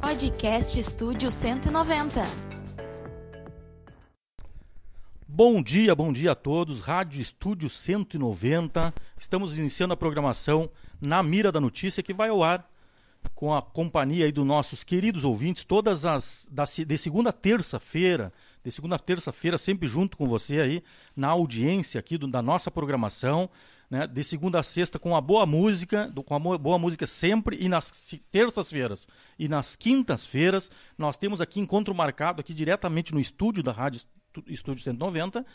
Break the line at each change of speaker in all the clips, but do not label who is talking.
Podcast Estúdio 190.
Bom dia, bom dia a todos. Rádio Estúdio 190. Estamos iniciando a programação na Mira da Notícia que vai ao ar com a companhia aí dos nossos queridos ouvintes todas as da, de segunda a terça-feira, de segunda a terça-feira sempre junto com você aí na audiência aqui do, da nossa programação né, de segunda a sexta com a boa música, com a boa música sempre, e nas terças-feiras e nas quintas-feiras nós temos aqui encontro marcado aqui diretamente no estúdio da Rádio Estúdio 190,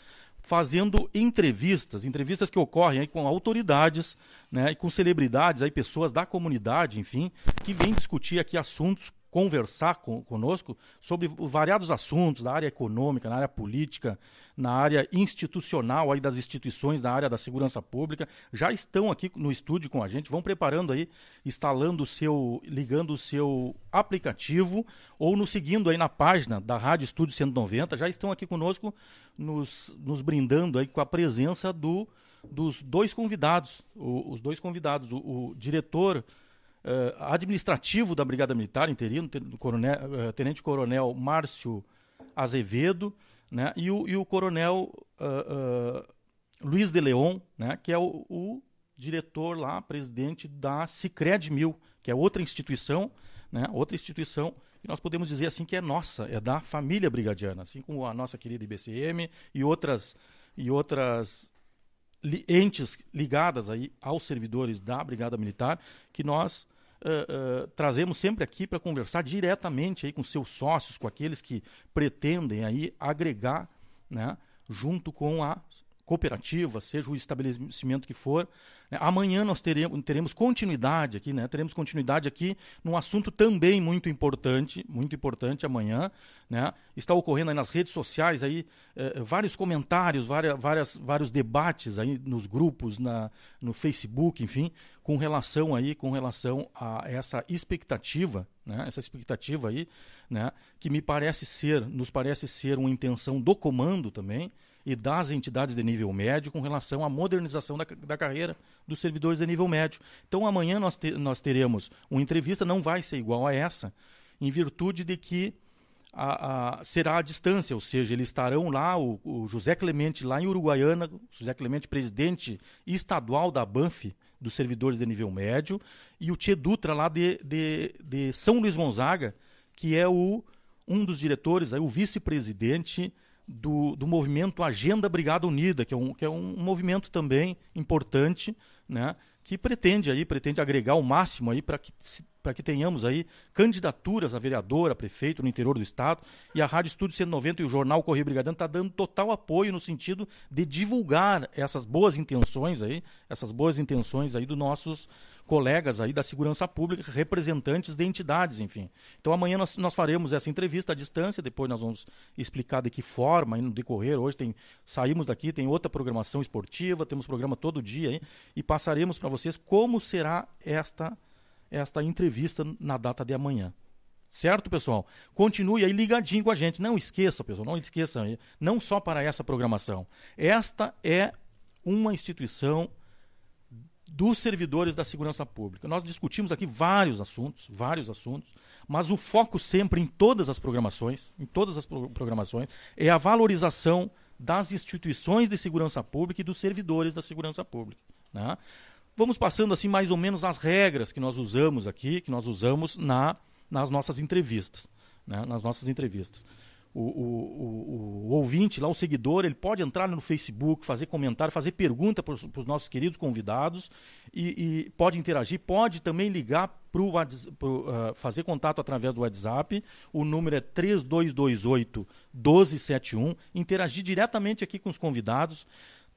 fazendo entrevistas, entrevistas que ocorrem com autoridades, né, e com celebridades, aí pessoas da comunidade, enfim, que vêm discutir aqui assuntos conversar com, conosco sobre variados assuntos da área econômica, na área política, na área institucional aí das instituições da área da segurança pública, já estão aqui no estúdio com a gente, vão preparando aí, instalando o seu, ligando o seu aplicativo ou nos seguindo aí na página da Rádio Estúdio 190, já estão aqui conosco nos, nos brindando aí com a presença do dos dois convidados, o, os dois convidados, o, o diretor uh, administrativo da Brigada Militar, interino, coronel, uh, Tenente Coronel Márcio Azevedo, né, e, o, e o Coronel uh, Luiz de Leon, né, que é o, o, diretor lá, presidente da Cicred Mil, que é outra instituição, né, outra instituição que nós podemos dizer assim que é nossa, é da família brigadiana, assim como a nossa querida IBCM e outras e outras entes ligadas aí aos servidores da Brigada Militar, que nós uh, uh, trazemos sempre aqui para conversar diretamente aí com seus sócios, com aqueles que pretendem aí agregar, né, junto com a cooperativa, seja o estabelecimento que for. Né? Amanhã nós teremos, teremos continuidade aqui, né? Teremos continuidade aqui num assunto também muito importante, muito importante amanhã, né? Está ocorrendo aí nas redes sociais aí eh, vários comentários, várias, várias, vários debates aí nos grupos, na, no Facebook, enfim, com relação aí, com relação a essa expectativa, né? Essa expectativa aí, né? Que me parece ser, nos parece ser uma intenção do comando também, e das entidades de nível médio com relação à modernização da, da carreira dos servidores de nível médio. Então, amanhã nós, te, nós teremos uma entrevista, não vai ser igual a essa, em virtude de que a, a, será à distância, ou seja, eles estarão lá, o, o, José Clemente lá em Uruguaiana, José Clemente, presidente estadual da BANF, dos servidores de nível médio, e o Tchê Dutra lá de, de, de São Luís Gonzaga, que é o, um dos diretores, aí, o vice-presidente do, do movimento Agenda Brigada Unida, que é um, que é um movimento também importante, né, que pretende aí, pretende agregar o máximo aí para que para que tenhamos aí candidaturas a vereador, a prefeito no interior do estado. E a Rádio Estúdio 190 e o Jornal Correio Brigadano está dando total apoio no sentido de divulgar essas boas intenções aí, essas boas intenções aí dos nossos colegas aí da segurança pública, representantes de entidades, enfim. Então amanhã nós, nós faremos essa entrevista à distância, depois nós vamos explicar de que forma no decorrer. Hoje tem saímos daqui, tem outra programação esportiva, temos programa todo dia aí, e passaremos para vocês como será esta esta entrevista na data de amanhã. Certo, pessoal? Continue aí ligadinho com a gente. Não esqueça, pessoal, não esqueça, não só para essa programação. Esta é uma instituição dos servidores da segurança pública. Nós discutimos aqui vários assuntos, vários assuntos, mas o foco sempre em todas as programações, em todas as programações, é a valorização das instituições de segurança pública e dos servidores da segurança pública. Né? Vamos passando assim mais ou menos as regras que nós usamos aqui, que nós usamos na, nas nossas entrevistas, né? nas nossas entrevistas o, o, o, ouvinte lá, o seguidor, ele pode entrar no Facebook, fazer comentário, fazer pergunta para os nossos queridos convidados e, e, pode interagir, pode também ligar para uh, fazer contato através do WhatsApp. O número é 3228 1271. Interagir diretamente aqui com os convidados.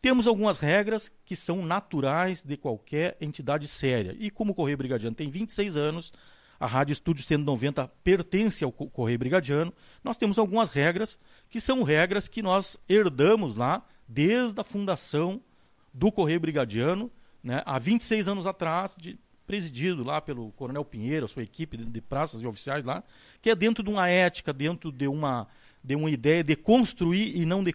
Temos algumas regras que são naturais de qualquer entidade séria. E como o Correio Brigadiano tem 26 anos, a Rádio Estúdio 190 pertence ao Correio Brigadiano, nós temos algumas regras que são regras que nós herdamos lá desde a fundação do Correio Brigadiano, né, há 26 anos atrás, de, presidido lá pelo Coronel Pinheiro, a sua equipe de, de praças e oficiais lá, que é dentro de uma ética, dentro de uma, de uma ideia de construir e não de,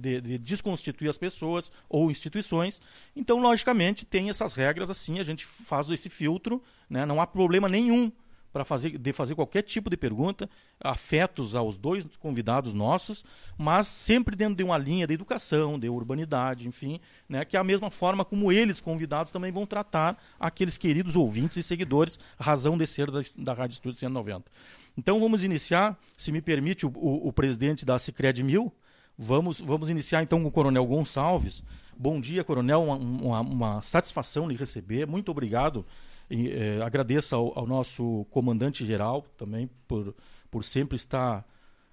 de, de, desconstituir as pessoas ou instituições. Então, logicamente, tem essas regras assim, a gente faz esse filtro, né? não há problema nenhum para fazer, de fazer qualquer tipo de pergunta, afetos aos dois convidados nossos, mas sempre dentro de uma linha de educação, de urbanidade, enfim, né, que é a mesma forma como eles, convidados, também vão tratar aqueles queridos ouvintes e seguidores, razão de ser da, da Rádio Estúdio 190. Então vamos iniciar, se me permite, o, o, o presidente da Cicred Mil, vamos, vamos iniciar então com o Coronel Gonçalves. Bom dia, Coronel, uma, uma, uma satisfação lhe receber, muito obrigado e, eh, agradeço ao, ao, nosso comandante-geral também por, por sempre estar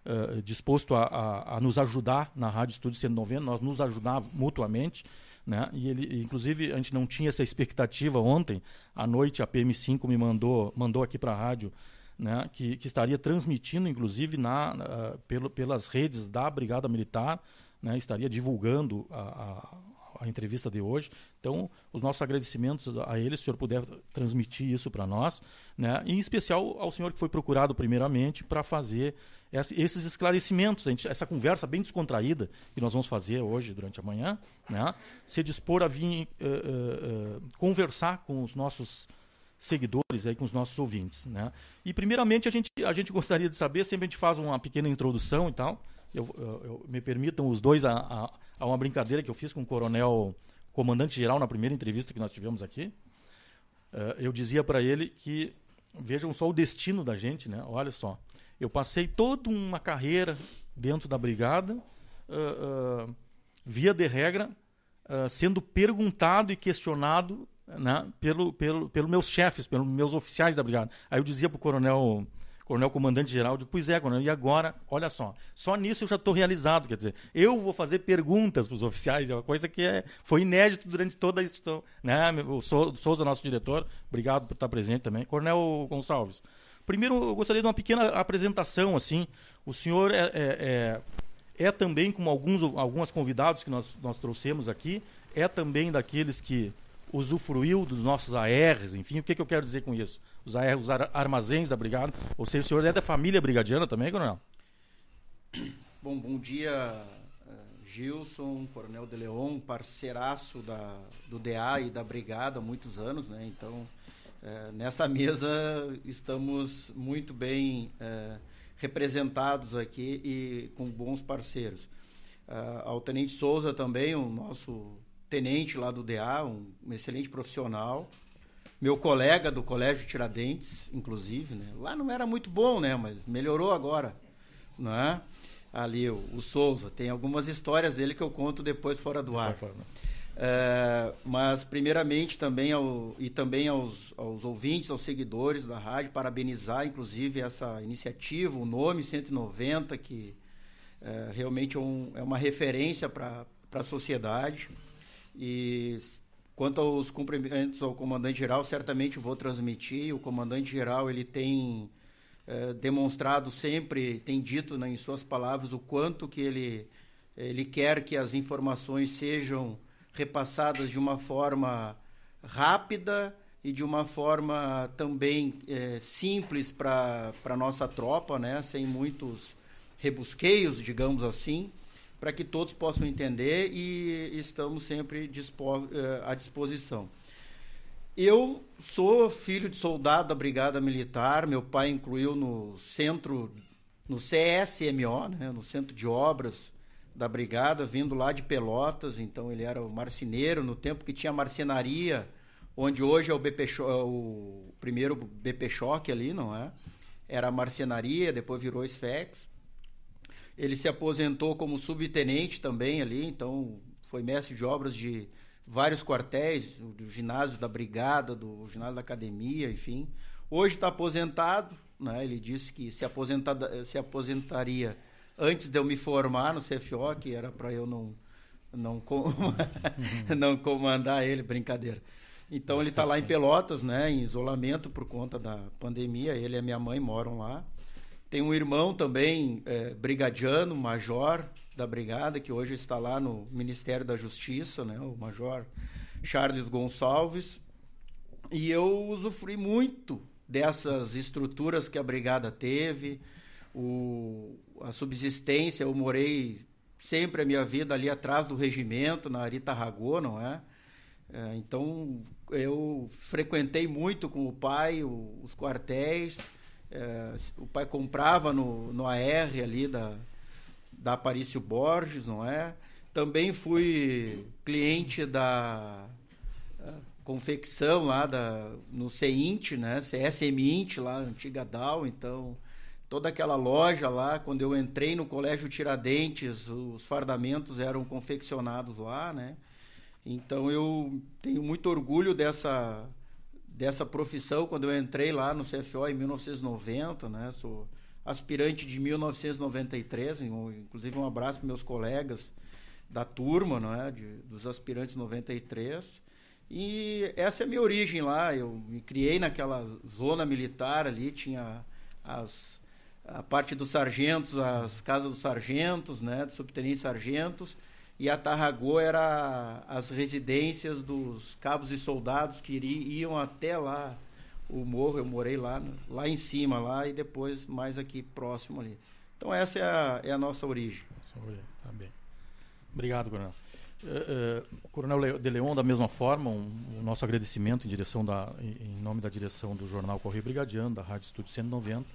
eh, disposto a, a, a, nos ajudar na Rádio Estúdio 190, nós nos ajudar mutuamente. Né? E ele, inclusive, a gente não tinha essa expectativa ontem. À noite, a PM5 me mandou, mandou aqui para a rádio né, que, que, estaria transmitindo, inclusive, na, uh, pelo, pelas redes da Brigada Militar, né, estaria divulgando a entrevista de hoje. Então, os nossos agradecimentos a ele, se o senhor puder transmitir isso para nós, né? em especial ao senhor que foi procurado primeiramente para fazer esses esclarecimentos, essa conversa bem descontraída que nós vamos fazer hoje durante a manhã, né? se dispor a vir uh, uh, conversar com os nossos seguidores aí com os nossos ouvintes, né? E primeiramente a gente a gente gostaria de saber, sempre a gente faz uma pequena introdução e tal. Eu, eu, eu me permitam os dois a, a, a uma brincadeira que eu fiz com o coronel comandante-geral na primeira entrevista que nós tivemos aqui. Uh, eu dizia para ele que, vejam só o destino da gente, né? Olha só, eu passei toda uma carreira dentro da brigada, uh, uh, via de regra, sendo perguntado e questionado né, pelo, pelo, pelo meus chefes, pelos meus oficiais da brigada. Aí eu dizia para o coronel coronel comandante-geral, de pois é, coronel, e agora, olha só, só nisso eu já estou realizado, quer dizer, eu vou fazer perguntas para os oficiais, é uma coisa que é, foi inédito durante toda a história, né, o Souza, nosso diretor, obrigado por estar presente também, coronel Gonçalves, primeiro eu gostaria de uma pequena apresentação, assim, o senhor é, é, é, é também, como alguns, algumas convidados que nós, nós trouxemos aqui, é também daqueles que usufruiu dos nossos ARs, enfim, o que, que eu quero dizer com isso? Os, os armazéns da brigada, ou seja, o senhor é da família brigadiana também, coronel?
Bom, bom dia, eh, Gilson, Coronel de Leon, parceiraço da, do DA e da Brigada há muitos anos, né? Então, é, nessa mesa estamos muito bem é, representados aqui e com bons parceiros. Uh, ao Tenente Souza também, o nosso tenente lá do DA, um, um excelente profissional. Meu colega do Colégio Tiradentes, inclusive, né? Lá não era muito bom, né? Mas melhorou agora, não é? Ali, o, o Souza. Tem algumas histórias dele que eu conto depois fora do ar. É, mas primeiramente também ao, e também aos, aos ouvintes, aos seguidores da rádio, parabenizar inclusive essa iniciativa, o nome 190, que é, realmente é, um, é uma referência para a sociedade. E quanto aos cumprimentos ao comandante-geral, certamente vou transmitir. O comandante-geral ele tem é, demonstrado sempre, tem dito né, em suas palavras o quanto que ele, ele quer que as informações sejam repassadas de uma forma rápida e de uma forma também é, simples para a nossa tropa, né, sem muitos rebusqueios, digamos assim para que todos possam entender e estamos sempre dispo, eh, à disposição. Eu sou filho de soldado da Brigada Militar, meu pai incluiu no centro, no CSMO, né, no Centro de Obras da Brigada, vindo lá de Pelotas, então ele era o marceneiro, no tempo que tinha marcenaria, onde hoje é o, BP, o primeiro BP Choque ali, não é? Era a marcenaria, depois virou SFEX. Ele se aposentou como subtenente também ali, então foi mestre de obras de vários quartéis, do ginásio da brigada, do ginásio da academia, enfim. Hoje está aposentado, né? Ele disse que se, aposentada, se aposentaria antes de eu me formar no CFO, que era para eu não não, com... não comandar ele, brincadeira. Então ele está lá em Pelotas, né, em isolamento por conta da pandemia. Ele e a minha mãe moram lá. Tem um irmão também, é, brigadiano, major da brigada, que hoje está lá no Ministério da Justiça, né? o major Charles Gonçalves. E eu usufrui muito dessas estruturas que a brigada teve, o, a subsistência. Eu morei sempre a minha vida ali atrás do regimento, na Arita Ragô, não é? É, então eu frequentei muito com o pai o, os quartéis. É, o pai comprava no, no AR ali da, da Aparício Borges, não é? Também fui cliente da confecção lá da, no CEINT, né? CSMINT lá, antiga DAO, então toda aquela loja lá, quando eu entrei no Colégio Tiradentes, os fardamentos eram confeccionados lá, né? Então eu tenho muito orgulho dessa dessa profissão quando eu entrei lá no CFO em 1990, né? Sou aspirante de 1993, inclusive um abraço para meus colegas da turma, não é? De, dos aspirantes 93. E essa é a minha origem lá. Eu me criei naquela zona militar ali, tinha as a parte dos sargentos, as casas dos sargentos, né, dos subtenentes sargentos, e a Tarragô era as residências dos cabos e soldados que iam até lá o morro, eu morei lá, lá em cima lá e depois mais aqui próximo ali. Então essa é a, é a nossa origem.
Tá bem. Obrigado, Coronel. Uh, uh, Coronel De Leon, da mesma forma, um, o nosso agradecimento em direção da, em, nome da direção do jornal Correio Brigadiano, da Rádio Estúdio 190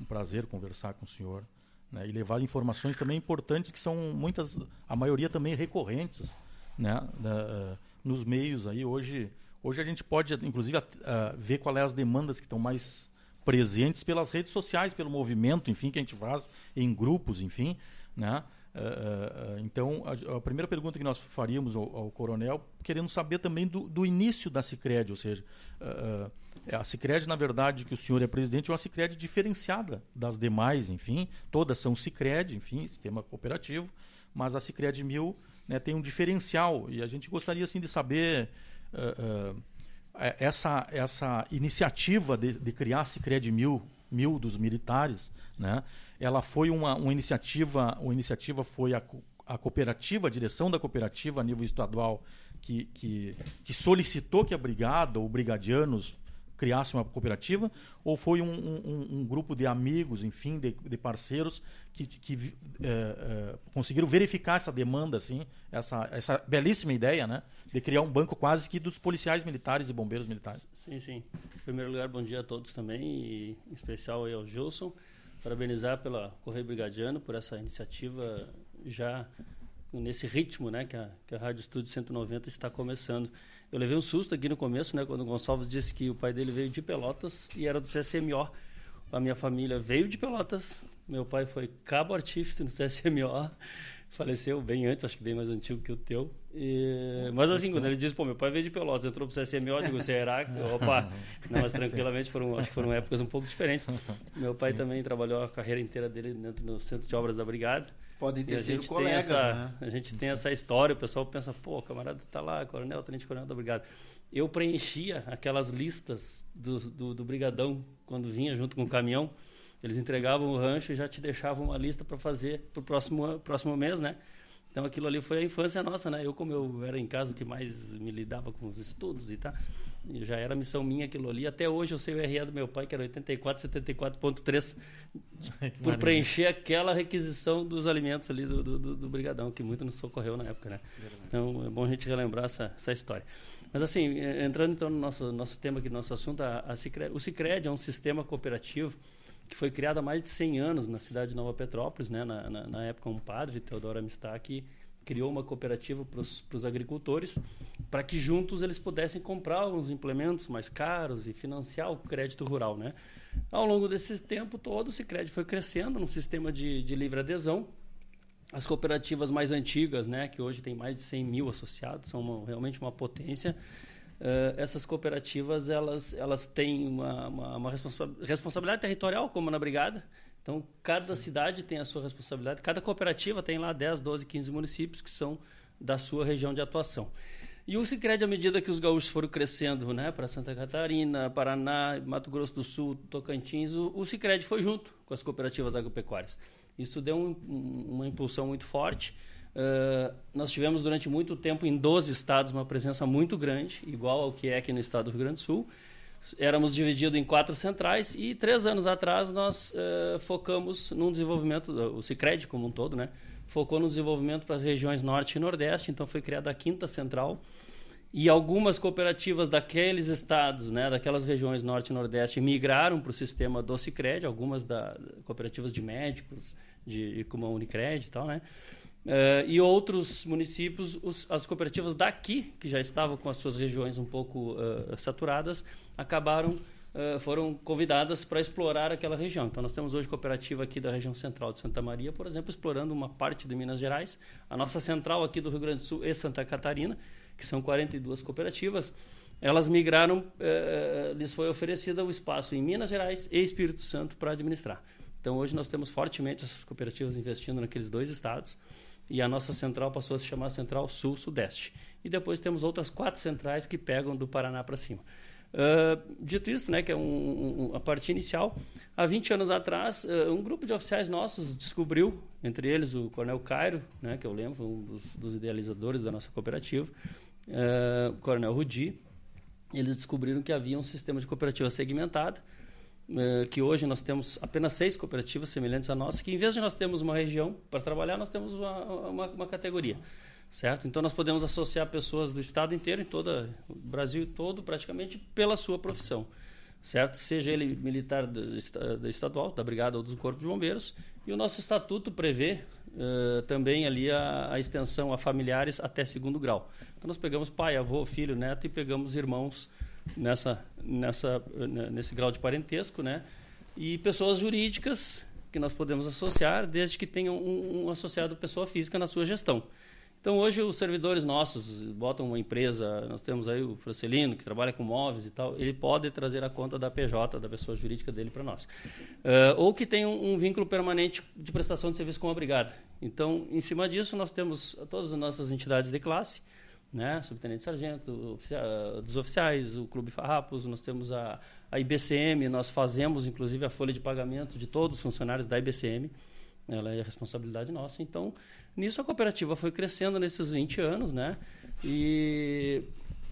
um prazer conversar com o senhor né, e levar informações também importantes que são muitas, a maioria também recorrentes, né, da, nos meios aí hoje. Hoje a gente pode, inclusive, uh, ver qual é as demandas que estão mais presentes pelas redes sociais, pelo movimento, enfim, que a gente faz em grupos, enfim, né? Uh, uh, então, a, a, primeira pergunta que nós faríamos ao, ao coronel, querendo saber também do, do, início da Cicred, ou seja, uh, a Cicred, na verdade, que o senhor é presidente, é uma Cicred diferenciada das demais, enfim, todas são Cicred, enfim, sistema cooperativo, mas a Cicred Mil né, tem um diferencial e a gente gostaria assim de saber essa, essa iniciativa de, de criar a Cicred Mil, Mil dos militares, né? Ela foi uma, uma iniciativa, uma iniciativa foi a, a cooperativa, a direção da cooperativa a nível estadual que, que, que solicitou que a brigada ou brigadianos criasse uma cooperativa ou foi um, um, um grupo de amigos, enfim, de, de parceiros que, que é, é, conseguiram verificar essa demanda, assim, essa, essa belíssima ideia, né, de criar um banco quase que dos policiais militares e bombeiros militares.
Sim, sim. Em primeiro lugar, bom dia a todos também, e em especial ao Gilson parabenizar pela Correio Brigadiano por essa iniciativa já nesse ritmo, né, que a, que a Rádio Estúdio 190 está começando. Eu levei um susto aqui no começo, né, quando o Gonçalves disse que o pai dele veio de Pelotas e era do CSMO. A minha família veio de Pelotas, meu pai foi cabo artífice no CSMO faleceu bem antes, acho que bem mais antigo que o teu. E, mas assim, quando ele disse, pô, meu pai veio de Pelotas, entrou pro CSMO, eu digo, será? Opa, não, mas tranquilamente foram, acho que foram épocas um pouco diferentes. Meu pai Sim. também trabalhou a carreira inteira dele dentro do Centro de Obras da Brigada.
Podem ter sido colegas,
essa,
né?
A gente tem essa história, o pessoal pensa, pô, o camarada tá lá, coronel, tenente coronel da Brigada. Eu preenchia aquelas listas do, do, do Brigadão, quando vinha junto com o caminhão, eles entregavam o rancho e já te deixavam uma lista para fazer para o próximo, próximo mês, né? Então aquilo ali foi a infância nossa, né? Eu, como eu era em casa o que mais me lidava com os estudos e tal, já era missão minha aquilo ali. Até hoje eu sei o RE do meu pai, que era 8474.3, por preencher aquela requisição dos alimentos ali do, do, do, Brigadão, que muito nos socorreu na época, né? Então é bom a gente relembrar essa, essa história. Mas assim, entrando então no nosso, nosso tema aqui, nosso assunto, a, a Cicred, o Cicred é um sistema cooperativo que foi criada há mais de 100 anos na cidade de Nova Petrópolis, né? na, na, na época um padre, Teodoro Amistac, criou uma cooperativa para os agricultores, para que juntos eles pudessem comprar uns implementos mais caros e financiar o crédito rural. Né? Ao longo desse tempo todo, o Sicredi foi crescendo num sistema de, de livre adesão. As cooperativas mais antigas, né, que hoje tem mais de 100 mil associados, são uma, realmente uma potência. Uh, essas cooperativas elas, elas têm uma, uma, uma responsa responsabilidade territorial, como na Brigada. Então, cada cidade tem a sua responsabilidade, cada cooperativa tem lá 10, 12, 15 municípios que são da sua região de atuação. E o Sicredi, à medida que os gaúchos foram crescendo né, para Santa Catarina, Paraná, Mato Grosso do Sul, Tocantins, o, o Sicredi foi junto com as cooperativas agropecuárias. Isso deu um, uma impulsão muito forte. Uh, nós tivemos durante muito tempo em 12 estados uma presença muito grande, igual ao que é aqui no estado do Rio Grande do Sul. Éramos divididos em quatro centrais e três anos atrás nós uh, focamos num desenvolvimento, o Cicred como um todo, né? focou no desenvolvimento para as regiões norte e nordeste, então foi criada a quinta central e algumas cooperativas daqueles estados, né, daquelas regiões norte e nordeste, migraram para o sistema do Cicred, algumas da, cooperativas de médicos, de, como a Unicred e tal, né? Uh, e outros municípios, os, as cooperativas daqui, que já estavam com as suas regiões um pouco uh, saturadas, acabaram, uh, foram convidadas para explorar aquela região. Então, nós temos hoje cooperativa aqui da região central de Santa Maria, por exemplo, explorando uma parte de Minas Gerais, a nossa central aqui do Rio Grande do Sul e Santa Catarina, que são 42 cooperativas, elas migraram, lhes foi oferecido o espaço em Minas Gerais e Espírito Santo para administrar. Então, hoje nós temos fortemente essas cooperativas investindo naqueles dois estados e a nossa central passou a se chamar Central Sul-Sudeste. E depois temos outras quatro centrais que pegam do Paraná para cima. Uh, dito isso, né, que é um, um, a parte inicial, há 20 anos atrás, uh, um grupo de oficiais nossos descobriu, entre eles o Coronel Cairo, né, que eu lembro, um dos, dos idealizadores da nossa cooperativa, uh, o Coronel Rudi, eles descobriram que havia um sistema de cooperativa segmentada, que hoje nós temos apenas seis cooperativas semelhantes à nossa, que em vez de nós termos uma região para trabalhar, nós temos uma, uma, uma, categoria, certo? Então nós podemos associar pessoas do estado inteiro, em todo o Brasil todo, praticamente pela sua profissão, certo? Seja ele militar da estadual, da brigada ou do corpo de bombeiros, e o nosso estatuto prevê uh, também ali a, a extensão a familiares até segundo grau. Então nós pegamos pai, avô, filho, neto e pegamos irmãos nessa, nessa, nesse grau de parentesco, né? E pessoas jurídicas que nós podemos associar, desde que tenham um, um associado pessoa física na sua gestão. Então, hoje, os servidores nossos botam uma empresa, nós temos aí o Francelino, que trabalha com móveis e tal, ele pode trazer a conta da PJ, da pessoa jurídica dele, para nós. Uh, ou que tem um, um, vínculo permanente de prestação de serviço com a brigada. Então, em cima disso, nós temos todas as nossas entidades de classe, né? subtenente sargento, oficia dos oficiais, o Clube Farrapos, nós temos a, a IBCM, nós fazemos inclusive a folha de pagamento de todos os funcionários da IBCM, ela é a responsabilidade nossa. Então, nisso a cooperativa foi crescendo nesses 20 anos, né? E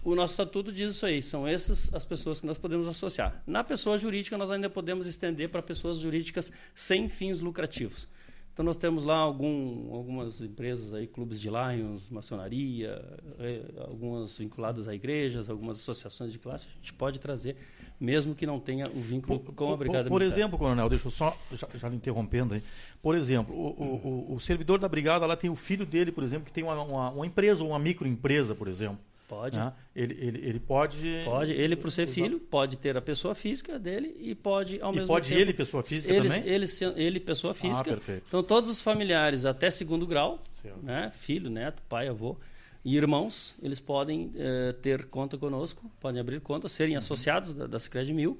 o nosso estatuto diz isso aí, são essas as pessoas que nós podemos associar. Na pessoa jurídica, nós ainda podemos estender para pessoas jurídicas sem fins lucrativos. Então nós temos lá algum, algumas empresas aí, clubes de Lions, maçonaria, é, algumas vinculadas a igrejas, algumas associações de classe, a gente pode trazer, mesmo que não tenha o vínculo por, com a Brigada
Por, por exemplo, Coronel, deixa eu só, já, já interrompendo aí, por exemplo, o, o, o, servidor da Brigada lá tem o filho dele, por exemplo, que tem uma, uma, uma empresa ou uma microempresa, por exemplo.
Pode.
Né? Ele, ele, ele pode.
Pode. Ele, por ser filho, pode ter a pessoa física dele e pode, ao e mesmo
pode
tempo.
ele, pessoa física
ele,
também?
Ele, ele, pessoa ah, física.
Ah, perfeito.
Então, todos os familiares até segundo grau, né? filho, neto, pai, avô e irmãos, eles podem uh, ter conta conosco, podem abrir conta, serem uhum. associados da, da Cicred Mil.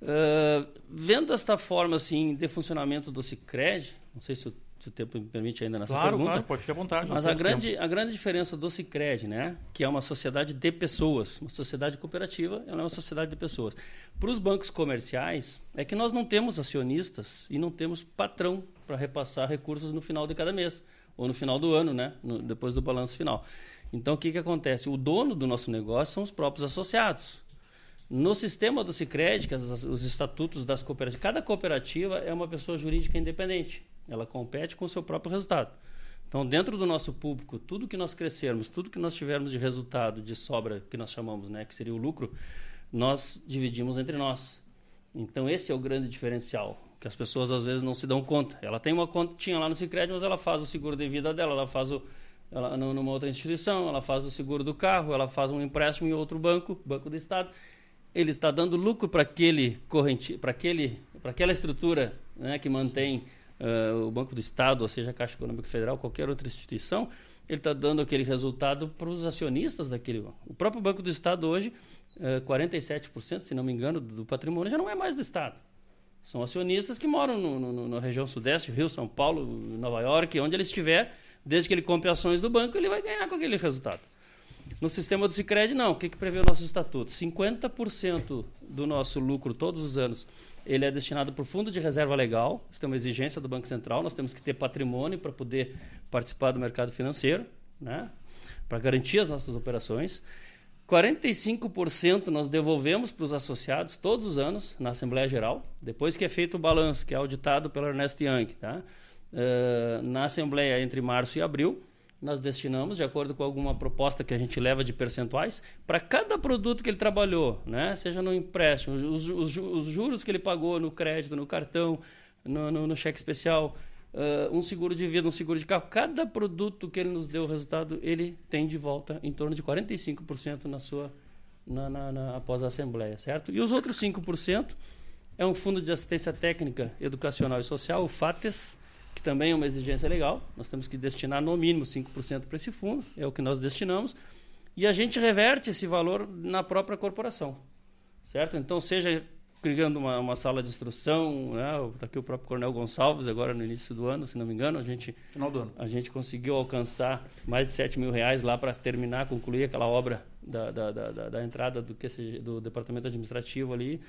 Uh, vendo esta forma assim de funcionamento do Cicred, não sei se o se o tempo me permite ainda nessa
claro,
pergunta.
Claro, pode ficar à vontade.
Mas a grande, a grande diferença do Cicred, né, que é uma sociedade de pessoas, uma sociedade cooperativa, ela é uma sociedade de pessoas. Para os bancos comerciais, é que nós não temos acionistas e não temos patrão para repassar recursos no final de cada mês, ou no final do ano, né, no, depois do balanço final. Então, o que, que acontece? O dono do nosso negócio são os próprios associados. No sistema do Cicred, que os estatutos das cooperativas, cada cooperativa é uma pessoa jurídica independente. Ela compete com o seu próprio resultado. Então, dentro do nosso público, tudo que nós crescermos, tudo que nós tivermos de resultado, de sobra, que nós chamamos, né, que seria o lucro, nós dividimos entre nós. Então, esse é o grande diferencial, que as pessoas às vezes não se dão conta. Ela tem uma continha lá no Sicredi, mas ela faz o seguro de vida dela, ela faz o ela, numa outra instituição, ela faz o seguro do carro, ela faz um empréstimo em outro banco, Banco do Estado. Ele está dando lucro para aquele corrente, para aquele, para aquela estrutura né, que mantém Sim uh, o Banco do Estado, ou seja, a Caixa Econômica Federal, qualquer outra instituição, ele está dando aquele resultado para os acionistas daquele banco. O próprio Banco do Estado hoje, uh, 47%, se não me engano, do patrimônio já não é mais do Estado. São acionistas que moram no, no, na região sudeste, Rio, São Paulo, Nova York, onde ele estiver, desde que ele compre ações do banco, ele vai ganhar com aquele resultado. No sistema do Sicredi não. O que, que prevê o nosso estatuto? 50% do nosso lucro todos os anos ele é destinado para o fundo de reserva legal. Isso tem uma exigência do Banco Central. Nós temos que ter patrimônio para poder participar do mercado financeiro, né? para garantir as nossas operações. 45% nós devolvemos para os associados todos os anos na Assembleia Geral, depois que é feito o balanço, que é auditado pela Ernest Young. Tá? Uh, na Assembleia entre março e abril, nós destinamos, de acordo com alguma proposta que a gente leva de percentuais, para cada produto que ele trabalhou, né? seja no empréstimo, os, os, os juros que ele pagou no crédito, no cartão, no, no, no cheque especial, uh, um seguro de vida, um seguro de carro. Cada produto que ele nos deu o resultado, ele tem de volta em torno de 45% na sua, na, na, na, após a Assembleia, certo? E os outros 5% é um fundo de assistência técnica, educacional e social, o FATES, que também é uma exigência legal. Nós temos que destinar no mínimo 5% para esse fundo, é o que nós destinamos. E a gente reverte esse valor na própria corporação. Certo? Então, seja criando uma, uma sala de instrução, né? Está aqui o próprio Coronel Gonçalves, agora no início do ano, se não me engano, a gente,
Final do ano.
A gente conseguiu alcançar mais de 7 mil reais lá para terminar, concluir aquela obra da, da, da, da, da entrada do, do departamento administrativo ali.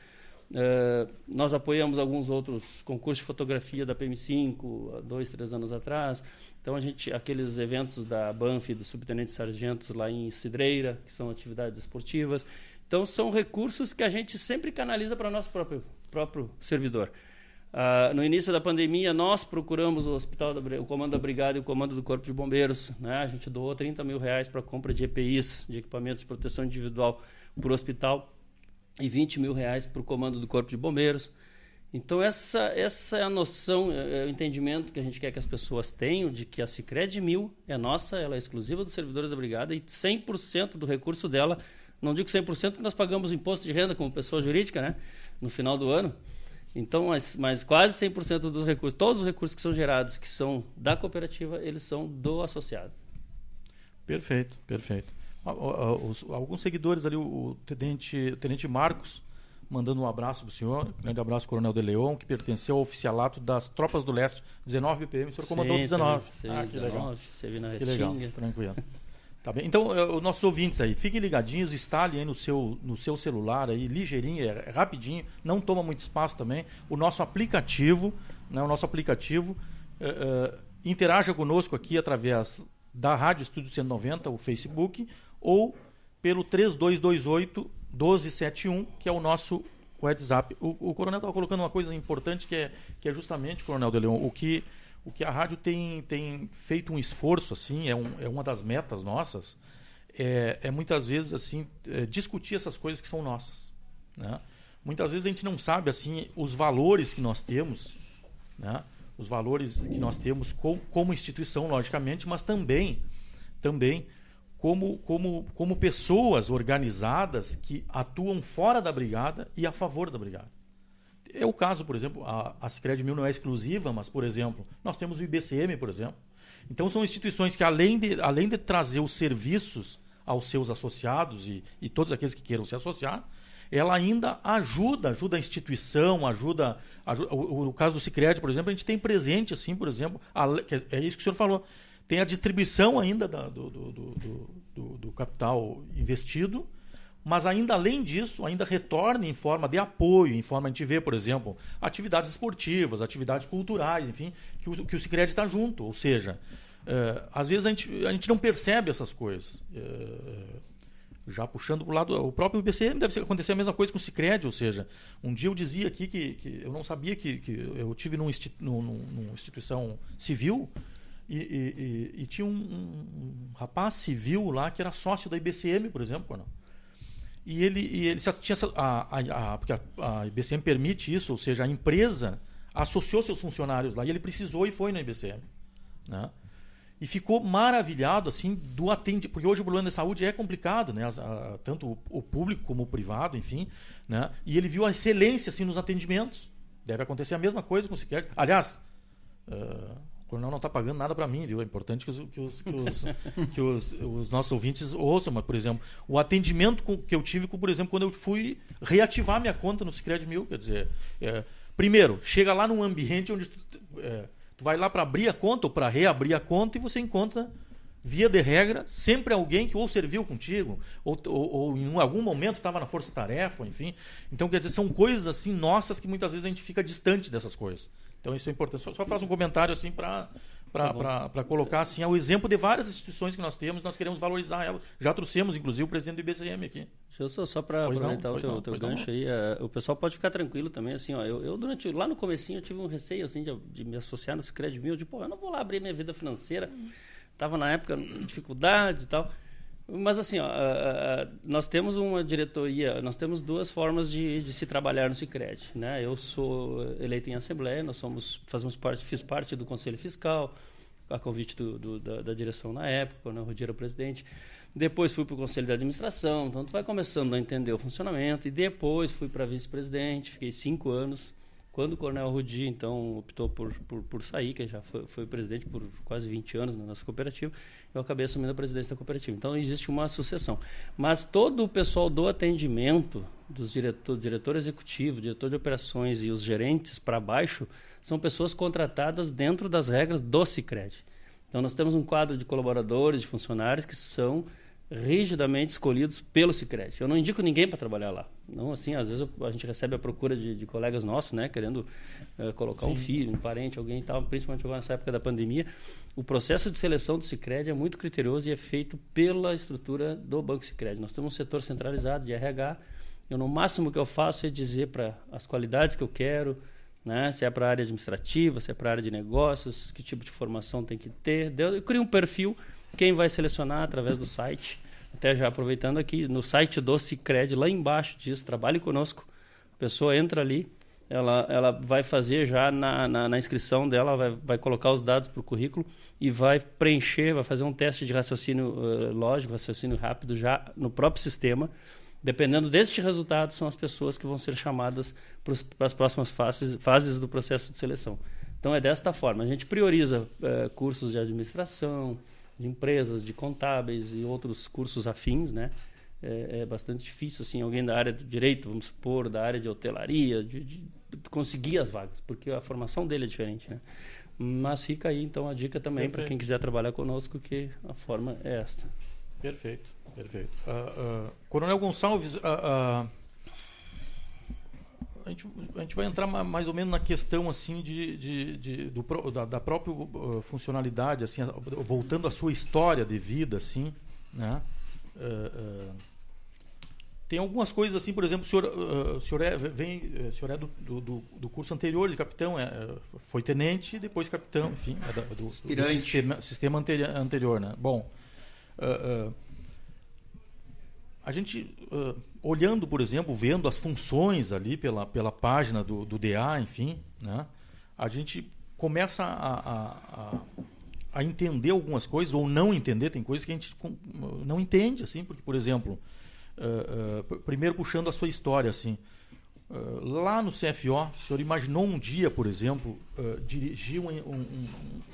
Uh, nós apoiamos alguns outros concursos de fotografia da PM5 há dois, três anos atrás. Então a gente, aqueles eventos da Banff dos subtenentes sargentos lá em Cidreira, que são atividades esportivas. Então são recursos que a gente sempre canaliza para o nosso próprio, próprio servidor. Uh, no início da pandemia, nós procuramos o hospital, da, o comando da brigada e o comando do corpo de bombeiros. Né? A gente doou 30 mil reais para compra de EPIs, de equipamentos de proteção individual, para o hospital e 20 mil reais para o comando do Corpo de Bombeiros. Então, essa, essa é a noção, é, é o entendimento que a gente quer que as pessoas tenham de que a Cicred Mil é nossa, ela é exclusiva dos servidores da Brigada e 100% do recurso dela, não digo 100% porque nós pagamos imposto de renda como pessoa jurídica, né? No final do ano. Então, mas, mas quase 100% dos recursos, todos os recursos que são gerados, que são da cooperativa, eles são do associado.
Perfeito, perfeito alguns seguidores ali, o tenente, o tenente Marcos, mandando um abraço para o senhor, grande abraço, Coronel de Leon, que pertenceu ao oficialato das Tropas do Leste, 19 BPM, o senhor comandou 19.
Sim, ah, que 19, legal. Você na
que legal, tranquilo. Tá bem. Então, eh, os nossos ouvintes aí, fiquem ligadinhos, instalem aí no seu, no seu celular aí, ligeirinho, é, é rapidinho, não toma muito espaço também. O nosso aplicativo, né, o nosso aplicativo, é, é, interaja conosco aqui através da Rádio Estúdio 190, o Facebook, ou pelo 3228 1271, que é o nosso WhatsApp. O, o Coronel estava colocando uma coisa importante que é, que é justamente, Coronel de Leão, o que, o que a rádio tem, tem feito um esforço, assim, é, um, é uma das metas nossas, é, é muitas vezes assim é, discutir essas coisas que são nossas. Né? Muitas vezes a gente não sabe assim os valores que nós temos, né? os valores que nós temos com, como instituição, logicamente, mas também, também como, como, como pessoas organizadas que atuam fora da brigada e a favor da brigada. É o caso, por exemplo, a, a Cicred Mil não é exclusiva, mas, por exemplo, nós temos o IBCM, por exemplo. Então, são instituições que, além de, além de trazer os serviços aos seus associados e, e todos aqueles que queiram se associar, ela ainda ajuda, ajuda a instituição, ajuda. ajuda o, o, caso do Cicred, por exemplo, a gente tem presente, assim, por exemplo, a, é isso que o senhor falou tem a distribuição ainda da, do, do, do, do, capital investido, mas ainda além disso, ainda retorna em forma de apoio, em forma, a gente vê, por exemplo, atividades esportivas, atividades culturais, enfim, que o, que o Cicred está junto. Ou seja, é, às vezes a gente, a gente não percebe essas coisas. É, já puxando para o lado, o próprio IBCM deve acontecer a mesma coisa com o Cicred, ou seja, um dia eu dizia aqui que, que eu não sabia que, que eu tive num, num, numa instituição civil, e, e, e, tinha um, um, rapaz civil lá que era sócio da IBCM, por exemplo? E ele, e ele tinha a, a, a, porque a, a IBCM permite isso, ou seja, a empresa associou seus funcionários lá e ele precisou e foi na IBCM, né? E ficou maravilhado assim do atendimento, porque hoje o problema da saúde é complicado, né? tanto o, público como o privado, enfim, né? E ele viu a excelência assim nos atendimentos. Deve acontecer a mesma coisa com o Siqueira. Aliás, uh, o coronel não está pagando nada para mim, viu? É importante que, os, que, os, que, os, que os, os, nossos ouvintes ouçam, mas, por exemplo, o atendimento que eu tive, por exemplo, quando eu fui reativar minha conta no Cicred Mil, quer dizer, é, primeiro, chega lá num ambiente onde tu, é, tu vai lá para abrir a conta ou para reabrir a conta e você encontra, via de regra, sempre alguém que ou serviu contigo ou, ou, ou em algum momento estava na força-tarefa, enfim. Então, quer dizer, são coisas assim nossas que muitas vezes a gente fica distante dessas coisas. Então isso é importante. Só, só faço um comentário assim para para tá colocar assim o exemplo de várias instituições que nós temos, nós queremos valorizar elas. Já trouxemos, inclusive, o presidente do IBCM aqui.
Eu só, só para aproveitar não, o teu, não, teu gancho aí, uh, o pessoal pode ficar tranquilo também, assim, ó, eu, eu, durante, lá no comecinho eu tive um receio, assim, de, de me associar nesse crédito meu, de, pô, eu não vou lá abrir minha vida financeira, Estava na época dificuldades e tal. Mas assim, ó, nós temos uma diretoria, nós temos duas formas de, de se trabalhar no Sicredi, né? Eu sou eleito em assembleia, nós somos fazemos parte, fiz parte do conselho fiscal, a convite do, do, da, da, direção na época, né? o Rudi era o presidente. Depois fui para o conselho de administração, então tu vai começando a entender o funcionamento e depois fui para vice-presidente, fiquei cinco anos quando o Coronel Rudi, então, optou por, por, por sair, que já foi, foi, presidente por quase 20 anos na nossa cooperativa, eu acabei assumindo a presidência da cooperativa. Então, existe uma sucessão. Mas todo o pessoal do atendimento, dos diretor, diretor executivo, diretor de operações e os gerentes para baixo, são pessoas contratadas dentro das regras do Cicred. Então, nós temos um quadro de colaboradores, de funcionários que são rigidamente escolhidos pelo Sicredi. Eu não indico ninguém para trabalhar lá. Não assim, às vezes a gente recebe a procura de, de colegas nossos, né, querendo uh, colocar Sim. um filho, um parente, alguém e tal, principalmente agora nessa época da pandemia. O processo de seleção do Sicredi é muito criterioso e é feito pela estrutura do Banco Sicredi. Nós temos um setor centralizado de RH. Eu no máximo que eu faço é dizer para as qualidades que eu quero, né, se é para a área administrativa, se é para a área de negócios, que tipo de formação tem que ter. Eu crio um perfil quem vai selecionar através do site. Até já aproveitando aqui, no site do Cicred, lá embaixo diz, trabalhe conosco. A pessoa entra ali, ela, ela vai fazer já na, na, na inscrição dela, vai, vai colocar os dados para o currículo e vai preencher, vai fazer um teste de raciocínio uh, lógico, raciocínio rápido já no próprio sistema. Dependendo deste resultado, são as pessoas que vão ser chamadas para as próximas fases, fases do processo de seleção. Então é desta forma. A gente prioriza uh, cursos de administração, de empresas, de contábeis e outros cursos afins, né? É, é, bastante difícil, assim, alguém da área do direito, vamos supor, da área de hotelaria, de, de, conseguir as vagas, porque a formação dele é diferente, né? Mas fica aí, então, a dica também para quem quiser trabalhar conosco, que a forma é esta.
Perfeito, perfeito. Uh, uh, Coronel Gonçalves, uh, a gente, a gente vai entrar mais ou menos na questão assim de, de, de do, da, da, própria uh, funcionalidade, assim, voltando à sua história de vida, assim, né? Uh, uh, tem algumas coisas assim, por exemplo, o senhor, o senhor é, vem, o senhor é do, do, do curso anterior de capitão, é, foi tenente, depois capitão, enfim, é do, do, sistema, sistema anterior, né? Bom, a gente uh, olhando, por exemplo, vendo as funções ali pela, pela página do, do DA, enfim, né, a gente começa a, a, a, entender algumas coisas ou não entender. Tem coisas que a gente não entende, assim, porque, por exemplo, uh, uh, primeiro puxando a sua história, assim, lá no CFO, o senhor imaginou um dia, por exemplo, dirigir um, um,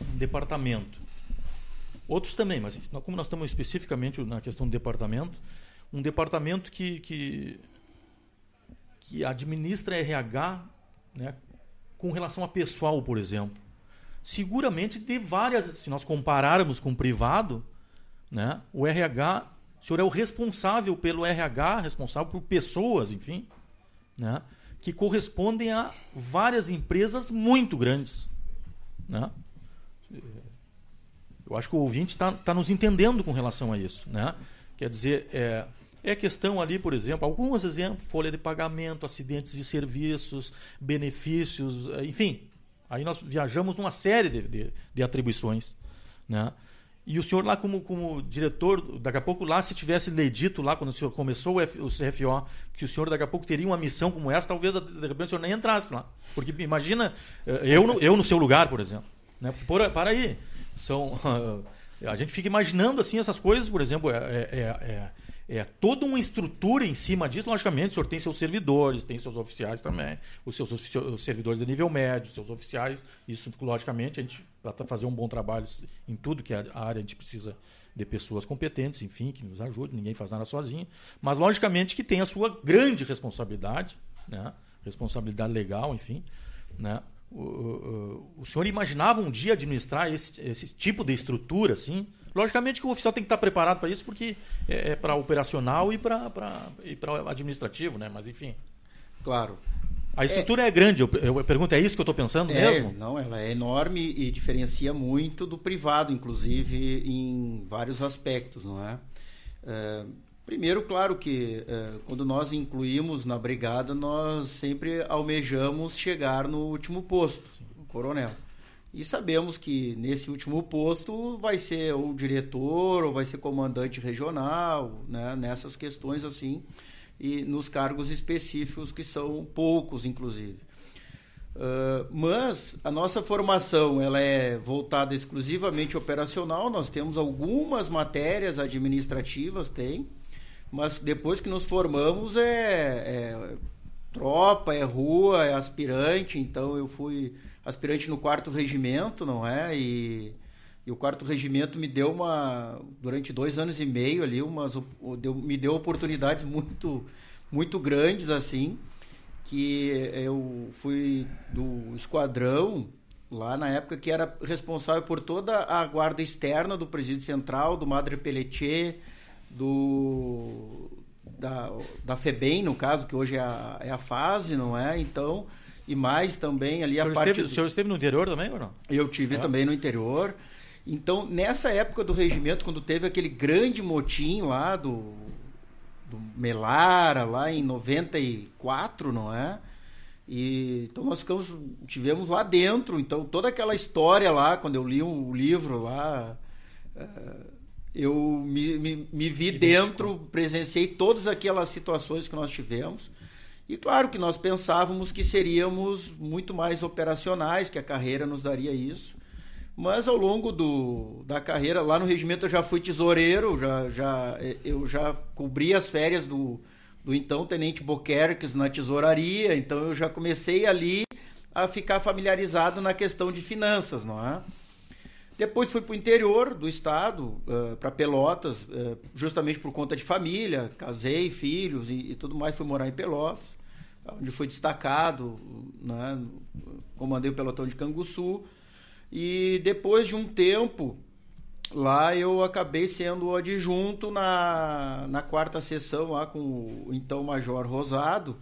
um departamento. Outros também, mas como nós estamos especificamente na questão do departamento, um departamento que, que, que administra RH né, com relação a pessoal, por exemplo. Seguramente de várias, se nós compararmos com o privado, né, o RH, o senhor é o responsável pelo RH, responsável por pessoas, enfim, né, que correspondem a várias empresas muito grandes. Né? Eu acho que o ouvinte está tá nos entendendo com relação a isso. Né? Quer dizer, é, é questão ali, por exemplo, alguns exemplos, folha de pagamento, acidentes de serviços, benefícios, eh, enfim. Aí nós viajamos numa série de, de, de atribuições. Né? E o senhor lá como, como diretor, daqui a pouco lá, se tivesse lhe dito lá, quando o senhor começou o, F, o CFO, que o senhor daqui a pouco teria uma missão como essa, talvez de repente o senhor nem entrasse lá. Porque imagina, eh, eu no, eu no seu lugar, por exemplo. Né? Porque, por, para aí, são... A gente fica imaginando assim essas coisas, por exemplo, é, é, é, é toda uma estrutura em cima disso. Logicamente, o senhor tem seus servidores, tem seus oficiais também, os seus os servidores de nível médio, seus oficiais. Isso, logicamente, a gente para fazer um bom trabalho em tudo que é a área a gente precisa de pessoas competentes, enfim, que nos ajudem. Ninguém faz nada sozinho, mas logicamente que tem a sua grande responsabilidade, né? Responsabilidade legal, enfim, né? O, o, o senhor imaginava um dia administrar esse, esse tipo de estrutura, assim? Logicamente que o oficial tem que estar preparado para isso, porque é, é para operacional e para administrativo, né? Mas enfim.
Claro.
A estrutura é, é grande, eu, eu, pergunto, é isso que eu estou pensando
é,
mesmo?
Não, ela é enorme e diferencia muito do privado, inclusive em vários aspectos, não é? é primeiro, claro que é, quando nós incluímos na brigada, nós sempre almejamos chegar no último posto, o coronel. E sabemos que nesse último posto vai ser o diretor ou vai ser comandante regional, né? nessas questões assim, e nos cargos específicos que são poucos, inclusive. Uh, mas a nossa formação ela é voltada exclusivamente operacional. Nós temos algumas matérias administrativas, tem, mas depois que nos formamos é, é tropa, é rua, é aspirante. Então eu fui aspirante no quarto regimento, não é? E, e o quarto regimento me deu uma durante dois anos e meio ali umas me deu oportunidades muito muito grandes assim que eu fui do esquadrão lá na época que era responsável por toda a guarda externa do presídio central do Madre Pelletier do da, da FEBEM no caso que hoje é a, é a fase não é então e mais também ali
a
parte.
Esteve, o senhor esteve no interior também ou não?
Eu tive é. também no interior. Então, nessa época do regimento, quando teve aquele grande motim lá do, do Melara, lá em 94, não é? E, então nós ficamos, tivemos lá dentro, então toda aquela história lá, quando eu li o um livro lá, uh, eu me, me, me vi dentro, presenciei todas aquelas situações que nós tivemos. E claro que nós pensávamos que seríamos muito mais operacionais, que a carreira nos daria isso. Mas ao longo do, da carreira, lá no regimento eu já fui tesoureiro, já, já, eu já cobri as férias do, do então Tenente Boquerques na tesouraria, então eu já comecei ali a ficar familiarizado na questão de finanças, não é? Depois fui para o interior do estado, uh, para Pelotas, uh, justamente por conta de família, casei, filhos e, e tudo mais, fui morar em Pelotas onde foi destacado, né? comandei o pelotão de Canguçu. E depois de um tempo, lá eu acabei sendo o adjunto na, na quarta sessão, lá com o então Major Rosado.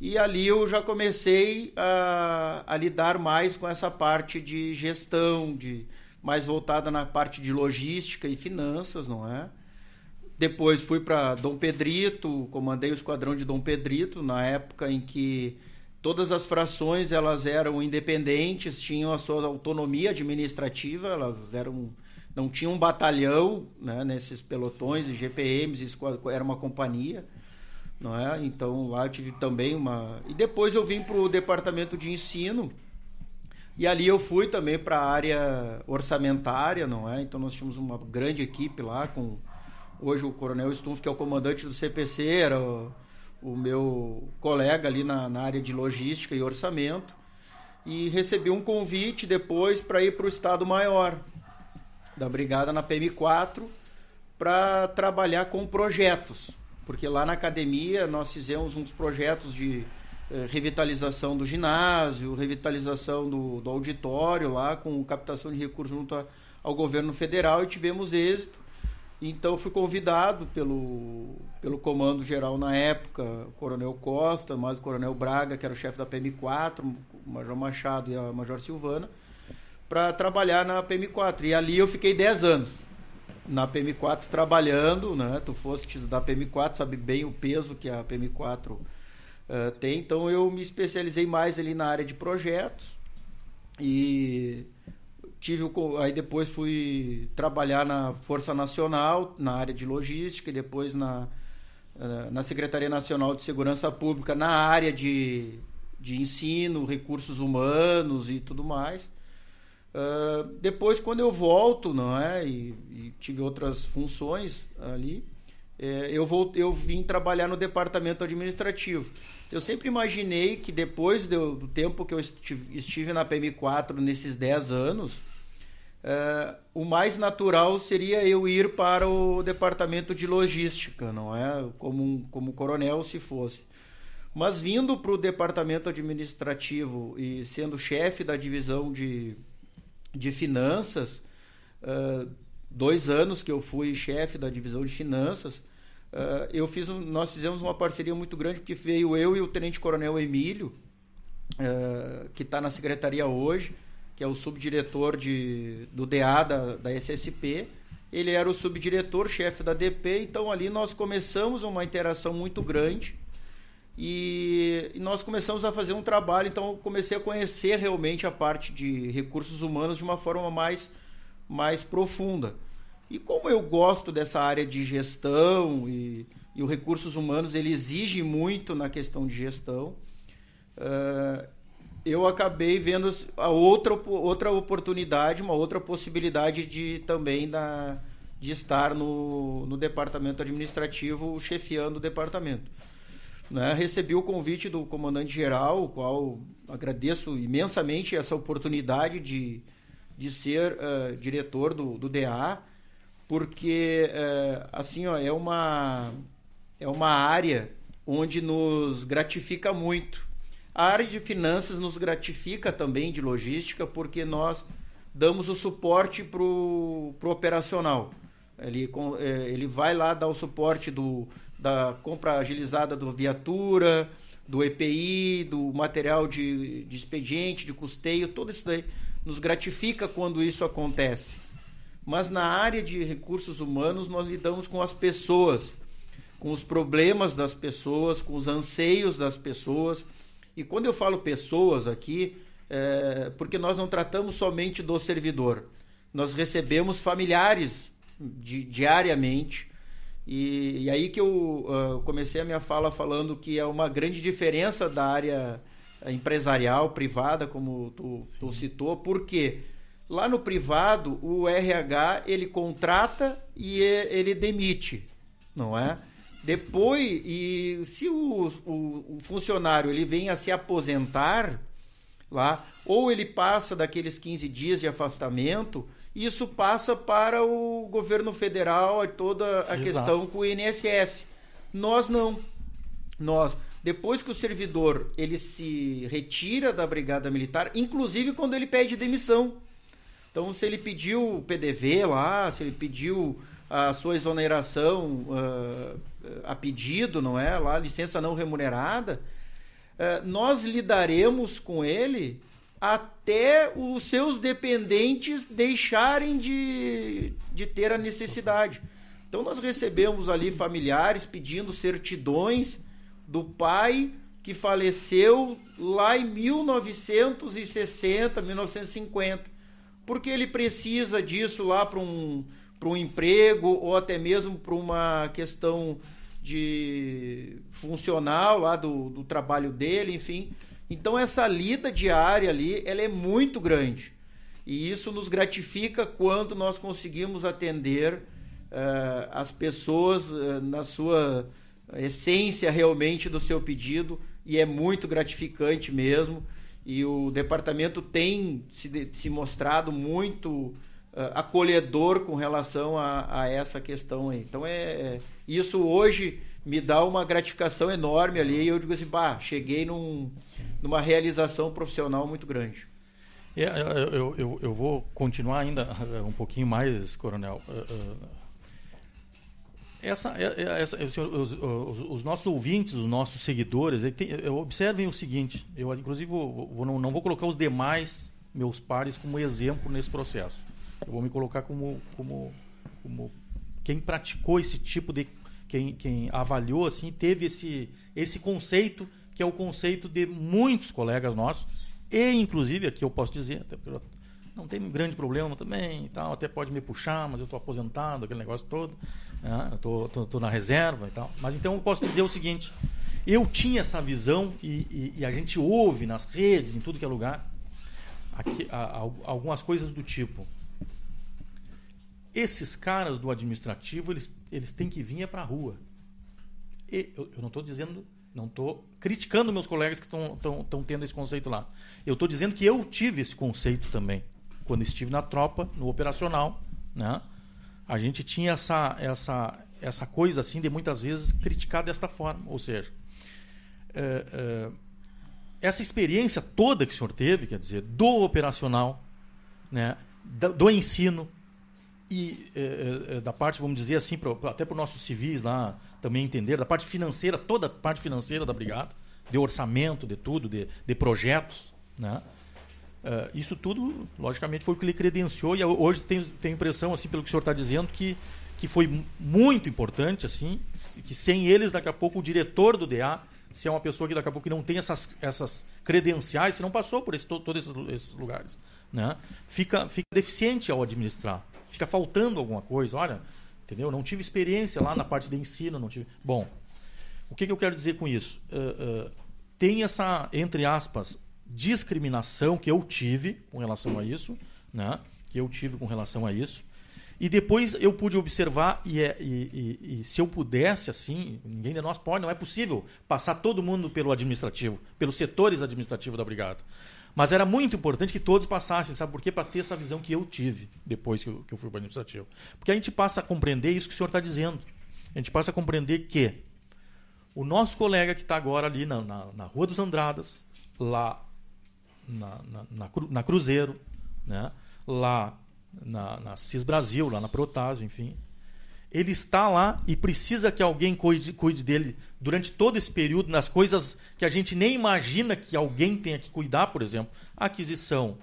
E ali eu já comecei a, a lidar mais com essa parte de gestão, de mais voltada na parte de logística e finanças, não é? Depois fui para Dom Pedrito, comandei o esquadrão de Dom Pedrito, na época em que todas as frações elas eram independentes, tinham a sua autonomia administrativa, elas eram não tinham um batalhão né, nesses pelotões e GPMs, era uma companhia. Não é? Então lá eu tive também uma. E depois eu vim para o departamento de ensino. E ali eu fui também para a área orçamentária, não é? Então nós tínhamos uma grande equipe lá com Hoje o Coronel Stumpf, que é o comandante do CPC, era o, o meu colega ali na, na, área de logística e orçamento. E recebi um convite depois para ir para o Estado Maior da Brigada na PM4 para trabalhar com projetos. Porque lá na academia nós fizemos uns projetos de eh, revitalização do ginásio, revitalização do, do auditório lá, com captação de recursos junto a, ao governo federal e tivemos êxito. Então fui convidado pelo, pelo comando geral na época, o Coronel Costa, mais o Coronel Braga, que era o chefe da PM4, o Major Machado e a Major Silvana, para trabalhar na PM4. E ali eu fiquei 10 anos na PM4 trabalhando, né? Tu foste da PM4, sabe bem o peso que a PM4 uh, eh, tem. Então eu me especializei mais ali na área de projetos e tive aí depois fui trabalhar na Força Nacional na área de logística e depois na na Secretaria Nacional de Segurança Pública na área de, de ensino, recursos humanos e tudo mais. Uh, depois, quando eu volto, não é, e, e tive outras funções ali, é, eu, vou, eu vim trabalhar no departamento administrativo. Eu sempre imaginei que depois do, do tempo que eu estive, estive na PM4 nesses 10 anos, Uh, o mais natural seria eu ir para o departamento de logística, não é? Como, como coronel, se fosse. Mas vindo para o departamento administrativo e sendo chefe da divisão de, de finanças, uh, dois anos que eu fui chefe da divisão de finanças, uh, eu fiz um, nós fizemos uma parceria muito grande, porque veio eu e o tenente-coronel Emílio, que está na secretaria hoje, que é o subdiretor de, do DA da, da SSP. Ele era o subdiretor, chefe da DP, então ali nós começamos uma interação muito grande. E, e, nós começamos a fazer um trabalho, então comecei a conhecer realmente a parte de recursos humanos de uma forma mais, mais profunda. E como eu gosto dessa área de gestão e, e os recursos humanos ele exige muito na questão de gestão, uh, eu acabei vendo a outra, outra oportunidade, uma outra possibilidade de também da, de estar no, no departamento administrativo, chefiando o departamento. Né? Recebi o convite do comandante-geral, o qual agradeço imensamente essa oportunidade de, de ser uh, diretor do, do DA, porque uh, assim ó, é, uma, é uma área onde nos gratifica muito. A área de finanças nos gratifica também de logística, porque nós damos o suporte para o operacional. Ele, eh, ele vai lá dar o suporte do, da compra agilizada da viatura, do EPI, do material de, de expediente, de custeio, tudo isso daí nos gratifica quando isso acontece. Mas na área de recursos humanos nós lidamos com as pessoas, com os problemas das pessoas, com os anseios das pessoas. E quando eu falo pessoas aqui, é porque nós não tratamos somente do servidor. Nós recebemos familiares di diariamente e, e aí que eu uh, comecei a minha fala falando que é uma grande diferença da área empresarial, privada, como tu, tu citou, porque lá no privado o RH ele contrata e ele demite, não é? Depois, e se o, o, o funcionário ele vem a se aposentar lá, ou ele passa daqueles 15 dias de afastamento, isso passa para o governo federal, toda a Exato. questão com o INSS. Nós não. Nós, depois que o servidor ele se retira da brigada militar, inclusive quando ele pede demissão. Então, se ele pediu o PDV lá, se ele pediu a sua exoneração uh, a pedido, não é? Lá, licença não remunerada, uh, nós lidaremos com ele até os seus dependentes deixarem de, de ter a necessidade. Então nós recebemos ali familiares pedindo certidões do pai que faleceu lá em 1960, 1950, porque ele precisa disso lá para um, um emprego ou até mesmo para uma questão de funcional lá do, do trabalho dele, enfim. Então essa lida diária ali, ela é muito grande. E isso nos gratifica quando nós conseguimos atender uh, as pessoas uh, na sua essência realmente do seu pedido e é muito gratificante mesmo. E o departamento tem se, se mostrado muito acolhedor com relação a, a, essa questão aí. Então é, é isso hoje me dá uma gratificação enorme ali. E eu digo assim, bah, cheguei num, numa realização profissional muito grande.
É, eu, eu, eu, vou continuar ainda eh, um pouquinho mais, Coronel. Eh, eh, essa, essa, os, os, os, nossos ouvintes, os nossos seguidores, observem o seguinte: eu, inclusive, vou, vou, não, não vou colocar os demais meus pares como exemplo nesse processo. Eu vou me colocar como, como, como quem praticou esse tipo de quem, quem avaliou assim teve esse, esse conceito que é o conceito de muitos colegas nossos e inclusive aqui eu posso dizer até porque não tem grande problema também tal até pode me puxar mas eu estou aposentado aquele negócio todo né? estou tô, tô, na reserva e tal mas então eu posso dizer o seguinte eu tinha essa visão e, e, e a gente ouve nas redes em tudo que é lugar aqui, a, a, algumas coisas do tipo esses caras do administrativo, eles, eles têm que vir para a rua. E eu, eu não estou dizendo, não estou criticando meus colegas que estão tendo esse conceito lá. Eu estou dizendo que eu tive esse conceito também. Quando estive na tropa, no operacional, né? a gente tinha essa, essa, essa coisa assim de muitas vezes criticar desta forma. Ou seja, é, é, essa experiência toda que o senhor teve, quer dizer, do operacional, né? do, do ensino, e é, é, da parte, vamos dizer assim, até para os nossos civis lá também entender, da parte financeira, toda a parte financeira da brigada, de orçamento, de tudo, de, de projetos, né? Isso tudo, logicamente, foi o que ele credenciou e hoje tem, tem impressão, assim, pelo que o senhor está dizendo, que, que foi muito importante, assim, que sem eles, daqui a pouco, o diretor do DA se é uma pessoa que daqui a pouco não tem essas, essas credenciais, se não passou por esse, todos esses, esses lugares, né? Fica, fica deficiente ao administrar, fica faltando alguma coisa. Olha, entendeu? Não tive experiência lá na parte de ensino, não tive. Bom, o que, que eu quero dizer com isso? Uh, uh, tem essa, entre aspas, discriminação que eu tive com relação a isso, né? Que eu tive com relação a isso. E depois eu pude observar, e, é, e, e, e, se eu pudesse, assim, ninguém de nós pode, não é possível passar todo mundo pelo administrativo, pelos setores administrativos da Brigada. Mas era muito importante que todos passassem, sabe por quê? Para ter essa visão que eu tive depois que eu, que eu fui para o administrativo. Porque a gente passa a compreender isso que o senhor está dizendo. A gente passa a compreender que o nosso colega que está agora ali na, na, na, Rua dos Andradas, lá na, na, na Cruzeiro, né? lá na, na CIS Brasil, lá na Protásio, enfim. Ele está lá e precisa que alguém cuide, cuide dele durante todo esse período, nas coisas que a gente nem imagina que alguém tenha que cuidar, por exemplo, a aquisição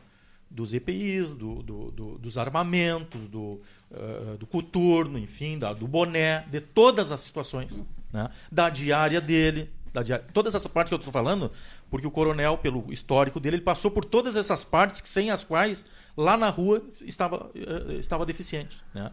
dos EPIs, do, do, do, dos armamentos, do, uh, do coturno, enfim, da, do boné, de todas as situações. Né? Da diária dele, da diária, todas essas partes que eu estou falando, porque o coronel, pelo histórico dele, ele passou por todas essas partes sem as quais lá na rua estava, uh, estava deficiente. Né?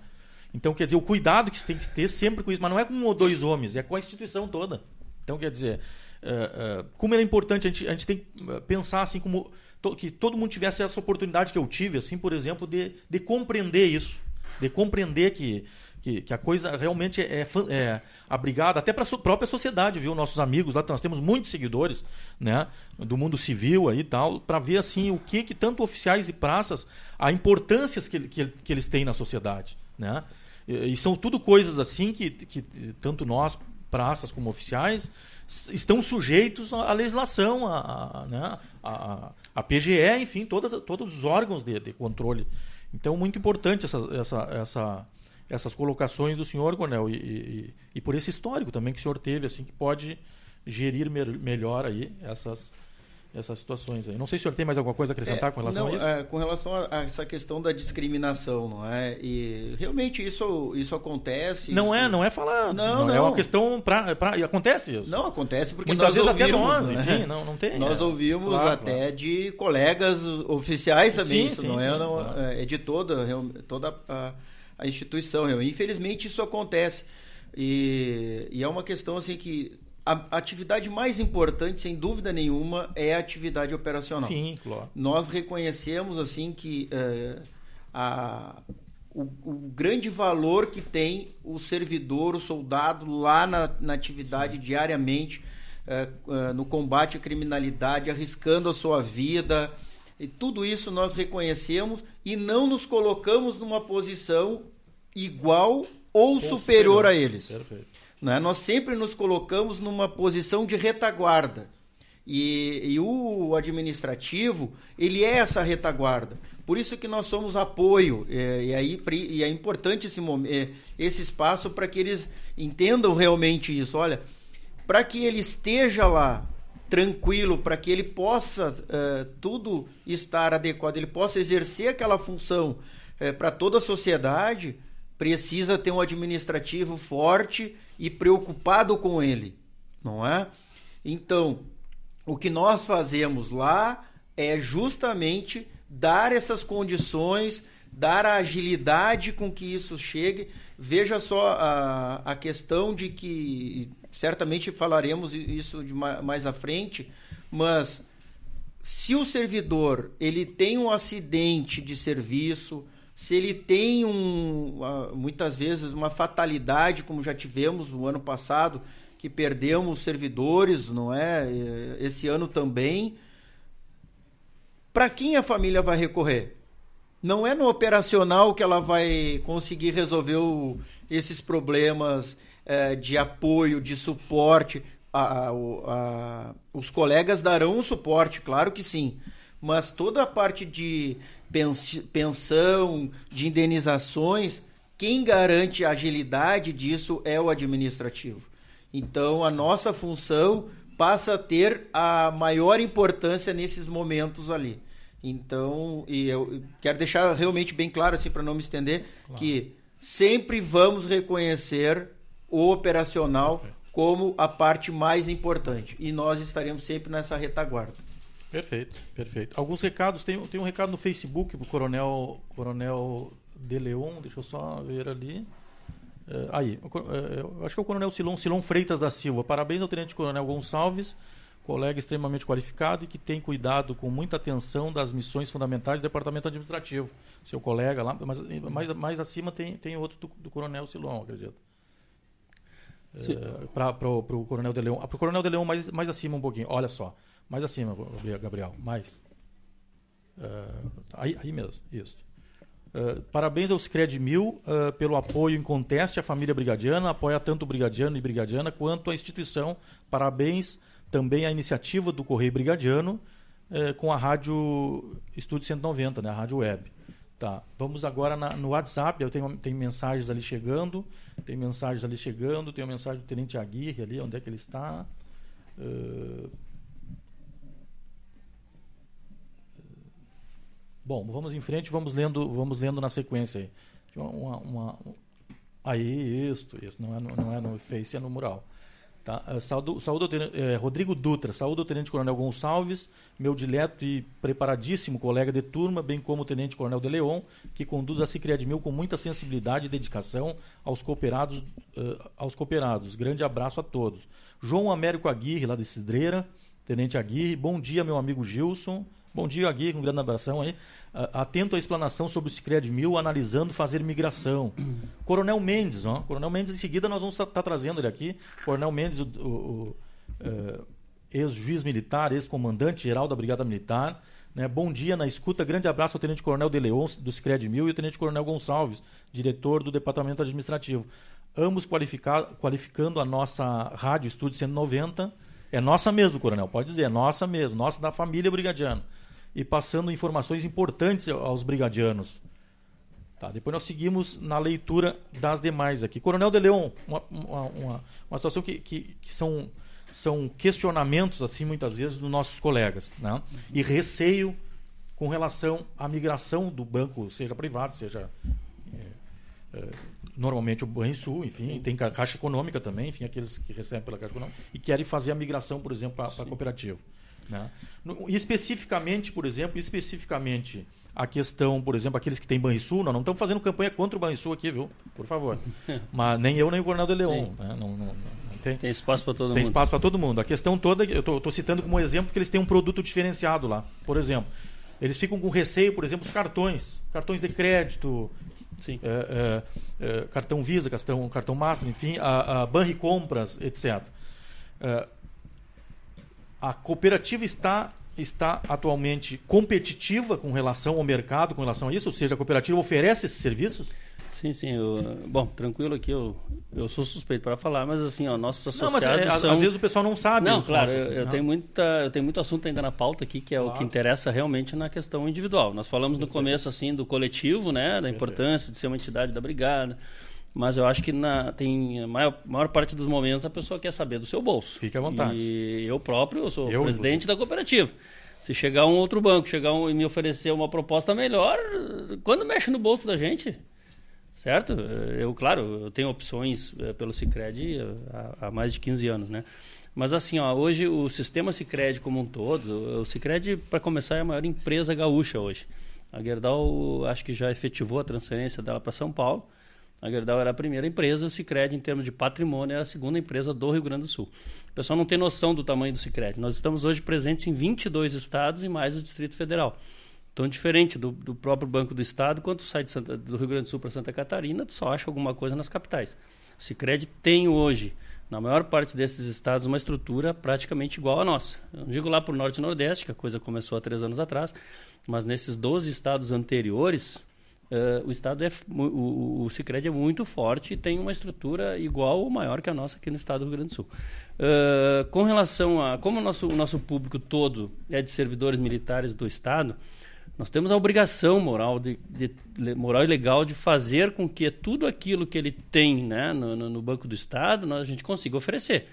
Então, quer dizer, o cuidado que você tem que ter sempre com isso, mas não é com um ou dois homens, é com a instituição toda. Então, quer dizer, uh, uh, como era importante, a gente, a gente tem que pensar assim como to, que todo mundo tivesse essa oportunidade que eu tive, assim, por exemplo, de, de compreender isso, de compreender que que, que a coisa realmente é, é, é abrigada até para a própria sociedade, viu? Nossos amigos lá, nós temos muitos seguidores, né, do mundo civil aí e tal, para ver assim o que que tanto oficiais e praças, a importância que, que, que eles têm na sociedade, né? E, são tudo coisas assim que, que tanto nós praças como oficiais estão sujeitos à legislação, a, né, a, a PGE, enfim, todas, todos os órgãos de, de controle. Então, muito importante essa, essa, essa, essas colocações do senhor, Cornel, e, e, e, por esse histórico também que o senhor teve, assim, que pode gerir me melhor aí essas, essas situações aí. Não sei se o senhor tem mais alguma coisa a acrescentar
é,
com relação
não,
a isso?
É, com relação a, a, essa questão da discriminação, não é? E realmente isso, isso acontece.
Não
isso...
é, não é falar.
Não, não,
não. É uma questão para pra... acontece isso.
Não acontece porque
muitas vezes
ouvimos,
até nós,
né?
enfim, não, não tem.
Nós
é.
ouvimos
claro,
até
claro.
de colegas oficiais também.
Sim,
isso
sim,
não é,
sim,
não,
claro.
é de toda toda a, a instituição. Infelizmente isso acontece e, e é uma questão assim que a atividade mais importante, sem dúvida nenhuma, é a atividade operacional.
Sim, claro.
Nós reconhecemos assim que é, a, o, o, grande valor que tem o servidor, o soldado lá na, na atividade Sim. diariamente, é, é, no combate à criminalidade, arriscando a sua vida. E tudo isso nós reconhecemos e não nos colocamos numa posição igual ou, superior, superior, a eles.
Perfeito.
Né? Nós sempre nos colocamos numa posição de retaguarda. E, e, o administrativo, ele é essa retaguarda. Por isso que nós somos apoio. É, e, aí, e é importante esse, momento, esse espaço para que eles entendam realmente isso. Olha, para que ele esteja lá tranquilo, para que ele possa uh, tudo estar adequado, ele possa exercer aquela função uh, para toda a sociedade, precisa ter um administrativo forte e preocupado com ele, não é? Então, o que nós fazemos lá é justamente dar essas condições, dar a agilidade com que isso chegue. Veja só a, a questão de que, certamente falaremos isso mais à frente, mas se o servidor ele tem um acidente de serviço, se ele tem um, muitas vezes uma fatalidade, como já tivemos no ano passado, que perdemos servidores, não é? Esse ano também. Para quem a família vai recorrer? Não é no operacional que ela vai conseguir resolver o, esses problemas é, de apoio, de suporte. A, a, a, os colegas darão suporte, claro que sim. Mas toda a parte de pensão, de indenizações, quem garante a agilidade disso é o administrativo. Então, a nossa função passa a ter a maior importância nesses momentos ali. Então, e eu quero deixar realmente bem claro, assim, para não me estender, claro. que sempre vamos reconhecer o operacional como a parte mais importante. E nós estaremos sempre nessa retaguarda.
Perfeito, perfeito. Alguns recados, tem, tem um recado no Facebook pro Coronel, Coronel De Leon, deixa eu só ver ali. É, aí, é, acho que é o Coronel Silon, Silon Freitas da Silva. Parabéns ao Tenente Coronel Gonçalves, colega extremamente qualificado e que tem cuidado com muita atenção das missões fundamentais do Departamento Administrativo. Seu colega lá, mas mais, mais acima tem, tem outro do, do Coronel Silon, acredito. É, para o Coronel de Leon. Para o Coronel de Leon, mais, mais acima um pouquinho. Olha só. Mais acima, Gabriel. Mais. Uh, aí, aí mesmo. Isso. Uh, parabéns ao Cicred Mil uh, pelo apoio inconteste à família brigadiana, apoia tanto o brigadiano e brigadiana quanto a instituição. Parabéns também à iniciativa do Correio Brigadiano uh, com a Rádio Estúdio 190, né, a Rádio Web. Tá. Vamos agora na, no WhatsApp, eu tenho, tenho mensagens ali chegando, tem mensagens ali chegando, tem uma mensagem do Tenente Aguirre ali, onde é que ele está? Uh, Bom, vamos em frente, vamos lendo, vamos lendo na sequência aí. Uma, uma, aí, isso, isso. Não é, no, não é no Face, é no mural. Tá? Uh, saúde, saúde é, Rodrigo Dutra, saúde ao Tenente Coronel Gonçalves, meu dileto e preparadíssimo colega de turma, bem como o Tenente Coronel de Leon, que conduz a Cicred Mil com muita sensibilidade e dedicação aos cooperados, uh, aos cooperados. Grande abraço a todos. João Américo Aguirre, lá de Cidreira, Tenente Aguirre, bom dia, meu amigo Gilson. Bom dia, Aguirre, um grande abração aí. Atento à explanação sobre o Cicred Mil, analisando fazer migração. Coronel Mendes, ó. Coronel Mendes, em seguida nós vamos estar tá, tá trazendo ele aqui. Coronel Mendes, o, o, o uh, ex-juiz militar, ex-comandante geral da Brigada Militar. Né? Bom dia na escuta. Grande abraço ao Tenente Coronel De Leon, do Cicred Mil, e o Tenente Coronel Gonçalves, diretor do Departamento Administrativo. Ambos qualificando a nossa rádio Estúdio 190. É nossa mesmo, Coronel, pode dizer, é nossa mesmo, nossa da família brigadiana e passando informações importantes aos brigadianos. Tá, depois nós seguimos na leitura das demais aqui. Coronel de Leon, uma, uma, uma situação que, que, que, são, são questionamentos, assim, muitas vezes, dos nossos colegas. Né? E receio com relação à migração do banco, seja privado, seja. É, é, normalmente o Banrisul, enfim, Sim. tem Caixa Econômica também, enfim, aqueles que recebem pela Caixa Econômica, e querem fazer a migração, por exemplo, para a cooperativa. Né? No, especificamente, por exemplo, especificamente a questão, por exemplo, aqueles que têm Banrisul, nós não estamos fazendo campanha contra o Banrisul aqui, viu? Por favor. Mas nem eu, nem o Coronel de Leon. Né? Não, não, não,
tem, tem espaço para todo
tem
mundo. Tem
espaço para todo mundo. A questão toda, eu estou citando como exemplo que eles têm um produto diferenciado lá. Por exemplo, eles ficam com receio, por exemplo, os cartões. Cartões de crédito, é, é, é, cartão Visa, cartão, cartão Master, enfim, a, a Banri Compras, etc. A cooperativa está está atualmente competitiva com relação ao mercado, com relação a isso? Ou seja, a cooperativa oferece esses serviços?
Sim, sim. Eu, bom, tranquilo aqui, eu, eu sou suspeito para falar, mas assim, ó, nossos associados não, mas, é,
são... Às vezes o pessoal não sabe.
Não, claro, nossos, eu, eu tenho muita, eu tenho muito assunto ainda na pauta aqui, que é claro. o que interessa realmente na questão individual. Nós falamos no começo, assim, do coletivo, né, da importância de ser uma entidade da brigada, mas eu acho que na, tem a maior, maior parte dos momentos a pessoa quer saber do seu bolso.
Fique à vontade.
E eu próprio eu sou eu, presidente você. da cooperativa. Se chegar um outro banco, chegar um, e me oferecer uma proposta melhor, quando mexe no bolso da gente, certo? Eu, claro, eu tenho opções eh, pelo Cicred há, há mais de 15 anos, né? Mas assim, ó, hoje o sistema Cicred como um todo, o Cicred, para começar, é a maior empresa gaúcha hoje. A Gerdau acho que já efetivou a transferência dela para São Paulo. A Gerdau era a primeira empresa, o Cicred, em termos de patrimônio, era a segunda empresa do Rio Grande do Sul. O pessoal não tem noção do tamanho do Cicred. Nós estamos hoje presentes em 22 estados e mais o Distrito Federal. Então, diferente do, do próprio Banco do Estado, quando tu sai Santa, do Rio Grande do Sul para Santa Catarina, tu só acha alguma coisa nas capitais. O Cicred tem hoje, na maior parte desses estados, uma estrutura praticamente igual à nossa. Eu não digo lá para o Norte e Nordeste, que a coisa começou há três anos atrás, mas nesses 12 estados anteriores, Uh, o estado é o, o Sicredi é muito forte e tem uma estrutura igual ou maior que a nossa aqui no estado do Rio Grande do Sul. Uh, com relação a como o nosso, o nosso público todo é de servidores militares do estado, nós temos a obrigação moral, de, de, moral e legal de fazer com que tudo aquilo que ele tem né, no, no, no Banco do Estado nós, a gente consiga oferecer.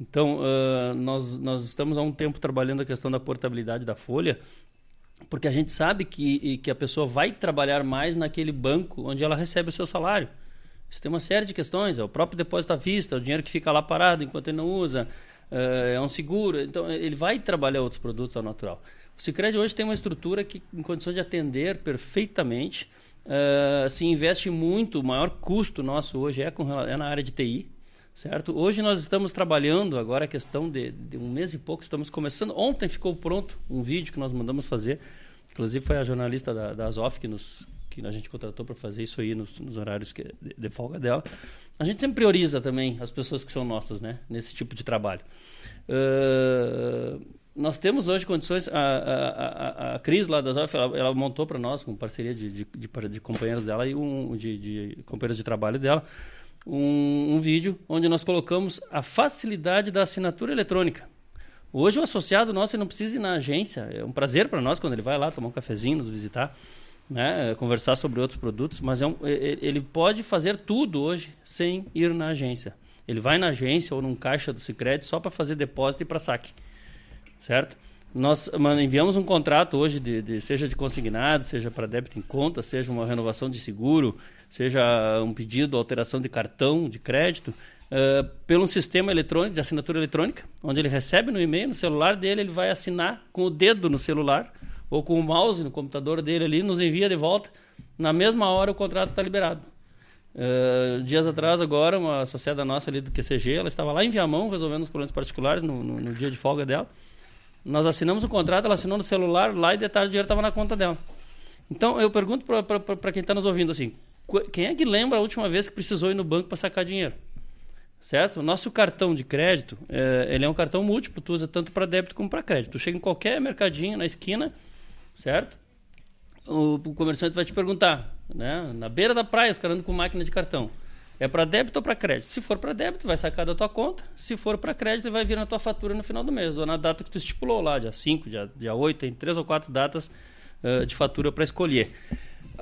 Então, uh, nós, nós estamos há um tempo trabalhando a questão da portabilidade da folha porque a gente sabe que, que a pessoa vai trabalhar mais naquele banco onde ela recebe o seu salário. Isso tem uma série de questões. É o próprio depósito à vista, o dinheiro que fica lá parado enquanto ele não usa, é, é um seguro. Então, ele vai trabalhar outros produtos ao natural. O Cicred hoje tem uma estrutura que, em condições de atender perfeitamente, uh, se investe muito, o maior custo nosso hoje é, com, é na área de TI, certo? Hoje nós estamos trabalhando, agora a questão de, de, um mês e pouco, estamos começando. Ontem ficou pronto um vídeo que nós mandamos fazer, inclusive foi a jornalista da, da Azof que, nos, que a gente contratou para fazer isso aí nos, nos horários que, de, de folga dela. A gente sempre prioriza também as pessoas que são nossas, né? Nesse tipo de trabalho. Uh, nós temos hoje condições. A, a, a, a Cris lá da Zof, ela, ela, montou para nós, com parceria de, de, de, de, companheiros dela e um, de, de companheiros de trabalho dela, um, um, vídeo onde nós colocamos a facilidade da assinatura eletrônica. Hoje o associado nosso não precisa ir na agência. É um prazer para nós quando ele vai lá tomar um cafezinho, nos visitar, né, conversar sobre outros produtos, mas é um, ele pode fazer tudo hoje sem ir na agência. Ele vai na agência ou num caixa do Sicredi só para fazer depósito e para saque certo? Nós enviamos um contrato hoje, de, de seja de consignado, seja para débito em conta, seja uma renovação de seguro, seja um pedido, alteração de cartão de crédito, uh, pelo sistema eletrônico, de assinatura eletrônica, onde ele recebe no e-mail, no celular dele, ele vai assinar com o dedo no celular ou com o mouse no computador dele ali, nos envia de volta. Na mesma hora o contrato está liberado. Uh, dias atrás, agora, uma associada nossa ali do QCG, ela estava lá em Viamão resolvendo os problemas particulares no, no, no dia de folga dela. Nós assinamos o contrato, ela assinou no celular, lá e de tarde o dinheiro estava na conta dela. Então eu pergunto para quem está nos ouvindo assim: quem é que lembra a última vez que precisou ir no banco para sacar dinheiro? Certo? O nosso cartão de crédito, é, ele é um cartão múltiplo, tu usa tanto para débito como para crédito. Tu chega em qualquer mercadinho na esquina, certo? O, o comerciante vai te perguntar, né? Na beira da praia, os com máquina de cartão. É para débito ou para crédito? Se for para débito, vai sacar da tua conta. Se for para crédito, vai vir na tua fatura no final do mês, ou na data que tu estipulou lá, dia 5, dia, dia 8, tem três ou quatro datas uh, de fatura para escolher.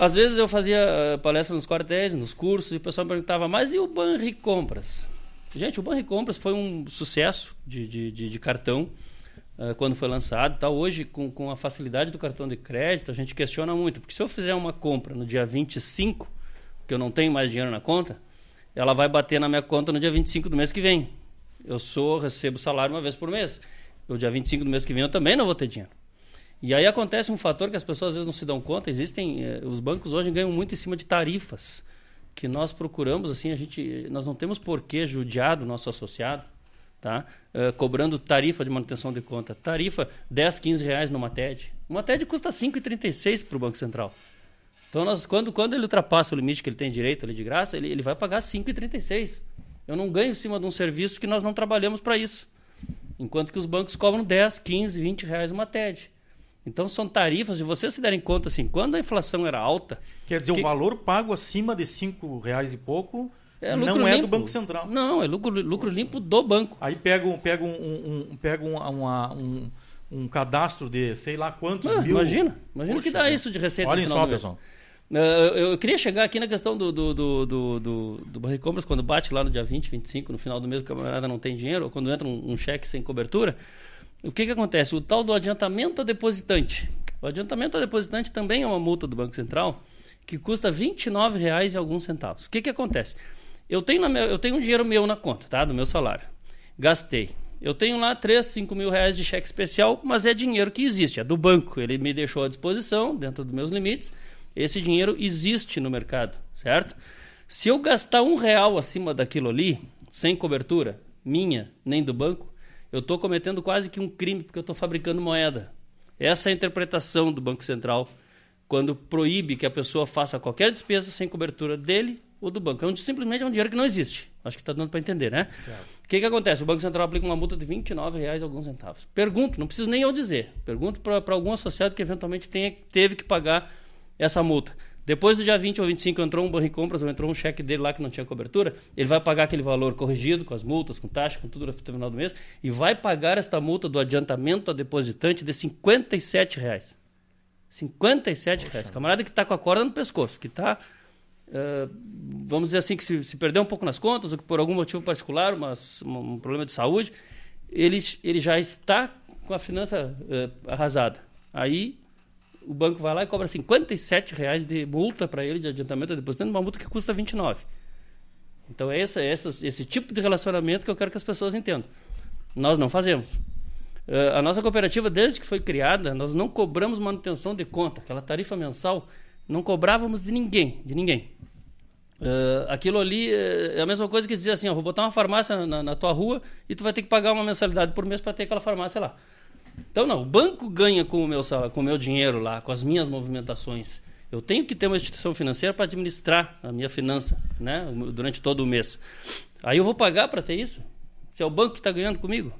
Às vezes eu fazia uh, palestra nos quartéis, nos cursos, e o pessoal perguntava, mas e o Banri Compras? Gente, o Banri Compras foi um sucesso de, de, de, de cartão uh, quando foi lançado. Tá? Hoje, com, com a facilidade do cartão de crédito, a gente questiona muito, porque se eu fizer uma compra no dia 25, que eu não tenho mais dinheiro na conta, ela vai bater na minha conta no dia 25 do mês que vem. Eu sou, recebo salário uma vez por mês. O dia 25 do mês que vem eu também não vou ter dinheiro. E aí acontece um fator que as pessoas às vezes não se dão conta. Existem, eh, os bancos hoje ganham muito em cima de tarifas que nós procuramos assim, a gente, nós não temos por que judiar do nosso associado, tá? Uh, cobrando tarifa de manutenção de conta. Tarifa 10, 15 reais numa TED. Uma TED custa 5,36 para o Banco Central. Então, nós, quando, quando ele ultrapassa o limite que ele tem direito ali de graça, ele, ele vai pagar 5,36. Eu não ganho em cima de um serviço que nós não trabalhamos para isso. Enquanto que os bancos cobram 10, 15, 20 reais uma TED. Então são tarifas, se vocês se derem conta, assim, quando a inflação era alta.
Quer dizer,
que...
o valor pago acima de 5 reais e pouco é não limpo. é do Banco Central.
Não, é lucro, lucro limpo do banco.
Aí pega, um, pega, um, um pega uma, um, um cadastro de sei lá quantos ah, mil.
Imagina, imagina Poxa, que dá isso de receita.
Olhem só, pessoal.
Eu, queria chegar aqui na questão do, do, do, do, do, do Barre Compras, quando bate lá no dia 20, 25, no final do mês, o camarada não tem dinheiro, ou quando entra um, um cheque sem cobertura. O que, que acontece? O tal do adiantamento a depositante. O adiantamento a depositante também é uma multa do Banco Central que custa R$ 29,00 e alguns centavos. O que, que acontece? Eu tenho, minha, eu tenho um dinheiro meu na conta, tá? Do meu salário. Gastei. Eu tenho lá 3, 5 mil reais de cheque especial, mas é dinheiro que existe, é do banco. Ele me deixou à disposição, dentro dos meus limites esse dinheiro existe no mercado, certo? Se eu gastar um real acima daquilo ali, sem cobertura, minha, nem do banco, eu estou cometendo quase que um crime porque eu estou fabricando moeda. Essa é a interpretação do Banco Central quando proíbe que a pessoa faça qualquer despesa sem cobertura dele ou do banco. É um, simplesmente é um dinheiro que não existe. Acho que está dando para entender, né? O que, que acontece? O Banco Central aplica uma multa de R$ 29,00 alguns centavos. Pergunto, não preciso nem eu dizer. Pergunto para algum associado que eventualmente tenha, teve que pagar essa multa. Depois do dia 20 ou 25 entrou um banco compras ou entrou um cheque dele lá que não tinha cobertura, ele vai pagar aquele valor corrigido com as multas, com taxa, com tudo no final do mês e vai pagar esta multa do adiantamento a depositante de 57 reais. 57 Poxa. reais. Camarada que está com a corda no pescoço, que está, uh, vamos dizer assim, que se, se perdeu um pouco nas contas ou que por algum motivo particular, mas um problema de saúde, ele, ele já está com a finança uh, arrasada. Aí o banco vai lá e cobra 57 reais de multa para ele de adiantamento depositando, uma multa que custa 29. Então é esse, tipo de relacionamento que eu quero que as pessoas entendam. Nós não fazemos. Uh, a nossa cooperativa, desde que foi criada, nós não cobramos manutenção de conta, aquela tarifa mensal, não cobrávamos de ninguém, de ninguém. Uh, aquilo ali é a mesma coisa que dizer assim, ó, vou botar uma farmácia na, na, tua rua e tu vai ter que pagar uma mensalidade por mês para ter aquela farmácia lá. Então não, o banco ganha com o meu com o meu dinheiro lá, com as minhas movimentações. Eu tenho que ter uma instituição financeira para administrar a minha finança, né, durante todo o mês. Aí eu vou pagar para ter isso? Se é o banco que está ganhando comigo?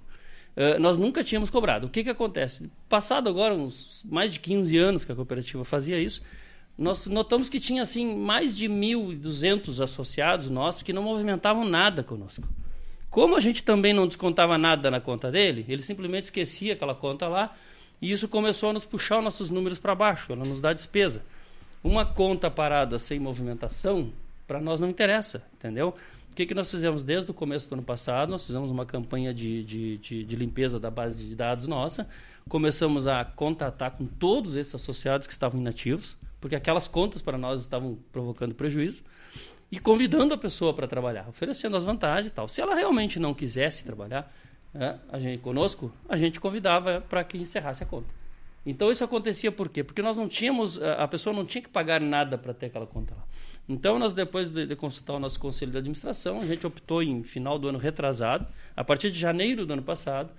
Uh, nós nunca tínhamos cobrado. O que, que acontece? Passado agora uns mais de 15 anos que a cooperativa fazia isso, nós notamos que tinha assim mais de 1.200 associados nossos que não movimentavam nada conosco. Como a gente também não descontava nada na conta dele, ele simplesmente esquecia aquela conta lá e isso começou a nos puxar os nossos números para baixo, ela nos dá despesa. Uma conta parada sem movimentação, para nós não interessa, entendeu? que, que nós fizemos desde o começo do ano passado? Nós fizemos uma campanha de, de, de, de limpeza da base de dados nossa. Começamos a contatar com todos esses associados que estavam inativos, porque aquelas contas para nós estavam provocando prejuízo, e convidando a pessoa para trabalhar, oferecendo as vantagens e tal. Se ela realmente não quisesse trabalhar é, a gente, conosco, a gente convidava para que encerrasse a conta. Então isso acontecia por quê? Porque nós não tínhamos, a pessoa não tinha que pagar nada para ter aquela conta lá. Então, nós depois de, de, consultar o nosso conselho de administração, a gente optou em final do ano retrasado, a partir de janeiro do ano passado,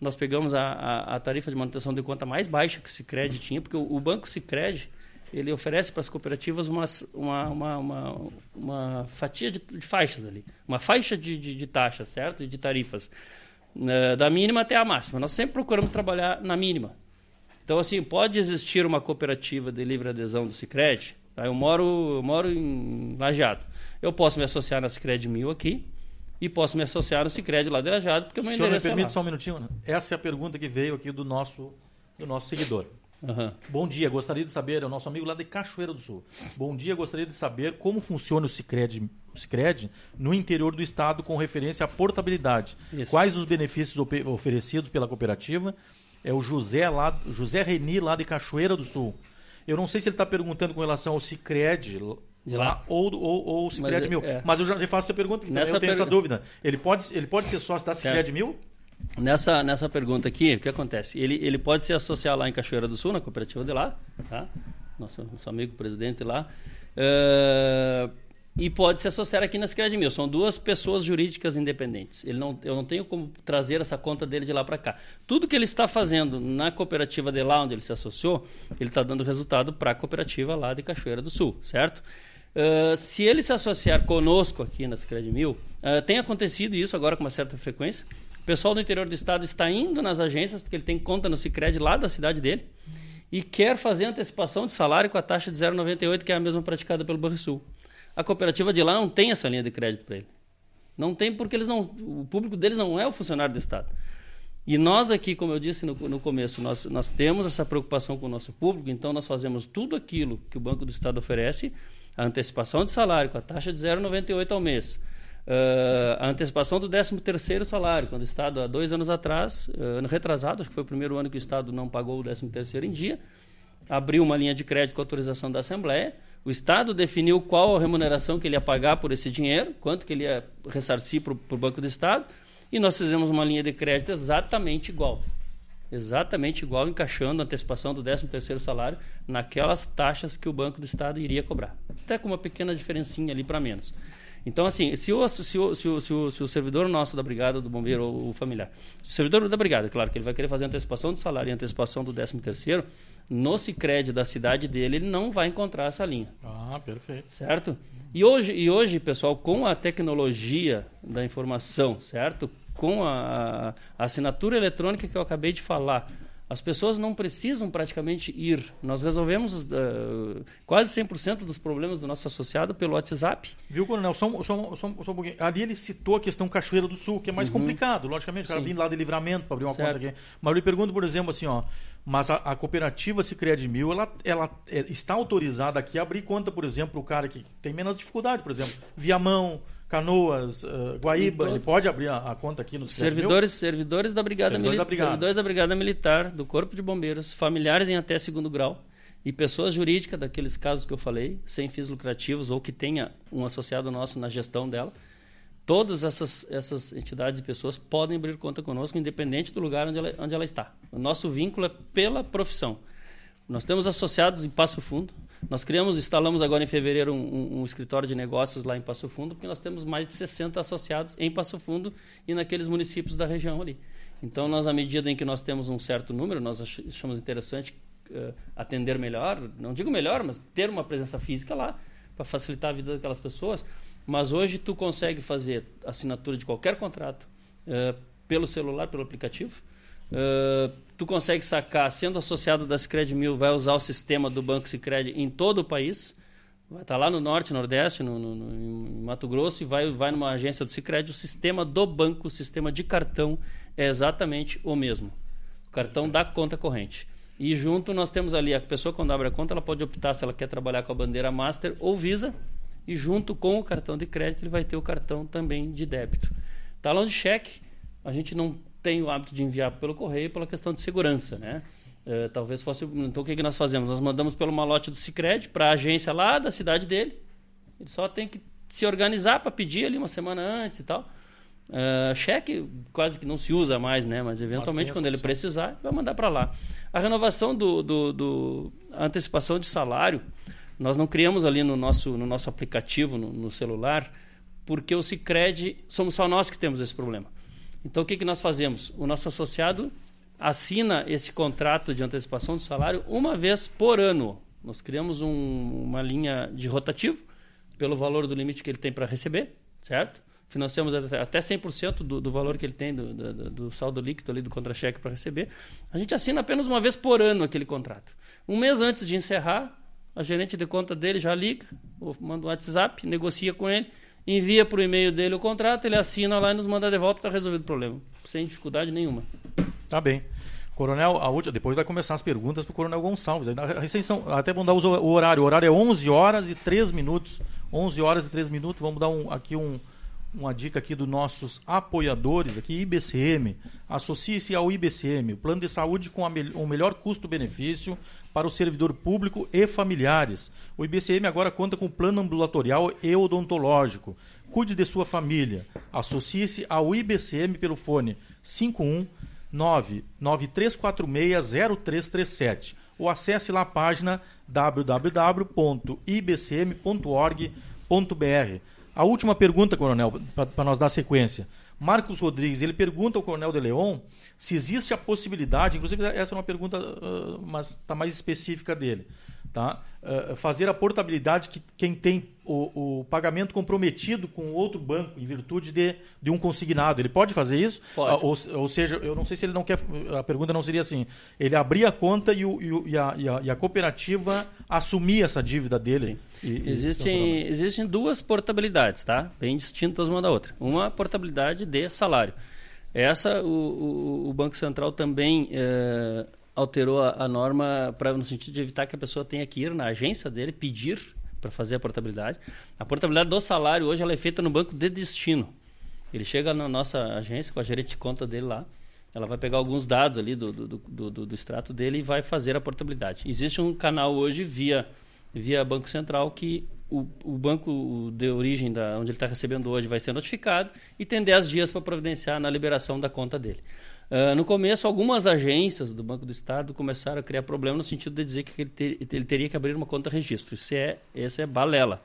nós pegamos a, a, a tarifa de manutenção de conta mais baixa que o Sicredi tinha, porque o, o Banco Sicredi ele oferece para as cooperativas uma, uma, uma, uma, uma fatia de, de, faixas ali, uma faixa de, de, de taxas, certo? E de tarifas, uh, da mínima até a máxima. Nós sempre procuramos trabalhar na mínima. Então, assim, pode existir uma cooperativa de livre adesão do Sicredi Tá? Eu, moro, eu moro em Lajeado. Eu posso me associar na Cicred Mil aqui e posso me associar no Cicred lá de Lajeado, porque o meu endereço
me
é
permite é só um minutinho? Né? Essa é a pergunta que veio aqui do nosso, do nosso seguidor. Uhum. Bom dia, gostaria de saber, é o nosso amigo lá de Cachoeira do Sul. Bom dia, gostaria de saber como funciona o Cicred, o Cicred no interior do estado com referência à portabilidade. Isso. Quais os benefícios oferecidos pela cooperativa? É o José, lá, José Reni, lá de Cachoeira do Sul. Eu não sei se ele está perguntando com relação ao Cicred de lá ou, ou, ou o Cicred Mil. É. Mas eu já faço essa pergunta, porque também eu tenho essa dúvida. Ele pode, ele pode ser sócio da Cicred Mil?
Nessa, nessa pergunta aqui, o que acontece? Ele, ele pode se associar lá em Cachoeira do Sul, na cooperativa de lá, tá? Nosso, nosso amigo presidente lá. Uh, e pode se associar aqui na Mil. São duas pessoas jurídicas independentes. Ele não, eu não tenho como trazer essa conta dele de lá para cá. Tudo que ele está fazendo na cooperativa de lá onde ele se associou, ele está dando resultado para a cooperativa lá de Cachoeira do Sul, certo? Uh, se ele se associar conosco aqui na Mil, uh, tem acontecido isso agora com uma certa frequência. Pessoal do interior do estado está indo nas agências, porque ele tem conta no Sicredi lá da cidade dele, e quer fazer antecipação de salário com a taxa de 0,98, que é a mesma praticada pelo Banrisul. A cooperativa de lá não tem essa linha de crédito para ele. Não tem porque eles não, o público deles não é o funcionário do Estado. E nós aqui, como eu disse no, no começo, nós, nós temos essa preocupação com o nosso público, então nós fazemos tudo aquilo que o Banco do Estado oferece, a antecipação de salário com a taxa de 0,98 ao mês, uh, a antecipação do 13º salário, quando o Estado, há dois anos atrás, uh, ano retrasado, acho que foi o primeiro ano que o Estado não pagou o 13º em dia, abriu uma linha de crédito com autorização da Assembleia, o Estado definiu qual a remuneração que ele ia pagar por esse dinheiro, quanto que ele ia ressarcir para o Banco do Estado, e nós fizemos uma linha de crédito exatamente igual. Exatamente igual, encaixando a antecipação do 13º salário naquelas taxas que o Banco do Estado iria cobrar. Até com uma pequena diferencinha ali para menos. Então, assim, se o, se, o, se, o, se, o, se o servidor nosso da brigada, do bombeiro ou o familiar, o servidor da brigada, claro que ele vai querer fazer antecipação de salário e antecipação do 13 terceiro, no Cicred da cidade dele, ele não vai encontrar essa linha.
Ah, perfeito.
Certo? E hoje, e hoje pessoal, com a tecnologia da informação, certo? Com a, a assinatura eletrônica que eu acabei de falar, as pessoas não precisam praticamente ir. Nós resolvemos uh, quase 100% dos problemas do nosso associado pelo WhatsApp.
Viu, Coronel? Só, só, só, só um pouquinho. Ali ele citou a questão Cachoeira do Sul, que é mais uhum. complicado. Logicamente, o cara vindo lá de livramento para abrir uma certo. conta aqui. Mas eu lhe pergunto, por exemplo, assim, ó, mas a, a cooperativa Sicredi Mil, ela, ela é, está autorizada aqui a abrir conta, por exemplo, o cara que tem menos dificuldade, por exemplo, Viamão, Canoas, uh, Guaíba, ele pode abrir a, a conta aqui no
servidores, servidores da brigada servidores, da brigada. servidores da brigada militar, do corpo de bombeiros, familiares em até segundo grau e pessoas jurídicas daqueles casos que eu falei, sem fins lucrativos ou que tenha um associado nosso na gestão dela, todas essas, essas entidades e pessoas podem abrir conta conosco, independente do lugar onde ela, onde ela está. O nosso vínculo é pela profissão. Nós temos associados em Passo Fundo. Nós criamos, instalamos agora em fevereiro um, um, um, escritório de negócios lá em Passo Fundo, porque nós temos mais de 60 associados em Passo Fundo e naqueles municípios da região ali. Então, nós, à medida em que nós temos um certo número, nós achamos interessante uh, atender melhor, não digo melhor, mas ter uma presença física lá, para facilitar a vida daquelas pessoas. Mas hoje tu consegue fazer assinatura de qualquer contrato uh, pelo celular, pelo aplicativo. Uh, tu consegue sacar, sendo associado da Sicredi Mil, vai usar o sistema do Banco Sicredi em todo o país. Vai estar tá lá no Norte, Nordeste, no, no, no, em Mato Grosso, e vai, vai numa agência do Sicredi. O sistema do banco, o sistema de cartão, é exatamente o mesmo. O cartão da conta corrente. E junto nós temos ali, a pessoa quando abre a conta, ela pode optar se ela quer trabalhar com a bandeira Master ou Visa. E junto com o cartão de crédito, ele vai ter o cartão também de débito. Talão de cheque, a gente não tem o hábito de enviar pelo correio pela questão de segurança, né? Uh, talvez fosse. Então, o que, que nós fazemos? Nós mandamos pelo malote do Cicred para a agência lá da cidade dele. Ele só tem que se organizar para pedir ali uma semana antes e tal. Uh, cheque quase que não se usa mais, né? Mas eventualmente, quando ele precisar, vai mandar para lá. A renovação do, do, do antecipação de salário, nós não criamos ali no nosso, no nosso aplicativo, no, no celular, porque o Cicred, somos só nós que temos esse problema. Então, o que, que nós fazemos? O nosso associado assina esse contrato de antecipação de salário uma vez por ano. Nós criamos um, uma linha de rotativo pelo valor do limite que ele tem para receber, certo? Financiamos até 100% do, do valor que ele tem do, do, do saldo líquido ali do contra-cheque para receber. A gente assina apenas uma vez por ano aquele contrato. Um mês antes de encerrar, a gerente de conta dele já liga, manda um WhatsApp, negocia com ele envia para o e-mail dele o contrato, ele assina lá e nos manda de volta, está resolvido o problema. Sem dificuldade nenhuma.
Tá bem. Coronel, a última, depois vai começar as perguntas para o Coronel Gonçalves. A recepção, até vamos dar o horário. O horário é 11 horas e 3 minutos. 11 horas e 3 minutos. Vamos dar um, aqui um, uma dica aqui dos nossos apoiadores aqui, IBCM. Associe-se ao IBCM, o plano de saúde com o melhor custo-benefício para o servidor público e familiares. O IBCM agora conta com plano ambulatorial e odontológico. Cuide de sua família. Associe-se ao IBCM pelo fone 51993460337 ou acesse lá a página www.ibcm.org.br. A última pergunta, Coronel, para nós dar sequência. Marcos Rodrigues, ele pergunta ao Coronel de Leon se existe a possibilidade, inclusive essa é uma pergunta, uh, mas está mais específica dele, tá? Uh, fazer a portabilidade que quem tem o, o, pagamento comprometido com outro banco em virtude de, de um consignado. Ele pode fazer isso?
Pode.
Ou, ou, seja, eu não sei se ele não quer. A pergunta não seria assim. Ele abrir a conta e, o, e, a, e, a, e a, cooperativa assumir essa dívida dele.
Existem, existem duas portabilidades, tá? Bem distintas uma da outra. Uma portabilidade de salário. Essa, o, o, o Banco Central também é, alterou a, a norma para no sentido de evitar que a pessoa tenha que ir na agência dele pedir para fazer a portabilidade. A portabilidade do salário hoje ela é feita no banco de destino. Ele chega na nossa agência com a gerente de conta dele lá, ela vai pegar alguns dados ali do, do, do, do, do extrato dele e vai fazer a portabilidade. Existe um canal hoje via, via Banco Central que o, o banco de origem da, onde ele está recebendo hoje vai ser notificado e tem 10 dias para providenciar na liberação da conta dele. Uh, no começo, algumas agências do Banco do Estado começaram a criar problema no sentido de dizer que ele, ter, ele teria que abrir uma conta registro. Isso é, essa é balela.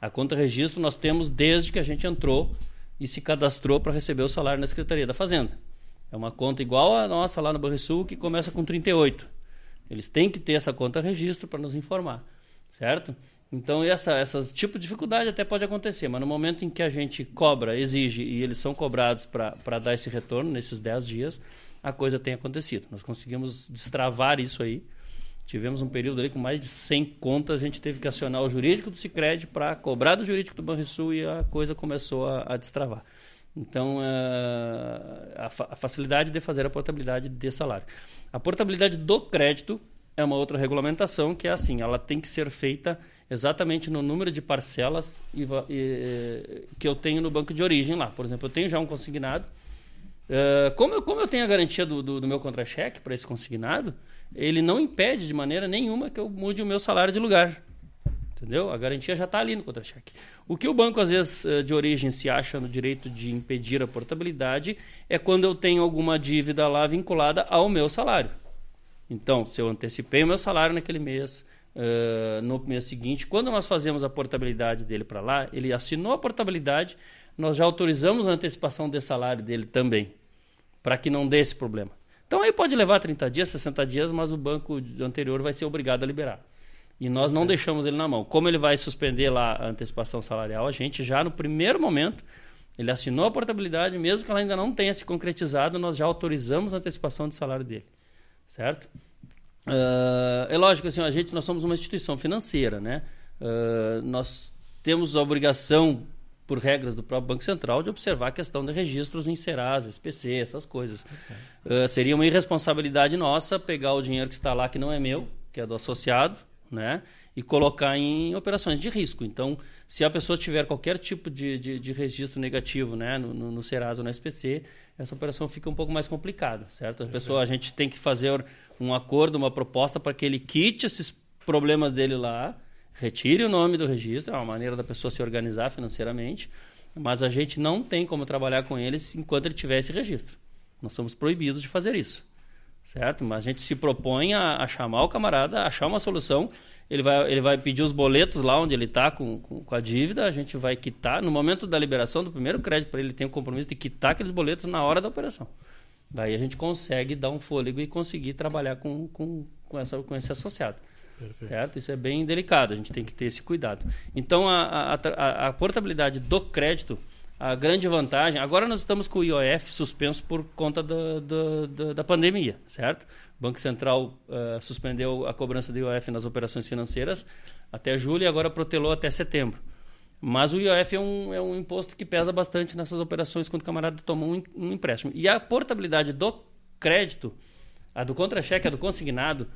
A conta registro nós temos desde que a gente entrou e se cadastrou para receber o salário na Secretaria da Fazenda. É uma conta igual a nossa lá no Banrisul, que começa com 38. Eles têm que ter essa conta registro para nos informar, certo? Então, essa, essas tipo de dificuldade até pode acontecer, mas no momento em que a gente cobra, exige e eles são cobrados para dar esse retorno nesses 10 dias, a coisa tem acontecido. Nós conseguimos destravar isso aí. Tivemos um período ali com mais de 100 contas, a gente teve que acionar o jurídico do Cicred para cobrar do jurídico do Banrisul e a coisa começou a, a destravar. Então, uh, a, a facilidade de fazer a portabilidade de salário. A portabilidade do crédito é uma outra regulamentação que é assim, ela tem que ser feita exatamente no número de parcelas e, e, que eu tenho no banco de origem lá. Por exemplo, eu tenho já um consignado. Uh, como, eu, como eu tenho a garantia do, do, do meu contra-cheque para esse consignado, ele não impede de maneira nenhuma que eu mude o meu salário de lugar. Entendeu? A garantia já está ali no contra-cheque. O que o banco, às vezes, eh, de origem, se acha no direito de impedir a portabilidade é quando eu tenho alguma dívida lá vinculada ao meu salário. Então, se eu antecipei o meu salário naquele mês, uh, no mês seguinte, quando nós fazemos a portabilidade dele para lá, ele assinou a portabilidade, nós já autorizamos a antecipação de salário dele também, para que não dê esse problema. Então aí pode levar 30 dias, 60 dias, mas o banco anterior vai ser obrigado a liberar. E nós não deixamos ele na mão. Como ele vai suspender lá a antecipação salarial, a gente já no primeiro momento, ele assinou a portabilidade, mesmo que ela ainda não tenha se concretizado, nós já autorizamos a antecipação de salário dele. Certo? Uh, é lógico, assim, a gente, nós somos uma instituição financeira, né? Uh, nós temos a obrigação, por regras do próprio Banco Central, de observar a questão de registros em Serasa, SPC, essas coisas. Okay. Uh, seria uma irresponsabilidade nossa pegar o dinheiro que está lá, que não é meu, que é do associado, né? E colocar em operações de risco. Então, se a pessoa tiver qualquer tipo de, de, de registro negativo né, no, no, no, Serasa ou no SPC, essa operação fica um pouco mais complicada, certo? A pessoa, a gente tem que fazer um acordo, uma proposta para que ele quite esses problemas dele lá, retire o nome do registro, é uma maneira da pessoa se organizar financeiramente, mas a gente não tem como trabalhar com eles enquanto ele tiver esse registro. Nós somos proibidos de fazer isso certo? Mas a gente se propõe a, a, chamar o camarada, a achar uma solução. Ele vai, ele vai pedir os boletos lá onde ele está com, com, com, a dívida, a gente vai quitar. No momento da liberação do primeiro crédito para ele, tem o compromisso de quitar aqueles boletos na hora da operação. Daí a gente consegue dar um fôlego e conseguir trabalhar com, com, com, essa, com esse associado. Perfeito. Certo? Isso é bem delicado, a gente tem que ter esse cuidado. Então, a, a, a, a portabilidade do crédito a grande vantagem. Agora nós estamos com o IOF suspenso por conta do, do, do, da pandemia, certo? O Banco Central uh, suspendeu a cobrança do IOF nas operações financeiras até julho e agora protelou até setembro. Mas o IOF é um, é um imposto que pesa bastante nessas operações quando o camarada toma um, um empréstimo. E a portabilidade do crédito, a do contra-cheque, a do consignado,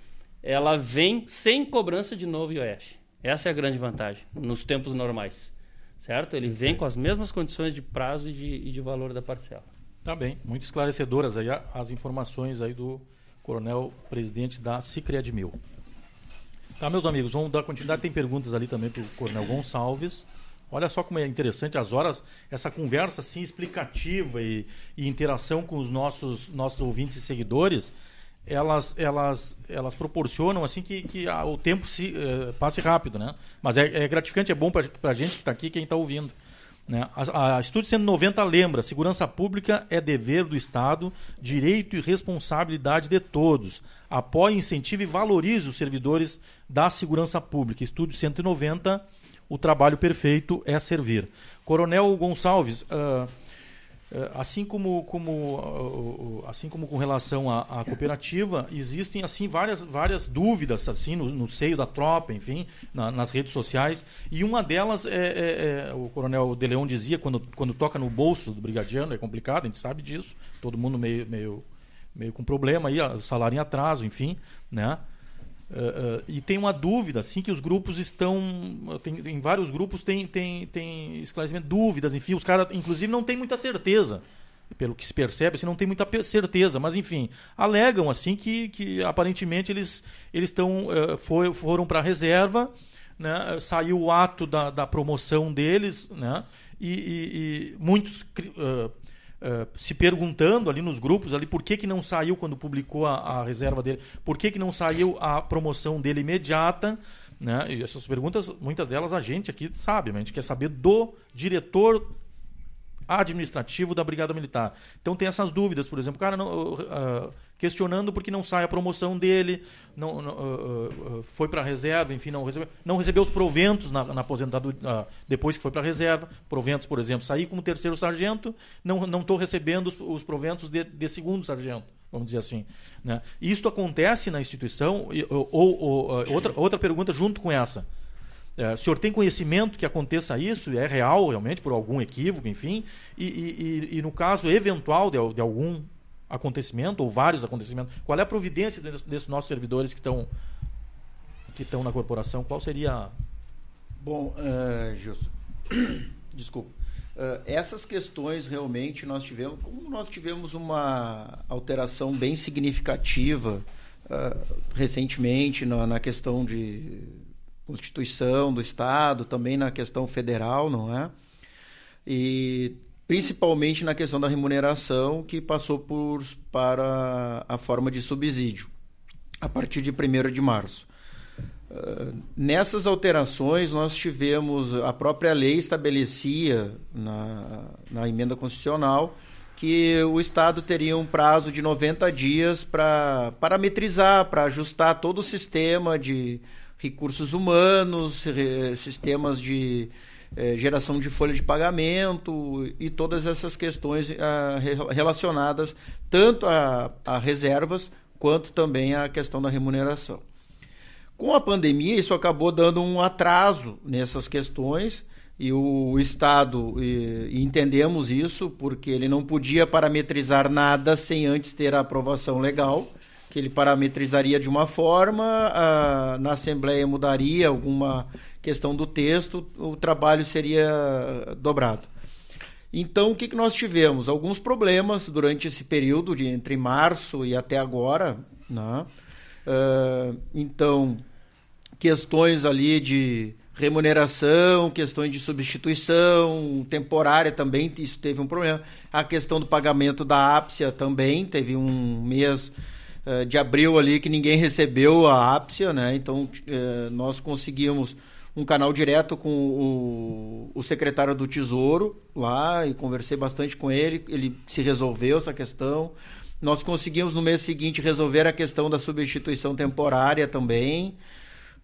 ela vem sem cobrança de novo IOF. Essa é a grande vantagem nos tempos normais certo? Ele vem com as mesmas condições de prazo e de, e de valor da parcela.
Tá bem, muito esclarecedoras aí as informações aí do coronel presidente da Cicred Mil. Tá, meus amigos, vamos dar continuidade. Tem perguntas ali também para o coronel Gonçalves. Olha só como é interessante as horas, essa conversa assim explicativa e, e interação com os nossos, nossos ouvintes e seguidores elas, elas, elas proporcionam assim que, que a, o tempo se uh, passe rápido, né? Mas é, é gratificante, é bom para a gente que está aqui, quem está ouvindo. Né? A, a Estúdio 190 lembra: segurança pública é dever do Estado, direito e responsabilidade de todos. Apoie, incentive e valorize os servidores da segurança pública. Estúdio 190, o trabalho perfeito é servir. Coronel Gonçalves. Uh, assim como, como, assim como com relação à, à, cooperativa, existem assim várias, várias dúvidas assim no, no seio da tropa, enfim, na, nas redes sociais. E uma delas é, é, é, o coronel De Leon dizia quando, quando toca no bolso do brigadiano é complicado, a gente sabe disso. Todo mundo meio, meio, meio com problema aí, salário em atraso, enfim, né? Uh, e tem uma dúvida, assim, que os grupos estão. Tem, em vários grupos tem, tem, tem esclarecimento, dúvidas, enfim, os caras, inclusive, não têm muita certeza. Pelo que se percebe, assim, não tem muita certeza, mas enfim, alegam assim que, que aparentemente eles eles estão uh, foi, foram para a reserva, né? saiu o ato da, da promoção deles, né? e, e, e muitos Uh, se perguntando ali nos grupos ali por que, que não saiu quando publicou a, a, reserva dele, por que, que não saiu a promoção dele imediata, né? E essas perguntas, muitas delas a gente aqui sabe, a gente quer saber do diretor administrativo da Brigada Militar. Então tem essas dúvidas, por exemplo, cara, não, uh, questionando porque não sai a promoção dele, não, não uh, uh, foi para a reserva, enfim, não recebeu, não recebeu os proventos na, na aposentadoria depois que foi para a reserva. Proventos, por exemplo, saí como terceiro sargento, não estou recebendo os, os proventos de, de, segundo sargento, vamos dizer assim. Né? Isto acontece na instituição, ou, ou, ou outra, outra pergunta junto com essa. É, o senhor tem conhecimento que aconteça isso? É real, realmente, por algum equívoco, enfim? E, e, e no caso eventual de, de, algum acontecimento, ou vários acontecimentos, qual é a providência desses nossos servidores que estão que estão na corporação? Qual seria.
Bom, uh, Gilson, desculpa. Uh, essas questões realmente nós tivemos, como nós tivemos uma alteração bem significativa uh, recentemente na, na questão de Constituição do Estado, também na questão federal, não é? E principalmente na questão da remuneração, que passou por, para a forma de subsídio, a partir de 1 de março. Uh, nessas alterações, nós tivemos, a própria lei estabelecia na, na emenda constitucional que o Estado teria um prazo de 90 dias para parametrizar, para ajustar todo o sistema de recursos humanos, sistemas de eh, geração de folha de pagamento e todas essas questões ah, relacionadas tanto a, a reservas quanto também à questão da remuneração. Com a pandemia, isso acabou dando um atraso nessas questões e o Estado, e, entendemos isso, porque ele não podia parametrizar nada sem antes ter a aprovação legal, que ele parametrizaria de uma forma, a, na Assembleia mudaria alguma questão do texto, o trabalho seria dobrado. Então, o que, que nós tivemos? Alguns problemas durante esse período, de entre março e até agora. Né? Uh, então, questões ali de remuneração, questões de substituição temporária também, isso teve um problema. A questão do pagamento da ápsia também, teve um mês uh, de abril ali que ninguém recebeu a ápsia, né? Então uh, nós conseguimos um canal direto com o, o, secretário do Tesouro lá e conversei bastante com ele, ele se resolveu essa questão. Nós conseguimos no mês seguinte resolver a questão da substituição temporária também,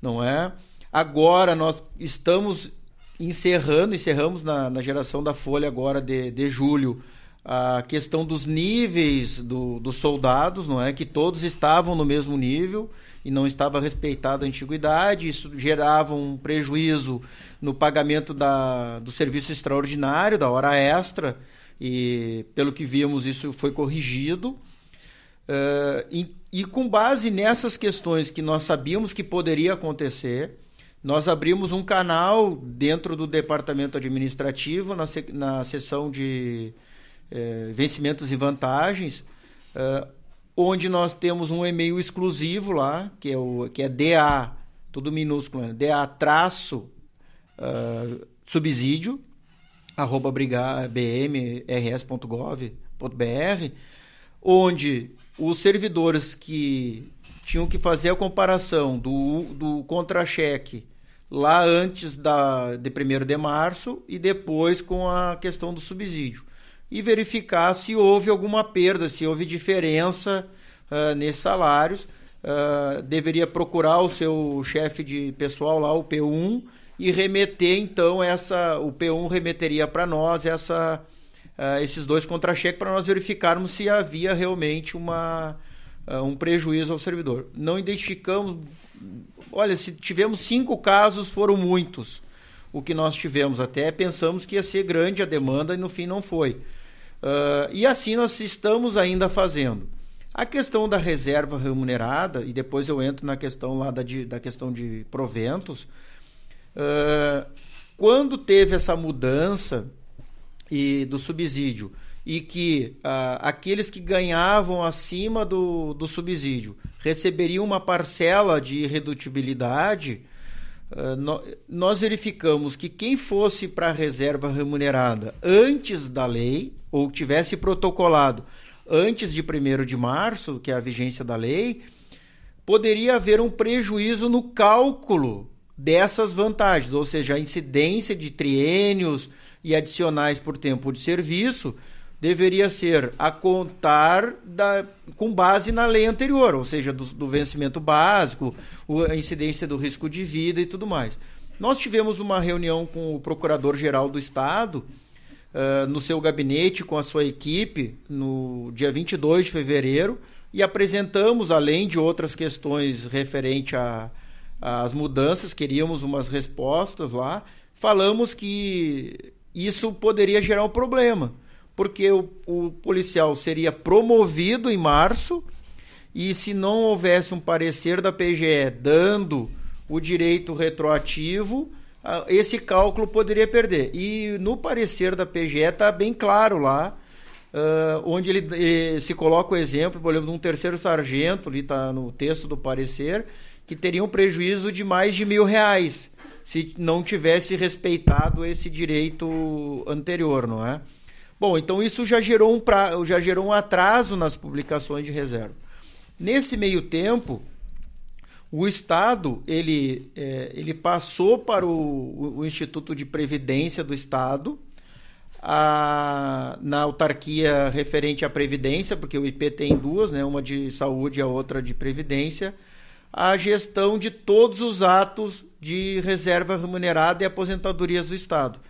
não é? Agora nós estamos encerrando, encerramos na, na geração da Folha agora de, de julho a questão dos níveis do, dos soldados, não é? Que todos estavam no mesmo nível e não estava respeitada a antiguidade, isso gerava um prejuízo no pagamento da, do serviço extraordinário, da hora extra, e pelo que vimos isso foi corrigido. Uh, e, e com base nessas questões que nós sabíamos que poderia acontecer, nós abrimos um canal dentro do departamento administrativo, na, na seção de eh, vencimentos e vantagens, uh, onde nós temos um e-mail exclusivo lá, que é, o, que é DA, tudo minúsculo, né? DA traço uh, subsídio, arroba bmrs.gov.br, onde os servidores que tinham que fazer a comparação do, do contra-cheque lá antes da, de 1 de março e depois com a questão do subsídio. E verificar se houve alguma perda, se houve diferença uh, nesses salários. Uh, deveria procurar o seu chefe de pessoal lá, o P1, e remeter então essa. O P1 remeteria para nós essa, uh, esses dois contra-cheques para nós verificarmos se havia realmente uma, um prejuízo ao servidor. Não identificamos olha, se tivemos cinco casos, foram muitos o que nós tivemos. Até pensamos que ia ser grande a demanda e no fim não foi. Uh, e assim nós estamos ainda fazendo. A questão da reserva remunerada, e depois eu entro na questão lá da, de, da questão de proventos, uh, quando teve essa mudança e do subsídio e que uh, aqueles que ganhavam acima do, do subsídio receberiam uma parcela de irredutibilidade, uh, no, nós verificamos que quem fosse para a reserva remunerada antes da lei, ou tivesse protocolado antes de 1 de março, que é a vigência da lei, poderia haver um prejuízo no cálculo dessas vantagens, ou seja, a incidência de triênios e adicionais por tempo de serviço deveria ser a contar da, com base na lei anterior, ou seja, do, do vencimento básico, a incidência do risco de vida e tudo mais. Nós tivemos uma reunião com o Procurador-Geral do Estado, uh, no seu gabinete, com a sua equipe, no dia 22 de fevereiro, e apresentamos, além de outras questões referentes às mudanças, queríamos umas respostas lá, falamos que isso poderia gerar um problema porque o, o policial seria promovido em março e se não houvesse um parecer da PGE dando o direito retroativo, esse cálculo poderia perder. E no parecer da PGE está bem claro lá, uh, onde ele, se coloca o exemplo, por exemplo, de um terceiro sargento, ali está no texto do parecer, que teriam prejuízo de mais de mil reais se não tivesse respeitado esse direito anterior, não é? Bom, então isso já gerou um, pra, já gerou um atraso nas publicações de reserva. Nesse meio tempo, o Estado ele, é, ele passou para o, o, Instituto de Previdência do Estado, a, na autarquia referente à Previdência, porque o IP tem duas, né, uma de saúde e a outra de Previdência, a gestão de todos os atos de reserva remunerada e aposentadorias do Estado.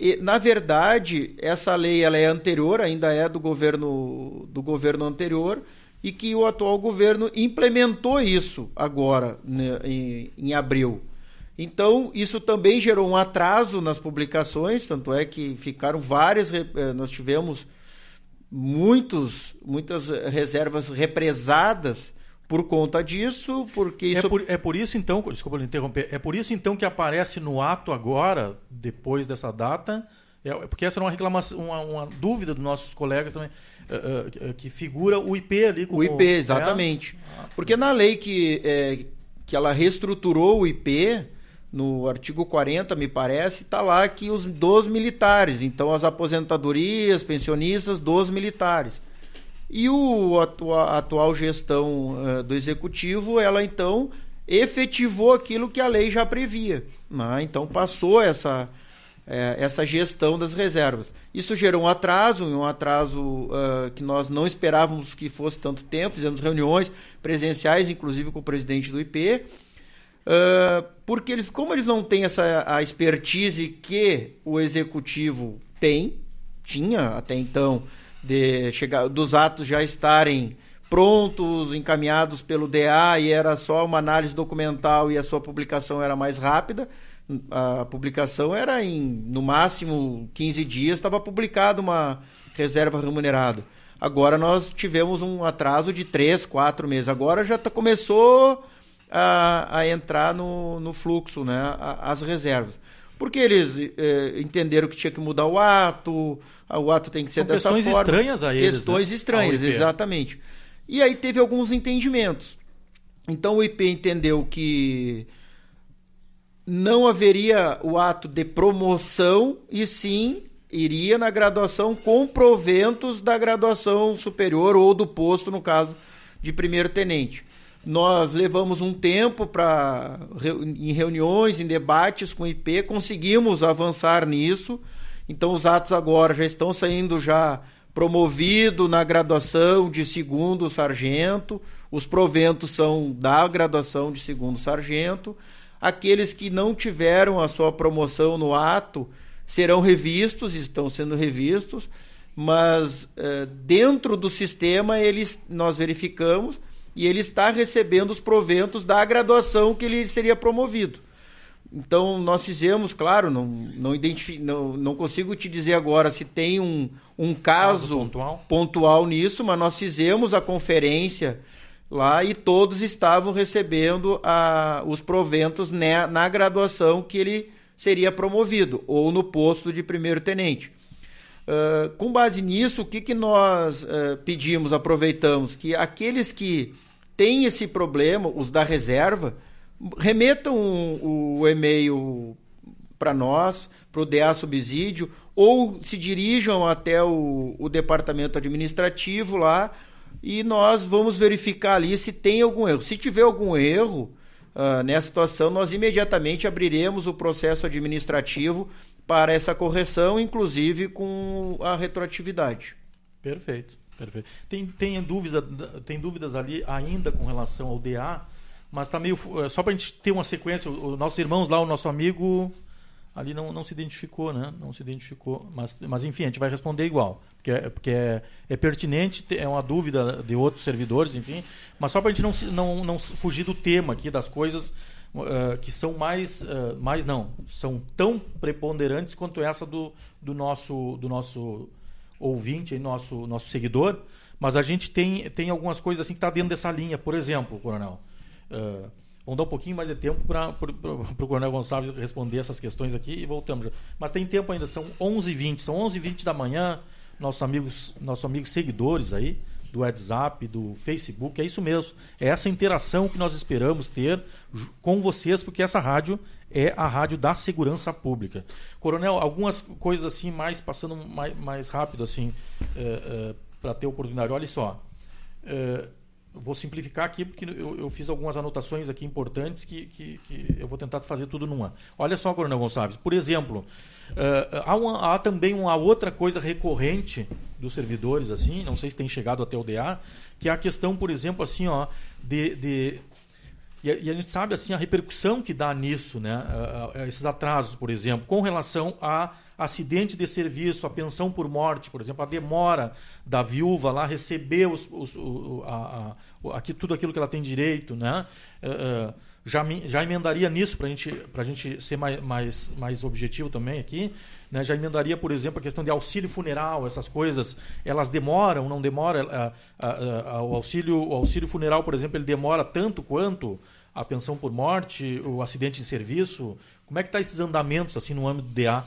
E, na verdade, essa lei ela é anterior, ainda é do governo, do governo anterior, e que o atual governo implementou isso agora, né, em, em abril. Então, isso também gerou um atraso nas publicações, tanto é que ficaram várias, eh, nós tivemos muitos, muitas reservas represadas por conta disso, porque
é
isso...
É por, é por isso então, desculpa interromper, é por isso então que aparece no ato agora, depois dessa data, é, porque essa é uma reclamação, uma, uma dúvida dos nossos colegas também, uh, uh, que figura o IP ali.
Como, o IP, exatamente. É? Porque na lei que, é, que ela reestruturou o IP, no artigo 40, me parece, está lá que os dos militares, então as aposentadorias, pensionistas dos militares. E o atua, a atual gestão uh, do executivo, ela então efetivou aquilo que a lei já previa. Né? Então passou essa, é, essa gestão das reservas. Isso gerou um atraso, um atraso uh, que nós não esperávamos que fosse tanto tempo. Fizemos reuniões presenciais, inclusive com o presidente do IP, uh, porque eles, como eles não têm essa a expertise que o executivo tem, tinha até então de chegar, dos atos já estarem prontos, encaminhados pelo DA e era só uma análise documental e a sua publicação era mais rápida. A publicação era em, no máximo, 15 dias, estava publicada uma reserva remunerada. Agora nós tivemos um atraso de 3, 4 meses. Agora já tá, começou a, a entrar no, no fluxo, né, a, as reservas. Porque eles eh, entenderam que tinha que mudar o ato, o ato tem que ser São dessa
questões
forma.
estranhas a eles.
Questões
né?
estranhas, exatamente. E aí teve alguns entendimentos. Então o IP entendeu que não haveria o ato de promoção e sim iria na graduação com proventos da graduação superior ou do posto, no caso de primeiro tenente. Nós levamos um tempo para em reuniões, em debates com o IP, conseguimos avançar nisso. Então os atos agora já estão saindo já promovido na graduação de segundo sargento. Os proventos são da graduação de segundo sargento. Aqueles que não tiveram a sua promoção no ato serão revistos, estão sendo revistos, mas eh, dentro do sistema eles nós verificamos e ele está recebendo os proventos da graduação que ele seria promovido. Então, nós fizemos, claro, não, não, identifi não, não consigo te dizer agora se tem um, um caso, caso pontual. pontual nisso, mas nós fizemos a conferência lá e todos estavam recebendo a, os proventos na, na graduação que ele seria promovido, ou no posto de primeiro tenente. Uh, com base nisso, o que, que nós uh, pedimos, aproveitamos? Que aqueles que têm esse problema, os da reserva, remetam o, o e-mail para nós, para o DA Subsídio, ou se dirijam até o, o departamento administrativo lá e nós vamos verificar ali se tem algum erro. Se tiver algum erro uh, nessa situação, nós imediatamente abriremos o processo administrativo para essa correção, inclusive com a retroatividade.
Perfeito, perfeito. Tem, tem, dúvida, tem dúvidas ali ainda com relação ao DA? mas tá meio. Eh, só para a gente ter uma sequência, os nossos irmãos lá, o nosso amigo ali não, não se identificou, né? Não se identificou. Mas, mas enfim, a gente vai responder igual. Porque, é, porque é, é pertinente, é uma dúvida de outros servidores, enfim. Mas só para a gente não, não, não fugir do tema aqui, das coisas uh, que são mais. Uh, mais não, são tão preponderantes quanto essa do, do, nosso, do nosso ouvinte, nosso, nosso seguidor. Mas a gente tem, tem algumas coisas assim que está dentro dessa linha. Por exemplo, Coronel. Uh, vamos dar um pouquinho mais de tempo para o Coronel Gonçalves responder essas questões aqui e voltamos. Mas tem tempo ainda, são 11h20, são 11h20 da manhã, nossos amigos, nossos amigos seguidores aí, do WhatsApp, do Facebook, é isso mesmo. É essa interação que nós esperamos ter com vocês, porque essa rádio é a rádio da segurança pública. Coronel, algumas coisas assim, mais passando mais, mais rápido assim, é, é, para ter oportunidade. Olha só. É, vou simplificar aqui porque eu, eu, fiz algumas anotações aqui importantes que, que, que, eu vou tentar fazer tudo numa. Olha só, Coronel Gonçalves, por exemplo, uh, há, uma, há, também uma outra coisa recorrente dos servidores, assim, não sei se tem chegado até o DA, que é a questão, por exemplo, assim, ó, de, de e a, e a, gente sabe assim a repercussão que dá nisso, né? esses atrasos, por exemplo, com relação a acidente de serviço, a pensão por morte, por exemplo, a demora da viúva lá receber os, os, o, a, a, aqui, tudo aquilo que ela tem direito, né? Uh, uh, já, já emendaria nisso para gente, a gente ser mais, mais, mais objetivo também aqui. Né? Já emendaria, por exemplo, a questão de auxílio funeral, essas coisas, elas demoram, não demora? Uh, o, auxílio, o auxílio funeral, por exemplo, ele demora tanto quanto a pensão por morte, o acidente em serviço? Como é que está esses andamentos assim no âmbito do DA?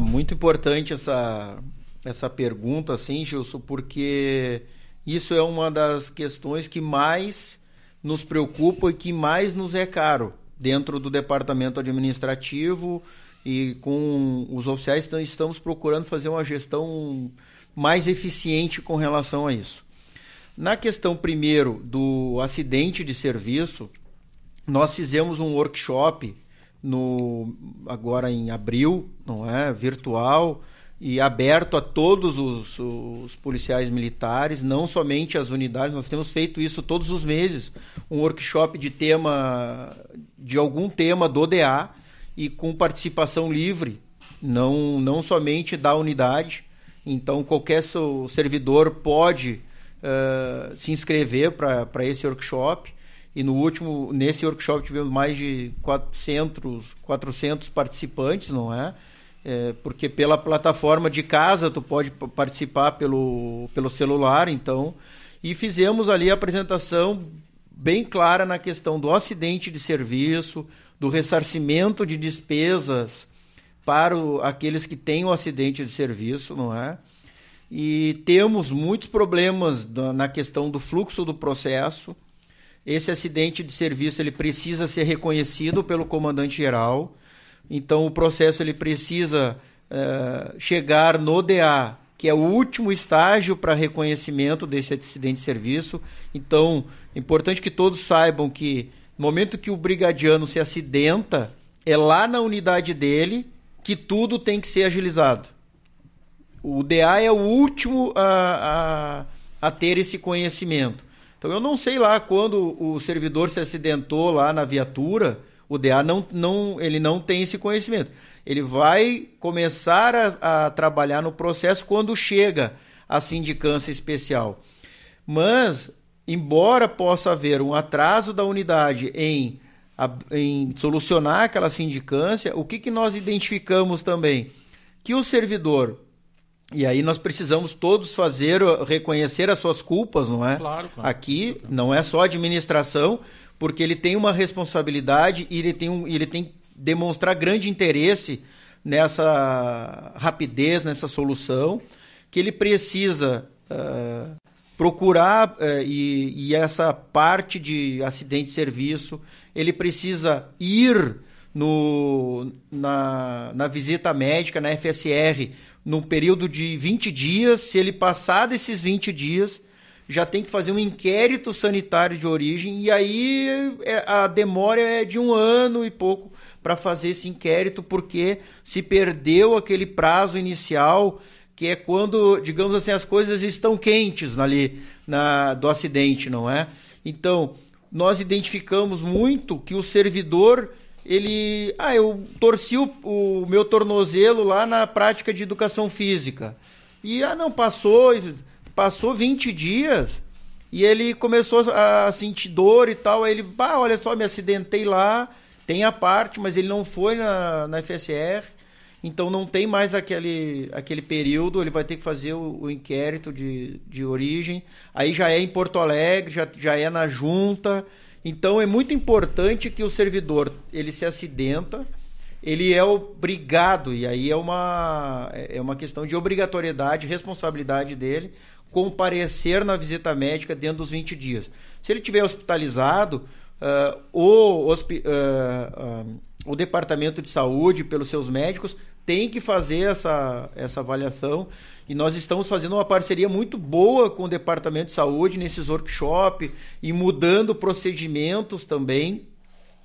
Muito importante essa, essa pergunta, assim, Gilson, porque isso é uma das questões que mais nos preocupa e que mais nos é caro dentro do departamento administrativo e com os oficiais estamos procurando fazer uma gestão mais eficiente com relação a isso. Na questão primeiro do acidente de serviço, nós fizemos um workshop no agora em abril, não é, virtual e aberto a todos os, os, policiais militares, não somente as unidades. Nós temos feito isso todos os meses, um workshop de tema de algum tema do DA e com participação livre, não não somente da unidade. Então qualquer servidor pode uh, se inscrever para esse workshop e no último, nesse workshop tivemos mais de 400, 400 participantes, não é? é? Porque pela plataforma de casa tu pode participar pelo, pelo celular, então. E fizemos ali a apresentação bem clara na questão do acidente de serviço, do ressarcimento de despesas para o, aqueles que têm o acidente de serviço, não é? E temos muitos problemas na questão do fluxo do processo esse acidente de serviço ele precisa ser reconhecido pelo comandante geral. Então o processo ele precisa uh, chegar no DA, que é o último estágio para reconhecimento desse acidente de serviço. Então é importante que todos saibam que no momento que o brigadiano se acidenta, é lá na unidade dele que tudo tem que ser agilizado. O DA é o último a, a, a ter esse conhecimento. Então eu não sei lá quando o servidor se acidentou lá na viatura, o DA não, não, ele não tem esse conhecimento. Ele vai começar a, a trabalhar no processo quando chega a sindicância especial. Mas, embora possa haver um atraso da unidade em, em solucionar aquela sindicância, o que, que nós identificamos também? Que o servidor e aí nós precisamos todos fazer, reconhecer as suas culpas, não é?
Claro, claro.
Aqui não é só administração, porque ele tem uma responsabilidade e ele tem, um, ele tem que demonstrar grande interesse nessa rapidez, nessa solução, que ele precisa uh, procurar uh, e, e essa parte de acidente de serviço, ele precisa ir no, na, na visita médica, na FSR, num período de 20 dias. Se ele passar desses 20 dias, já tem que fazer um inquérito sanitário de origem. E aí é, a demora é de um ano e pouco para fazer esse inquérito, porque se perdeu aquele prazo inicial, que é quando, digamos assim, as coisas estão quentes ali na, do acidente, não é? Então, nós identificamos muito que o servidor ele. Ah, eu torci o, o, meu tornozelo lá na prática de educação física. E, ah, não, passou, passou 20 dias e ele começou a sentir dor e tal. Aí ele, ah, olha só, me acidentei lá, tem a parte, mas ele não foi na, na FSR. Então não tem mais aquele, aquele período, ele vai ter que fazer o, o inquérito de, de origem. Aí já é em Porto Alegre, já, já é na junta. Então é muito importante que o servidor ele se acidenta, ele é obrigado e aí é uma é uma questão de obrigatoriedade, responsabilidade dele comparecer na visita médica dentro dos 20 dias. Se ele tiver hospitalizado, uh, o, hospi uh, uh, o departamento de saúde, pelos seus médicos, tem que fazer essa, essa avaliação. E nós estamos fazendo uma parceria muito boa com o departamento de saúde nesses workshops e mudando procedimentos também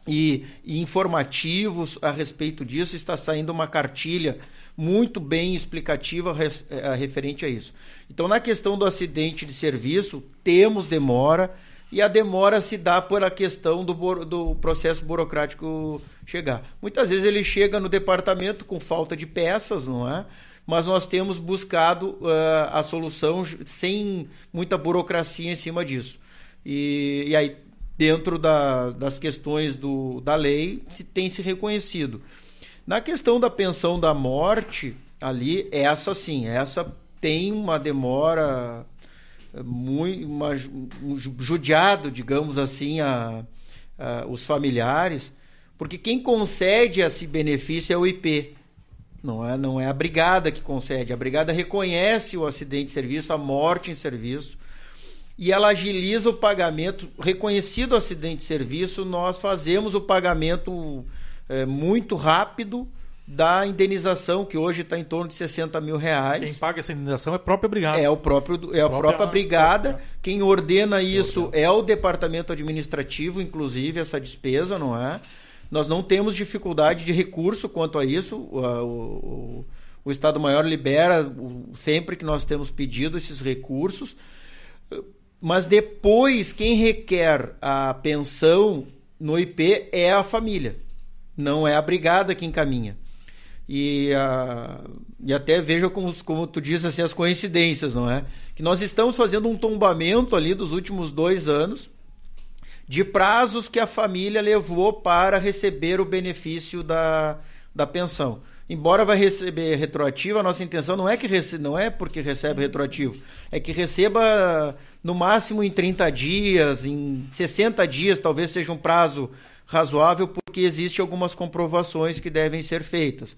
e, e, informativos a respeito disso. Está saindo uma cartilha muito bem explicativa res, referente a isso. Então, na questão do acidente de serviço, temos demora e a demora se dá pela questão do, do processo burocrático chegar. Muitas vezes ele chega no departamento com falta de peças, não é? Mas nós temos buscado uh, a solução sem muita burocracia em cima disso. E, e aí, dentro da, das questões do, da lei, se tem se reconhecido. Na questão da pensão da morte, ali, essa sim, essa tem uma demora muito um judiado, digamos assim, a, a, os familiares, porque quem concede esse benefício é o IP. Não é, não é a brigada que concede. A brigada reconhece o acidente de serviço, a morte em serviço, e ela agiliza o pagamento. Reconhecido o acidente de serviço, nós fazemos o pagamento é, muito rápido da indenização, que hoje está em torno de 60 mil reais.
Quem paga essa indenização é a própria brigada.
É, o próprio, é a própria, própria brigada. Própria. Quem ordena isso é o departamento administrativo, inclusive, essa despesa, não é? Nós não temos dificuldade de recurso quanto a isso. O, o, o Estado-Maior libera sempre que nós temos pedido esses recursos. Mas depois, quem requer a pensão no IP é a família, não é a brigada que encaminha. E, a, e até veja como, como tu diz assim, as coincidências, não é? Que nós estamos fazendo um tombamento ali dos últimos dois anos de prazos que a família levou para receber o benefício da, da pensão. Embora vai receber retroativo, a nossa intenção não é que rece... não é porque recebe retroativo, é que receba no máximo em 30 dias, em 60 dias, talvez seja um prazo razoável, porque existem algumas comprovações que devem ser feitas.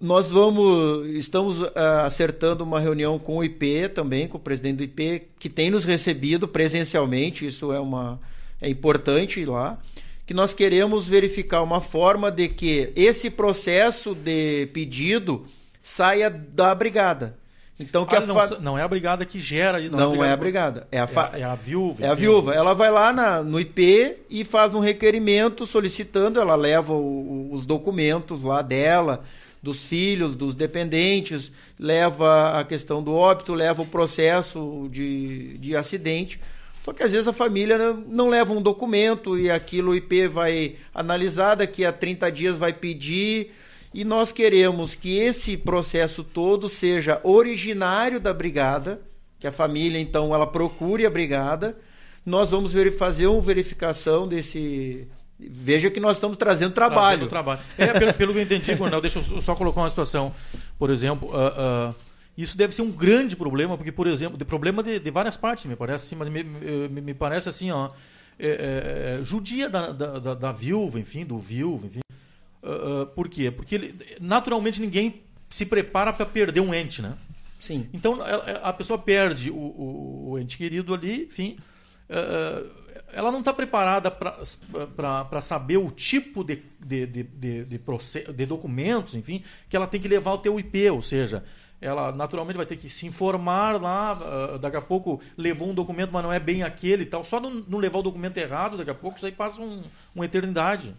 Nós vamos estamos uh, acertando uma reunião com o IP também com o presidente do IP que tem nos recebido presencialmente isso é uma é importante ir lá que nós queremos verificar uma forma de que esse processo de pedido saia da brigada então que
ah,
a
não, fa... não, é a brigada que gera
não, não é a brigada é a, fa...
é, a, é a viúva
é a viúva ela vai lá na, no IP e faz um requerimento solicitando ela leva o, os documentos lá dela dos filhos, dos dependentes, leva a questão do óbito, leva o processo de, de acidente. Só que às vezes a família não leva um documento e aquilo o IP vai analisar, daqui a 30 dias vai pedir. E nós queremos que esse processo todo seja originário da brigada, que a família então ela procure a brigada. Nós vamos fazer uma verificação desse Veja que nós estamos trazendo trabalho.
Trazendo trabalho. É, pelo, pelo que eu entendi, Coronel, deixa eu só colocar uma situação. Por exemplo, uh, uh, isso deve ser um grande problema, porque, por exemplo, de problema de, de várias partes, me parece assim, mas me, me, me parece assim, ó, é, é, é judia da, da, da, da, viúva, enfim, do viúvo, enfim. Uh, por quê? Porque ele, naturalmente ninguém se prepara para perder um ente, né?
Sim.
Então a, a pessoa perde o, o, o, ente querido ali, enfim. Uh, ela não está preparada para saber o tipo de, de, de, de, de, de documentos, enfim, que ela tem que levar ao teu IP, ou seja, ela naturalmente vai ter que se informar lá, daqui a pouco levou um documento, mas não é bem aquele e tal. Só não, não levar o documento errado, daqui a pouco isso aí passa um, uma eternidade.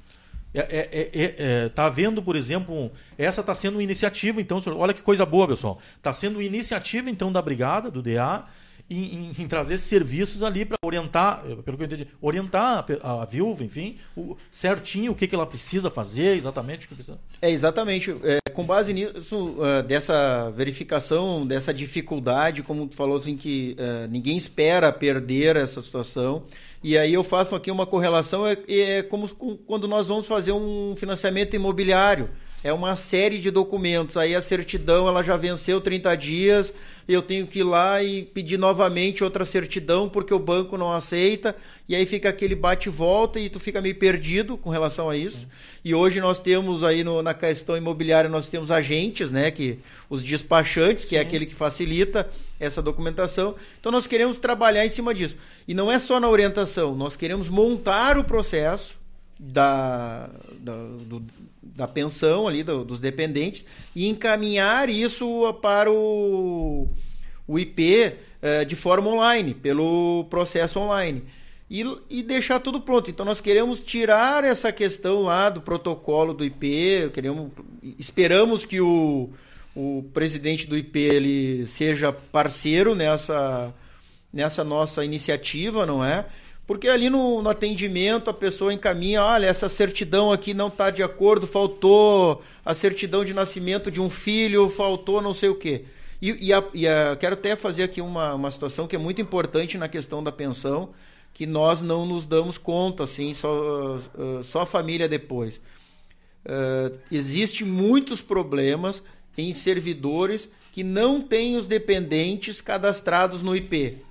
É, é, é, é, tá havendo, por exemplo, essa está sendo uma iniciativa, então, olha que coisa boa, pessoal. Está sendo uma iniciativa, então, da Brigada, do DA, em, em, em trazer serviços ali para orientar, pelo que eu entendi, orientar a, a viúva, enfim, o, certinho o que, que ela precisa fazer, exatamente o que precisa.
É, exatamente. É, com base nisso, uh, dessa verificação, dessa dificuldade, como tu falou assim, que uh, ninguém espera perder essa situação, E aí eu faço aqui uma correlação, é, é como quando nós vamos fazer um financiamento imobiliário. É uma série de documentos. Aí a certidão ela já venceu 30 dias, eu tenho que ir lá e pedir novamente outra certidão porque o banco não aceita. E aí fica aquele bate-volta e tu fica meio perdido com relação a isso. Sim. E hoje nós temos aí no, na questão imobiliária, nós temos agentes, né? Que, os despachantes, que é Sim. é aquele que facilita essa documentação. Então nós queremos trabalhar em cima disso. E não é só na orientação, nós queremos montar o processo da, da, do, da pensão ali do, dos dependentes e encaminhar isso para o, o IP eh, de forma online, pelo processo online. E, e, deixar tudo pronto. Então nós queremos tirar essa questão lá do protocolo do IP, queremos, esperamos que o, o presidente do IP ele seja parceiro nessa, nessa nossa iniciativa, não é? Porque ali no, no, atendimento a pessoa encaminha, olha, essa certidão aqui não está de acordo, faltou a certidão de nascimento de um filho, faltou não sei o quê. E, e, a, e a, quero até fazer aqui uma, uma situação que é muito importante na questão da pensão, que nós não nos damos conta, assim, só, só a família depois. Uh, Existem muitos problemas em servidores que não têm os dependentes cadastrados no IP.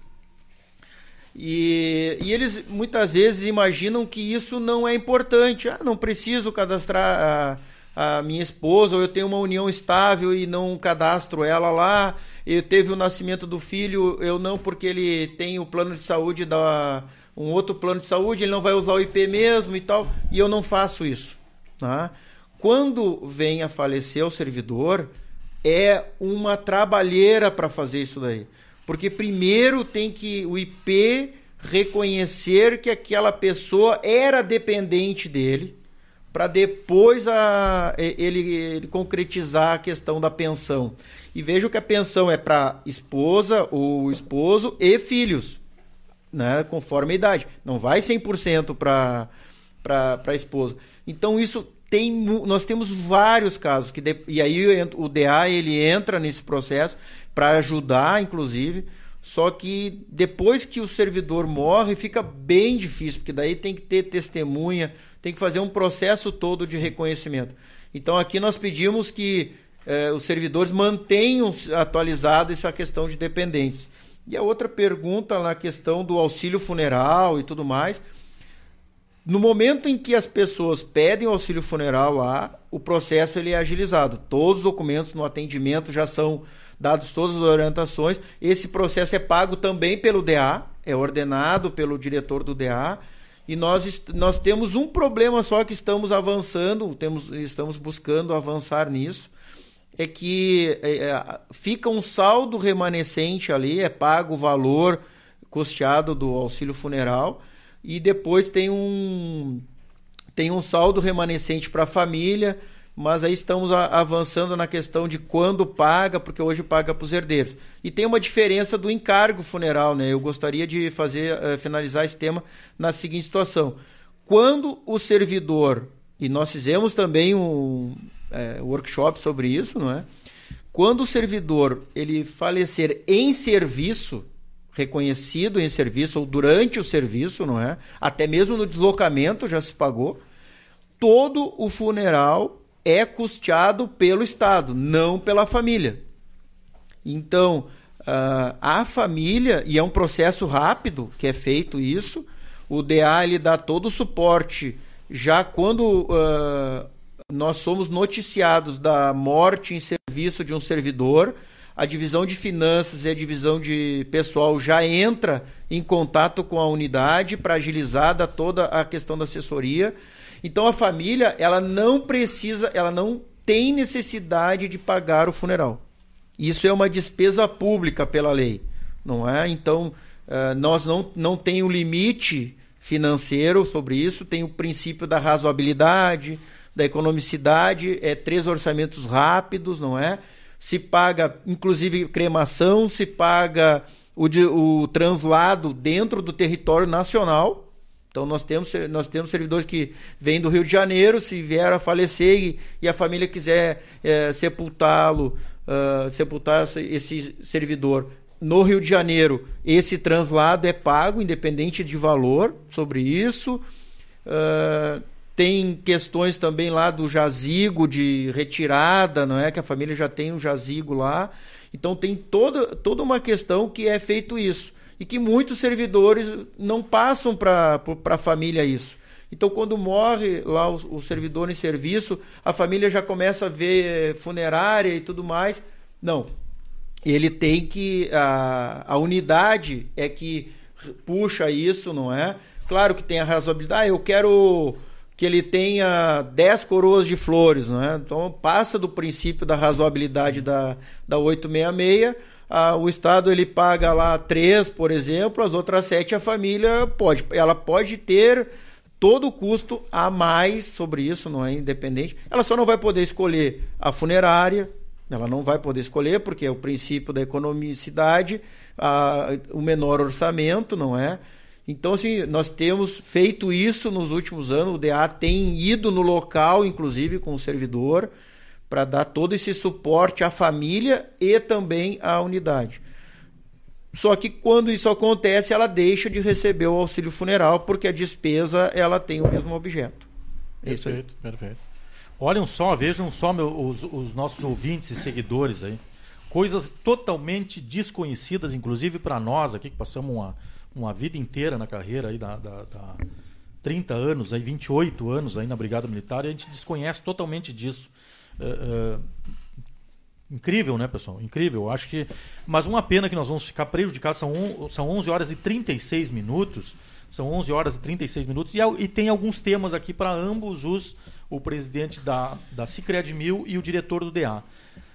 E, e, eles muitas vezes imaginam que isso não é importante. Ah, não preciso cadastrar a, a, minha esposa, ou eu tenho uma união estável e não cadastro ela lá. Eu teve o nascimento do filho, eu não, porque ele tem o plano de saúde da um outro plano de saúde, ele não vai usar o IP mesmo e tal, e eu não faço isso. Tá? Quando vem a falecer o servidor, é uma trabalheira para fazer isso daí. Porque primeiro tem que o IP reconhecer que aquela pessoa era dependente dele, para depois a, ele, ele, concretizar a questão da pensão. E veja que a pensão é para esposa, o esposo e filhos, né, conforme a idade. Não vai 100% para a esposa. Então isso tem nós temos vários casos que de, e aí o DA ele entra nesse processo para ajudar, inclusive. Só que depois que o servidor morre, fica bem difícil, porque daí tem que ter testemunha, tem que fazer um processo todo de reconhecimento. Então aqui nós pedimos que eh, os servidores mantenham atualizado essa questão de dependentes. E a outra pergunta na questão do auxílio funeral e tudo mais. No momento em que as pessoas pedem o auxílio funeral lá, o processo ele é agilizado. Todos os documentos no atendimento já são dados todas as orientações. Esse processo é pago também pelo DA, é ordenado pelo diretor do DA. E nós, nós temos um problema só que estamos avançando, temos, estamos buscando avançar nisso, é que é, é, fica um saldo remanescente ali, é pago o valor custeado do auxílio funeral, e depois tem um, tem um saldo remanescente para a família, mas aí estamos avançando na questão de quando paga, porque hoje paga para os herdeiros. E tem uma diferença do encargo funeral, né? Eu gostaria de fazer uh, finalizar esse tema na seguinte situação: quando o servidor e nós fizemos também um é, workshop sobre isso, não é? Quando o servidor ele falecer em serviço, reconhecido em serviço ou durante o serviço, não é? Até mesmo no deslocamento já se pagou. Todo o funeral é custeado pelo Estado, não pela família. Então, uh, a família, e é um processo rápido que é feito isso, o DA ele dá todo o suporte já quando uh, nós somos noticiados da morte em serviço de um servidor, a divisão de finanças e a divisão de pessoal já entra em contato com a unidade para agilizar toda a questão da assessoria então a família, ela não precisa, ela não tem necessidade de pagar o funeral. Isso é uma despesa pública pela lei, não é? Então, uh, nós não, não tem um limite financeiro sobre isso, tem o princípio da razoabilidade, da economicidade, é três orçamentos rápidos, não é? Se paga, inclusive, cremação, se paga o, de, o translado dentro do território nacional, então nós temos, nós temos servidores que vêm do Rio de Janeiro, se vier a falecer e, e a família quiser é, sepultá-lo, uh, sepultar esse servidor no Rio de Janeiro, esse translado é pago, independente de valor, sobre isso. Uh, tem questões também lá do jazigo de retirada, não é? Que a família já tem um jazigo lá. Então tem toda, toda uma questão que é feito isso. E que muitos servidores não passam para a família isso. Então, quando morre lá o, o, servidor em serviço, a família já começa a ver funerária e tudo mais. Não. Ele tem que. A, a unidade é que puxa isso, não é? Claro que tem a razoabilidade. Ah, eu quero que ele tenha 10 coroas de flores, não é? Então passa do princípio da razoabilidade da, da 866. O Estado ele paga lá três, por exemplo, as outras sete a família pode. Ela pode ter todo o custo a mais sobre isso, não é independente. Ela só não vai poder escolher a funerária, ela não vai poder escolher, porque é o princípio da economicidade, a, o menor orçamento, não é? Então, assim, nós temos feito isso nos últimos anos. O DA tem ido no local, inclusive com o servidor, para dar todo esse suporte à família e também à unidade. Só que quando isso acontece, ela deixa de receber o auxílio funeral, porque a despesa ela tem o mesmo objeto.
É perfeito, perfeito. Olhem só, vejam só meu, os, os nossos ouvintes e seguidores aí. Coisas totalmente desconhecidas, inclusive para nós aqui, que passamos uma uma vida inteira na carreira aí da, da, da 30 anos, aí 28 anos aí na Brigada Militar, e a gente desconhece totalmente disso. É, incrível, né, pessoal? Incrível. Acho que. Mas uma pena que nós vamos ficar prejudicados. São, on, são 11 horas e 36 minutos. São 11 horas e 36 minutos. E, e tem alguns temas aqui para ambos os. O presidente da, da Cicred Mil e o diretor do DA.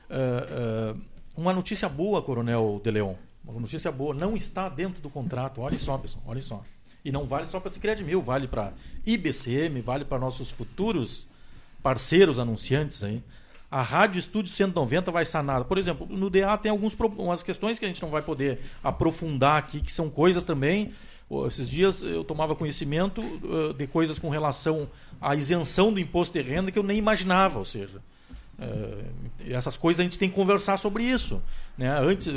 É, é, uma notícia boa, Coronel De Leon. Uma notícia boa, não está dentro do contrato. Olha só, pessoal, olha só. E não vale só para Cicred Mil, vale para IBCM, vale para nossos futuros parceiros anunciantes aí. A Rádio Estúdio 190 vai sanar. Por exemplo, no DA tem algumas questões que a gente não vai poder aprofundar aqui, que são coisas também. Esses dias eu tomava conhecimento de coisas com relação à isenção do imposto de renda que eu nem imaginava, ou seja, é, essas coisas a gente tem que conversar sobre isso. Né? Antes,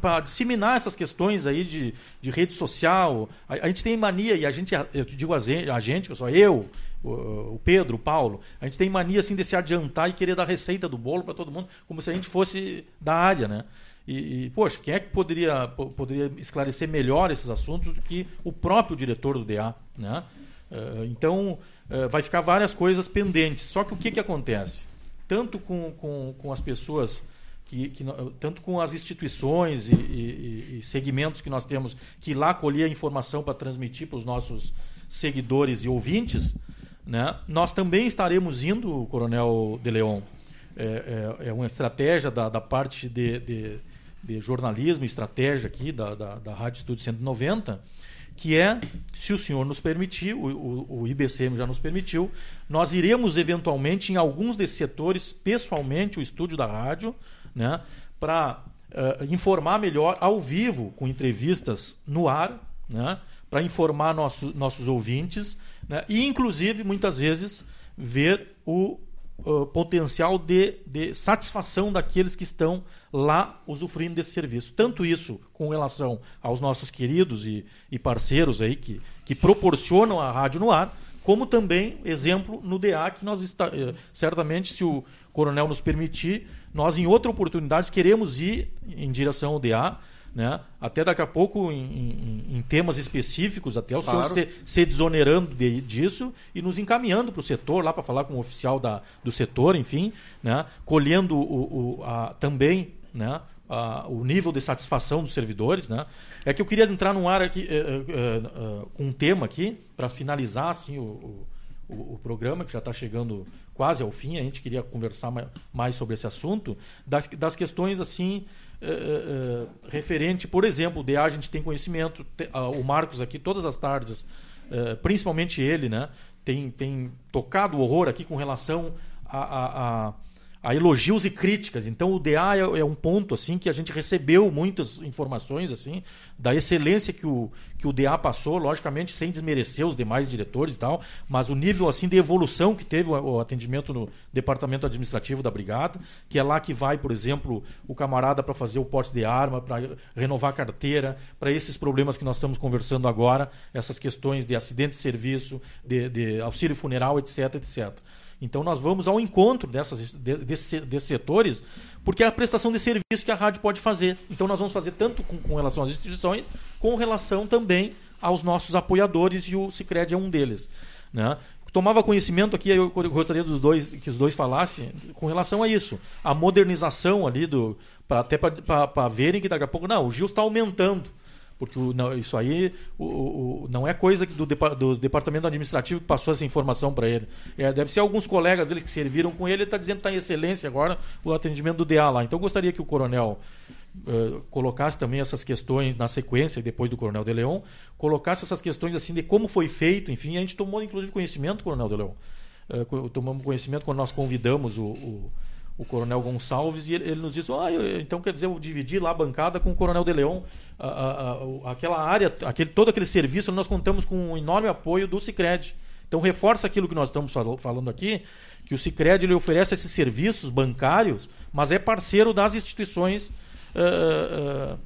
para disseminar essas questões aí de, de rede social, a, a, gente tem mania, e a gente, eu digo a gente pessoal, eu, o, Pedro, o Paulo, a gente tem mania assim de se adiantar e querer dar receita do bolo para todo mundo, como se a gente fosse da área, né? E, e, poxa, quem é que poderia, poderia esclarecer melhor esses assuntos do que o próprio diretor do DA, né? Uh, então, uh, vai ficar várias coisas pendentes. Só que o que, que acontece? tanto com, com, com as pessoas, que, que, tanto com as instituições e, e, e, segmentos que nós temos, que lá colher a informação para transmitir para os nossos seguidores e ouvintes, né? nós também estaremos indo, Coronel De Leon, é, é, é uma estratégia da, da parte de, de, de jornalismo, estratégia aqui da, da, da Rádio Estúdio 190, que é, se o senhor nos permitir, o, o, o, IBCM já nos permitiu, nós iremos eventualmente em alguns desses setores, pessoalmente, o estúdio da rádio, né, para uh, informar melhor ao vivo, com entrevistas no ar, né, para informar nosso, nossos ouvintes, né, e inclusive, muitas vezes, ver o uh, potencial de, de satisfação daqueles que estão lá usufruindo desse serviço. Tanto isso com relação aos nossos queridos e, e parceiros aí que, que proporcionam a rádio no ar, como também, exemplo, no DA, que nós está, eh, certamente, se o coronel nos permitir, nós em outra oportunidade queremos ir em direção ao DA, né? até daqui a pouco em, em, em temas específicos, até o claro. senhor se, se desonerando de, disso e nos encaminhando para o setor, lá para falar com o oficial da, do setor, enfim, né? colhendo o, o a, também né? Uh, o nível de satisfação dos servidores, né? É que eu queria entrar num ar aqui uh, uh, com um tema aqui para finalizar assim o, o, o, programa que já está chegando quase ao fim. A gente queria conversar mais sobre esse assunto das, das questões assim referente, por exemplo, o a gente tem conhecimento, o Marcos aqui todas as tardes, principalmente ele, né? Tem tem tocado o horror aqui com relação a, a, a a elogios e críticas. Então o DA é, é, um ponto assim que a gente recebeu muitas informações assim da excelência que o, que o DA passou, logicamente sem desmerecer os demais diretores e tal, mas o nível assim de evolução que teve o, o atendimento no departamento administrativo da brigada, que é lá que vai, por exemplo, o camarada para fazer o porte de arma, para renovar a carteira, para esses problemas que nós estamos conversando agora, essas questões de acidente de serviço, de, de auxílio funeral, etc, etc. Então nós vamos ao encontro dessas, desses, desses setores, porque é a prestação de serviço que a rádio pode fazer. Então nós vamos fazer tanto com, com relação às instituições, com relação também aos nossos apoiadores, e o Cicred é um deles. Né? Tomava conhecimento aqui, eu gostaria dos dois que os dois falassem com relação a isso. A modernização ali do. Pra, até para verem que daqui a pouco. Não, o Gil está aumentando porque não, isso aí o, o, não é coisa do, do, departamento administrativo que passou essa informação para ele. É, deve ser alguns colegas dele que serviram com ele, ele está dizendo que está em excelência agora o atendimento do DA lá. Então eu gostaria que o coronel uh, colocasse também essas questões na sequência, depois do coronel de Leon, colocasse essas questões assim de como foi feito, enfim, a gente tomou inclusive conhecimento, coronel de Leon. Uh, tomamos conhecimento quando nós convidamos o, o o Coronel Gonçalves, e ele, ele nos disse: ah, eu, então quer dizer, eu dividi lá a bancada com o Coronel de Leon. A, a, a, aquela área, aquele, todo aquele serviço, nós contamos com um enorme apoio do Cicred. Então reforça aquilo que nós estamos falando aqui, que o Cicred ele oferece esses serviços bancários, mas é parceiro das instituições uh, uh,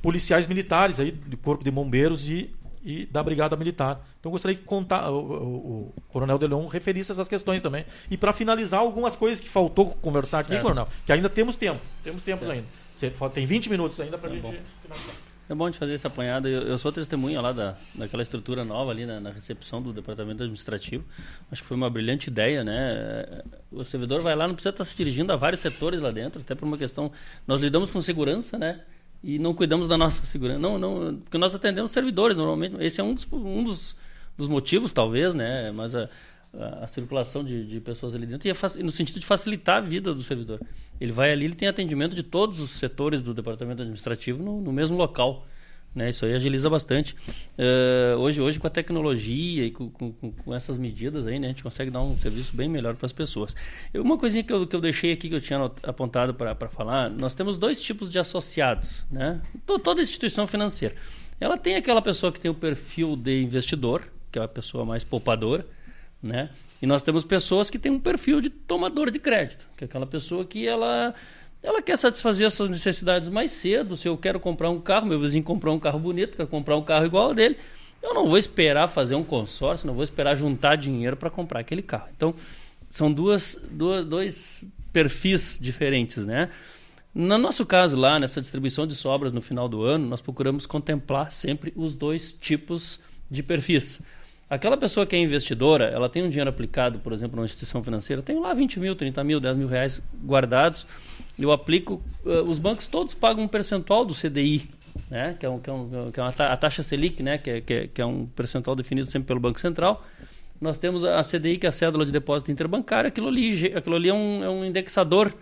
policiais militares, aí, do Corpo de Bombeiros e e da Brigada Militar. Então gostaria que contar, o, o, o Coronel De Leon referisse essas questões também. E para finalizar, algumas coisas que faltou conversar aqui, certo. Coronel, que ainda temos tempo. Temos tempos ainda. Você, tem 20 minutos ainda para a é gente bom. finalizar.
É bom de fazer essa apanhada. Eu, eu, sou testemunha lá da, daquela estrutura nova ali na, na, recepção do departamento administrativo. Acho que foi uma brilhante ideia, né? O servidor vai lá, não precisa estar se dirigindo a vários setores lá dentro, até por uma questão. Nós lidamos com segurança, né? E não cuidamos da nossa segurança. Não, não, porque nós atendemos servidores normalmente. Esse é um dos, um dos, dos motivos, talvez, né? Mas a, a, a circulação de, de, pessoas ali dentro e no sentido de facilitar a vida do servidor. Ele vai ali, ele tem atendimento de todos os setores do departamento administrativo no, no mesmo local. Né? Isso aí agiliza bastante. Uh, hoje, hoje, com a tecnologia e com, com, com, essas medidas, aí, né, a gente consegue dar um serviço bem melhor para as pessoas. Uma coisinha que eu, que eu deixei aqui, que eu tinha apontado para falar, nós temos dois tipos de associados. Né? Toda instituição financeira. Ela tem aquela pessoa que tem o perfil de investidor, que é a pessoa mais poupadora, né? E nós temos pessoas que têm um perfil de tomador de crédito, que é aquela pessoa que ela ela quer satisfazer as suas necessidades mais cedo. Se eu quero comprar um carro, meu vizinho comprou um carro bonito, quer comprar um carro igual ao dele, eu não vou esperar fazer um consórcio, não vou esperar juntar dinheiro para comprar aquele carro. Então, são duas, duas, dois perfis diferentes, né? No nosso caso lá, nessa distribuição de sobras no final do ano, nós procuramos contemplar sempre os dois tipos de perfis. Aquela pessoa que é investidora, ela tem um dinheiro aplicado, por exemplo, numa instituição financeira, tem lá 20 mil, 30 mil, 10 mil reais guardados. Eu aplico, uh, os bancos todos pagam um percentual do CDI, né? que é, um, que é, um, que é uma a taxa Selic, né? que, é, que, é, que é um percentual definido sempre pelo Banco Central. Nós temos a CDI, que é a cédula de depósito interbancário, aquilo ali, aquilo ali é, um, é um indexador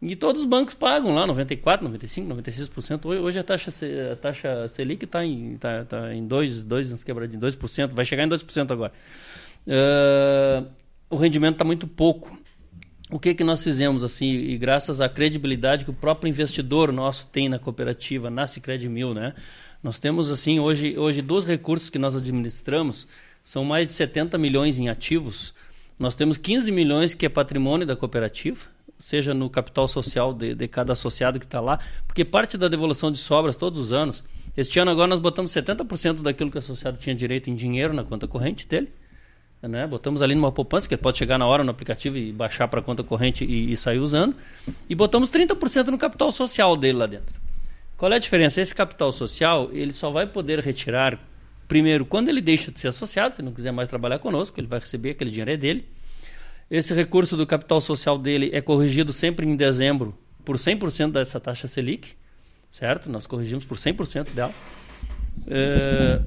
e todos os bancos pagam lá 94, 95, 96%. Hoje a taxa, a taxa Selic está em, tá, tá em 2, 2, quebradinho, 2%, vai chegar em 2% agora. Uh, o rendimento está muito pouco. O que, que nós fizemos assim, e graças à credibilidade que o próprio investidor nosso tem na cooperativa, na Cicred Mil, né? Nós temos assim, hoje, hoje dos recursos que nós administramos, são mais de 70 milhões em ativos. Nós temos 15 milhões que é patrimônio da cooperativa, seja no capital social de, de cada associado que está lá, porque parte da devolução de sobras todos os anos. Este ano agora nós botamos 70% daquilo que o associado tinha direito em dinheiro na conta corrente dele. Né? Botamos ali numa poupança, que ele pode chegar na hora no aplicativo e baixar para conta corrente e, e, sair usando. E botamos 30% no capital social dele lá dentro. Qual é a diferença? Esse capital social, ele só vai poder retirar, primeiro, quando ele deixa de ser associado, se não quiser mais trabalhar conosco, ele vai receber aquele dinheiro é dele. Esse recurso do capital social dele é corrigido sempre em dezembro por 100% dessa taxa Selic, certo? Nós corrigimos por 100% dela. É...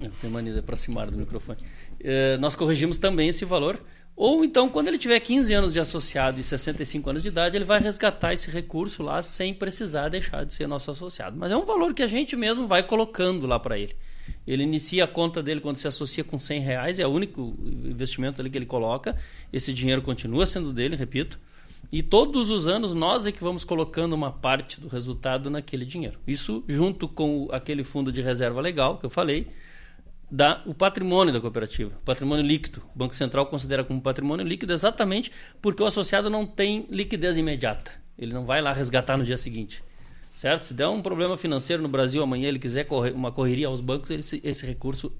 Eu tenho mania de aproximar do microfone. É... Nós corrigimos também esse valor. Ou então, quando ele tiver 15 anos de associado e 65 anos de idade, ele vai resgatar esse recurso lá sem precisar deixar de ser nosso associado. Mas é um valor que a gente mesmo vai colocando lá para ele. Ele inicia a conta dele quando se associa com 100 reais, é o único investimento ali que ele coloca. Esse dinheiro continua sendo dele, repito. E todos os anos nós é que vamos colocando uma parte do resultado naquele dinheiro. Isso junto com aquele fundo de reserva legal que eu falei, dá o patrimônio da cooperativa, patrimônio líquido. O Banco Central considera como patrimônio líquido exatamente porque o associado não tem liquidez imediata. Ele não vai lá resgatar no dia seguinte. Certo? Se der um problema financeiro no Brasil amanhã, ele quiser correr, uma correria aos bancos, esse, esse recurso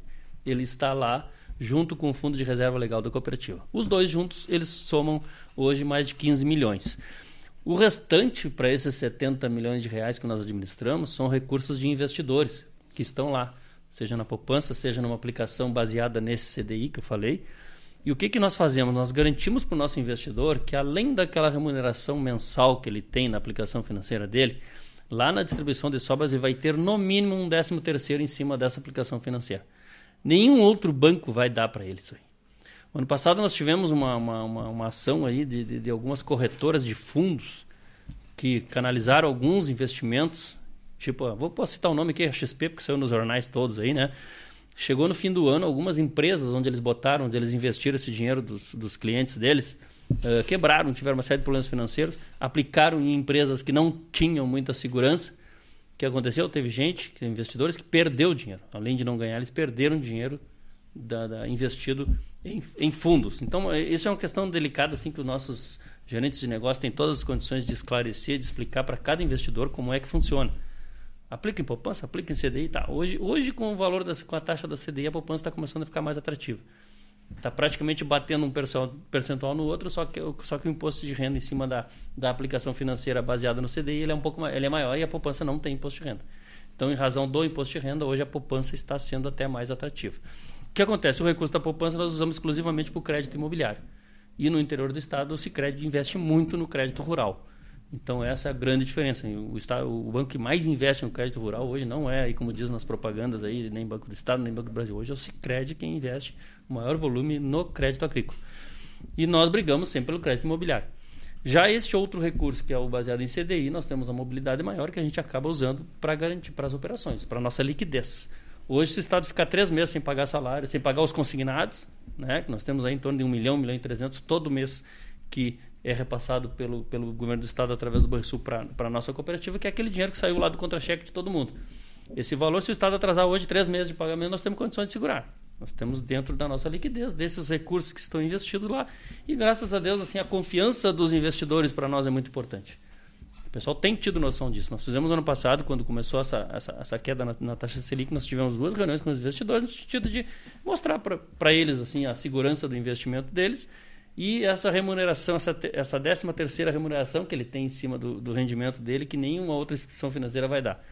ele está lá junto com o fundo de reserva legal da cooperativa. Os dois juntos, eles somam hoje mais de 15 milhões. O restante para esses 70 milhões de reais que nós administramos são recursos de investidores que estão lá, seja na poupança, seja numa aplicação baseada nesse CDI que eu falei. E o que, que nós fazemos? Nós garantimos para o nosso investidor que, além daquela remuneração mensal que ele tem na aplicação financeira dele, lá na distribuição de sobras ele vai ter no mínimo um décimo terceiro em cima dessa aplicação financeira. Nenhum outro banco vai dar para ele isso aí. O ano passado nós tivemos uma, uma, uma, uma ação aí de, de, de, algumas corretoras de fundos que canalizaram alguns investimentos, tipo, vou posso citar o nome aqui, a XP, porque saiu nos jornais todos aí, né? Chegou no fim do ano, algumas empresas onde eles botaram, onde eles investiram esse dinheiro dos, dos clientes deles, uh, quebraram, tiveram uma série de problemas financeiros, aplicaram em empresas que não tinham muita segurança que aconteceu? Teve gente, investidores, que perdeu dinheiro. Além de não ganhar, eles perderam dinheiro da, da, investido em, em, fundos. Então, é, isso é uma questão delicada, assim, que os nossos gerentes de negócio têm todas as condições de esclarecer, de explicar para cada investidor como é que funciona. Aplica em poupança, aplica em CDI, tá. Hoje, hoje com o valor da, com a taxa da CDI, a poupança está começando a ficar mais atrativa. Está praticamente batendo um percentual no outro, só que, só que o imposto de renda em cima da, da aplicação financeira baseada no CDI ele é um pouco ele é maior e a poupança não tem imposto de renda. Então, em razão do imposto de renda, hoje a poupança está sendo até mais atrativa. O que acontece? O recurso da poupança nós usamos exclusivamente para o crédito imobiliário. E no interior do estado, o Sicredi investe muito no crédito rural. Então, essa é a grande diferença. O, estado, o banco que mais investe no crédito rural hoje não é, aí, como diz nas propagandas, aí, nem Banco do Estado, nem Banco do Brasil. Hoje é o Sicredi quem investe o maior volume no crédito agrícola. E nós brigamos sempre pelo crédito imobiliário. Já este outro recurso, que é o baseado em CDI, nós temos a mobilidade maior que a gente acaba usando para garantir para as operações, para a nossa liquidez. Hoje, se o Estado ficar três meses sem pagar salário, sem pagar os consignados, né, que nós temos aí em torno de 1 milhão, 1 milhão e 300 todo mês que é repassado pelo, pelo governo do Estado através do Banrisul para a nossa cooperativa, que é aquele dinheiro que saiu lá do contra-cheque de todo mundo. Esse valor, se o Estado atrasar hoje três meses de pagamento, nós temos condições de segurar. Nós temos dentro da nossa liquidez desses recursos que estão investidos lá. E graças a Deus, assim, a confiança dos investidores para nós é muito importante. O pessoal tem tido noção disso. Nós fizemos ano passado, quando começou essa, essa, essa queda na, na, taxa Selic, nós tivemos duas reuniões com os investidores no sentido de mostrar para eles assim a segurança do investimento deles e essa remuneração, essa, essa décima terceira remuneração que ele tem em cima do, do rendimento dele, que nenhuma outra instituição financeira vai dar.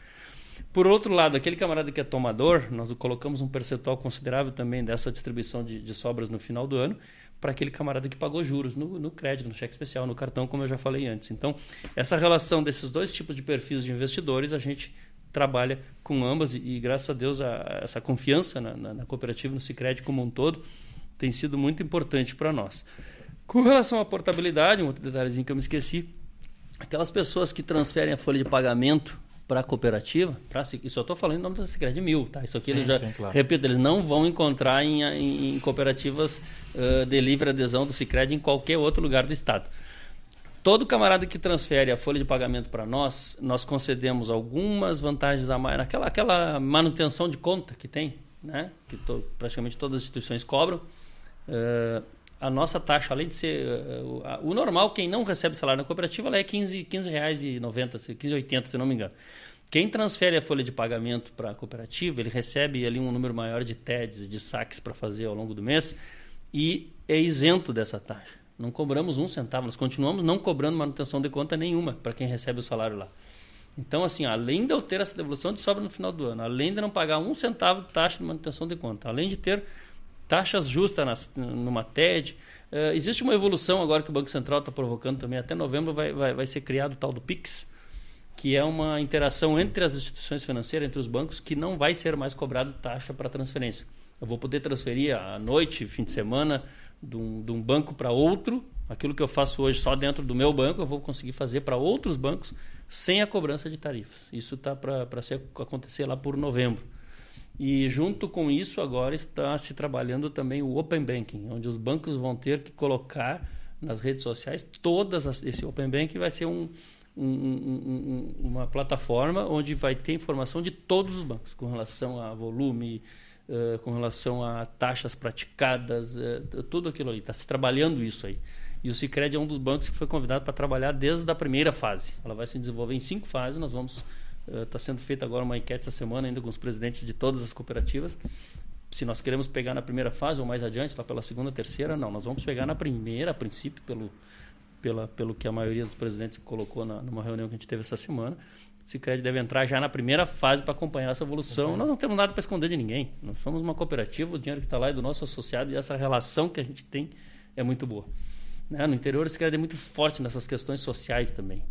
Por outro lado, aquele camarada que é tomador, nós colocamos um percentual considerável também dessa distribuição de, de sobras no final do ano para aquele camarada que pagou juros no, no, crédito, no cheque especial, no cartão, como eu já falei antes. Então, essa relação desses dois tipos de perfis de investidores, a gente trabalha com ambas e, e graças a Deus, a, essa confiança na, na, na cooperativa, no Sicredi como um todo, tem sido muito importante para nós. Com relação à portabilidade, um outro detalhezinho que eu me esqueci, aquelas pessoas que transferem a folha de pagamento para a cooperativa, pra, isso eu estou falando em nome da Sicredi Mil, tá? Isso aqui sim, eles já, sim, claro. repito, eles não vão encontrar em, em, em cooperativas uh, de livre adesão do Sicredi em qualquer outro lugar do estado. Todo camarada que transfere a folha de pagamento para nós, nós concedemos algumas vantagens a mais, naquela aquela manutenção de conta que tem, né? Que to, praticamente todas as instituições cobram. Uh, a nossa taxa, além de ser uh, o normal, quem não recebe salário na cooperativa, ela é 15, 15 reais e 90, 15,80, se não me engano. Quem transfere a folha de pagamento para a cooperativa, ele recebe ali um número maior de TEDs, de saques para fazer ao longo do mês e é isento dessa taxa. Não cobramos um centavo, nós continuamos não cobrando manutenção de conta nenhuma para quem recebe o salário lá. Então, assim, além de eu ter essa devolução de sobra no final do ano, além de não pagar um centavo de taxa de manutenção de conta, além de ter taxas justas nas, numa TED, uh, existe uma evolução agora que o Banco Central está provocando também. Até novembro vai, vai, vai ser criado o tal do PIX, que é uma interação entre as instituições financeiras, entre os bancos, que não vai ser mais cobrado taxa para transferência. Eu vou poder transferir à noite, fim de semana, de um, de um banco para outro. Aquilo que eu faço hoje só dentro do meu banco, eu vou conseguir fazer para outros bancos sem a cobrança de tarifas. Isso está para acontecer lá por novembro. E junto com isso, agora está se trabalhando também o Open Banking, onde os bancos vão ter que colocar nas redes sociais, todas as, esse Open Bank vai ser um, um, um, uma plataforma onde vai ter informação de todos os bancos com relação a volume, uh, com relação a taxas praticadas, uh, tudo aquilo ali. Está se trabalhando isso aí. E o Cicred é um dos bancos que foi convidado para trabalhar desde a primeira fase. Ela vai se desenvolver em cinco fases. Nós vamos está uh, sendo feita agora uma enquete essa semana ainda com os presidentes de todas as cooperativas. Se nós queremos pegar na primeira fase ou mais adiante, lá pela segunda, terceira, não. Nós vamos pegar na primeira, a princípio, pelo, pela, pelo que a maioria dos presidentes colocou na, numa reunião que a gente teve essa semana. O Cicred deve entrar já na primeira fase para acompanhar essa evolução. Nós não temos nada para esconder de ninguém. Nós somos uma cooperativa, o dinheiro que está lá é do nosso associado e essa relação que a gente tem é muito boa. Né? No interior, o Cicred é muito forte nessas questões sociais também.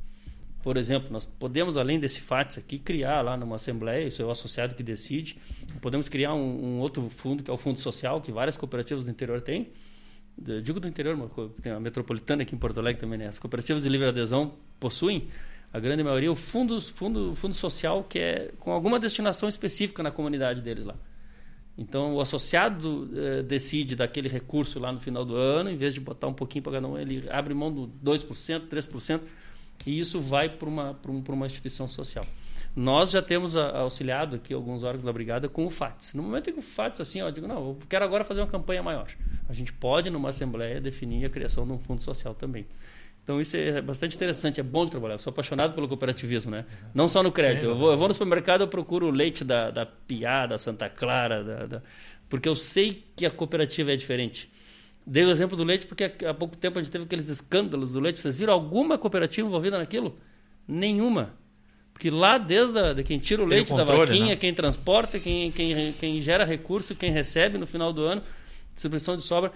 Por exemplo, nós podemos, além desse FATS aqui, criar lá numa assembleia, isso é o associado que decide, podemos criar um, um outro fundo, que é o Fundo Social, que várias cooperativas do interior têm, digo do interior, tem a metropolitana aqui em Porto Alegre também, né? As cooperativas de livre adesão possuem, a grande maioria, o fundo, fundo, fundo social que é com alguma destinação específica na comunidade deles lá. Então, o associado eh, decide daquele recurso lá no final do ano, em vez de botar um pouquinho para cada um, ele abre mão do 2%, 3%, e isso vai para uma, um, uma instituição social. Nós já temos auxiliado aqui alguns órgãos da brigada com o FATS. No momento em que o FATS, assim, ó, eu digo, não, eu quero agora fazer uma campanha maior. A gente pode, numa assembleia, definir a criação de um fundo social também. Então isso é bastante interessante, é bom de trabalhar. Eu sou apaixonado pelo cooperativismo, né? Não só no crédito. Eu vou, eu vou no supermercado, eu procuro o leite da, da Piá, da Santa Clara, da, da... porque eu sei que a cooperativa é diferente. Dei o exemplo do leite porque há pouco tempo a gente teve aqueles escândalos do leite. Vocês viram alguma cooperativa envolvida naquilo? Nenhuma. Porque lá, desde a, de quem tira o Tem leite o controle, da vaquinha, né? quem transporta, quem, quem, quem gera recurso, quem recebe no final do ano, distribuição de sobra,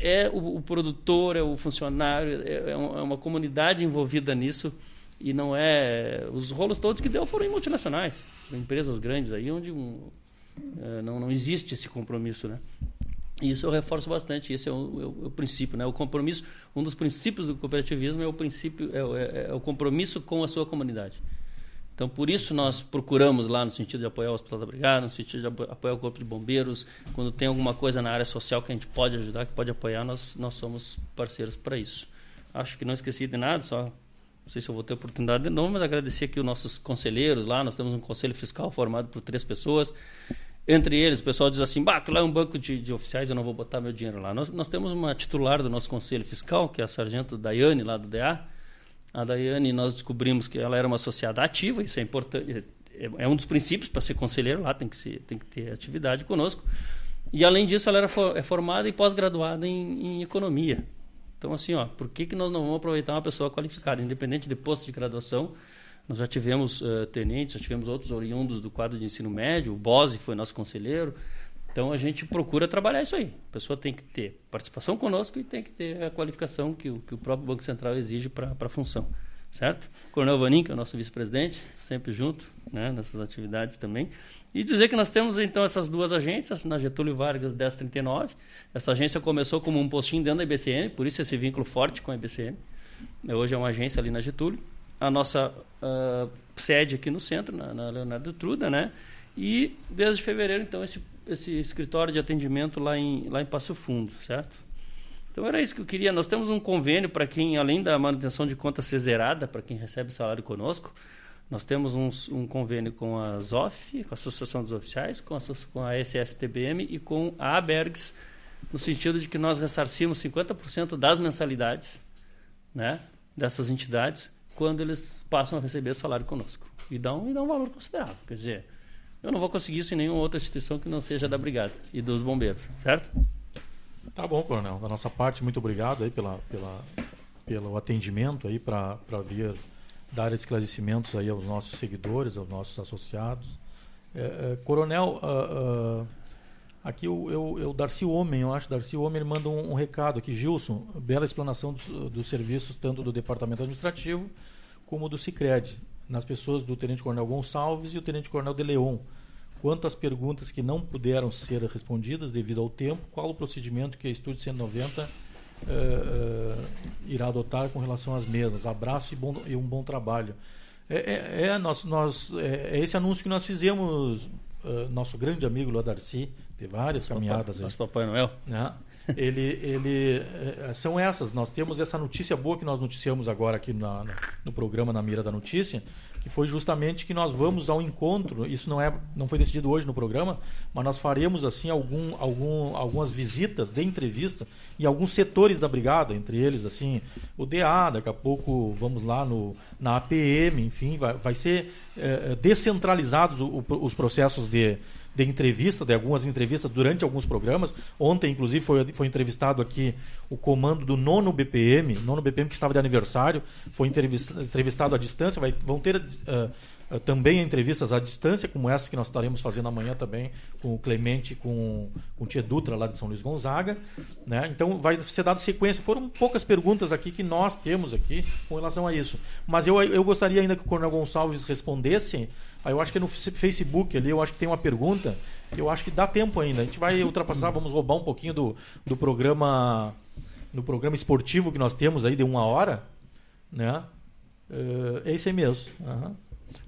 é o, o produtor, é o funcionário, é, é, é, uma comunidade envolvida nisso e não é os rolos todos que deu foram em multinacionais, empresas grandes aí onde um, é, não, não existe esse compromisso, né? Isso eu reforço bastante, esse é o, é o, é o, princípio, né? O compromisso, um dos princípios do cooperativismo é o princípio, é, é, é, o compromisso com a sua comunidade. Então, por isso nós procuramos lá no sentido de apoiar o Hospital da Brigada, no sentido de apoiar o Corpo de Bombeiros, quando tem alguma coisa na área social que a gente pode ajudar, que pode apoiar, nós, nós somos parceiros para isso. Acho que não esqueci de nada, só não sei se eu vou ter oportunidade de novo, mas agradecer aqui os nossos conselheiros lá, nós temos um conselho fiscal formado por três pessoas, entre eles, o pessoal diz assim, bah, lá é um banco de, de, oficiais, eu não vou botar meu dinheiro lá. Nós, nós temos uma titular do nosso conselho fiscal, que é a sargento Daiane, lá do DA. A Daiane, nós descobrimos que ela era uma associada ativa, isso é importante, é, é um dos princípios para ser conselheiro lá, tem que, ser, tem que ter atividade conosco. E, além disso, ela era for, é formada e pós-graduada em, em, economia. Então, assim, ó, por que, que nós não vamos aproveitar uma pessoa qualificada, independente de posto de graduação, nós já tivemos uh, tenentes, já tivemos outros oriundos do quadro de ensino médio, o Bose foi nosso conselheiro. Então a gente procura trabalhar isso aí. A pessoa tem que ter participação conosco e tem que ter a qualificação que o, que o próprio Banco Central exige para a função. Certo? Coronel Vanin, que é o nosso vice-presidente, sempre junto né, nessas atividades também. E dizer que nós temos então essas duas agências, na Getúlio Vargas 1039. Essa agência começou como um postinho dentro da IBCM, por isso esse vínculo forte com a IBCM. Hoje é uma agência ali na Getúlio a nossa uh, sede aqui no centro, na, na, Leonardo Truda, né? E desde fevereiro, então, esse, esse escritório de atendimento lá em, lá em Passo Fundo, certo? Então era isso que eu queria. Nós temos um convênio para quem, além da manutenção de conta ser zerada, para quem recebe salário conosco, nós temos um, um, convênio com a ZOF, com a Associação dos Oficiais, com a, com a SSTBM e com a ABERGS, no sentido de que nós ressarcimos 50% das mensalidades né, dessas entidades quando eles passam a receber salário conosco. E dão, e dão um valor considerável. Quer dizer, eu não vou conseguir isso em nenhuma outra instituição que não seja da Brigada e dos bombeiros, certo?
Tá bom, coronel. Da nossa parte, muito obrigado aí pela, pela, pelo atendimento aí para vir dar esclarecimentos aí aos nossos seguidores, aos nossos associados. É, é, coronel, uh, uh, Aqui eu, eu, eu, Darcy Homem, eu acho, Darcy Homem, ele manda um, um recado aqui. Gilson, bela explanação dos, serviços, tanto do Departamento Administrativo como do Cicred, nas pessoas do Tenente Coronel Gonçalves e o Tenente Coronel de Leon. Quanto às perguntas que não puderam ser respondidas devido ao tempo, qual o procedimento que a Estúdio 190 uh, uh, irá adotar com relação às mesas? Abraço e, bom, e um bom trabalho. É, é, é nós, nós, é, é esse anúncio que nós fizemos, uh, nosso grande amigo lá, Darcy, ter várias
Nosso
caminhadas
papai,
aí.
nosso Papai Noel.
né? Ele, ele eh, são essas. Nós temos essa notícia boa que nós noticiamos agora aqui na- no programa na mira da notícia, que foi justamente que nós vamos ao encontro. Isso não é, não foi decidido hoje no programa, mas nós faremos assim algum, algum, algumas visitas de entrevista em alguns setores da brigada, entre eles assim o DA. Daqui a pouco vamos lá no na APM, enfim, vai, vai ser eh, descentralizados o- o- os processos de de entrevista, de algumas entrevistas durante alguns programas. Ontem, inclusive, foi, foi entrevistado aqui o comando do nono BPM, nono BPM que estava de aniversário, foi entrevis- entrevistado à distância. Vai, vão ter ah, também entrevistas à distância, como essa que nós estaremos fazendo amanhã também com o Clemente, com, com o Tia Dutra, lá de São Luís Gonzaga. Né? Então, vai ser dado sequência. Foram poucas perguntas aqui que nós temos aqui com relação a isso. Mas eu, eu gostaria ainda que o Coronel Gonçalves respondesse Aí eu acho que no Facebook ali, eu acho que tem uma pergunta eu acho que dá tempo ainda. A gente vai ultrapassar, vamos roubar um pouquinho do, do programa do programa esportivo que nós temos aí de uma hora, né? Eh, É isso aí mesmo. Aham.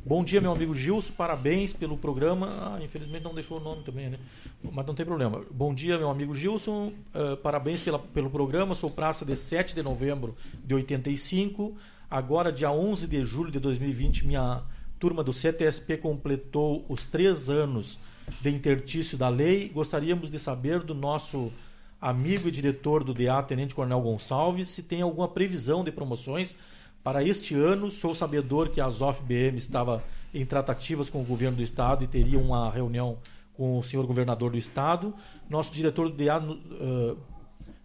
Bom dia, meu amigo Gilson, parabéns pelo programa. Ah, infelizmente não deixou o nome também, né? Mas não tem problema. Bom dia, meu amigo Gilson, eh, parabéns pela, pelo programa. Sou praça de 7 de novembro de 85. Agora, dia 11 de julho de 2020, minha turma do CTSP completou os três anos de intertício da lei. Gostaríamos de saber do nosso amigo e diretor do DA, Tenente Coronel Gonçalves, se tem alguma previsão de promoções para este ano. Sou sabedor que a Azof BM estava em tratativas com o governo do estado e teria uma reunião com o senhor governador do estado. Nosso diretor do DA uh,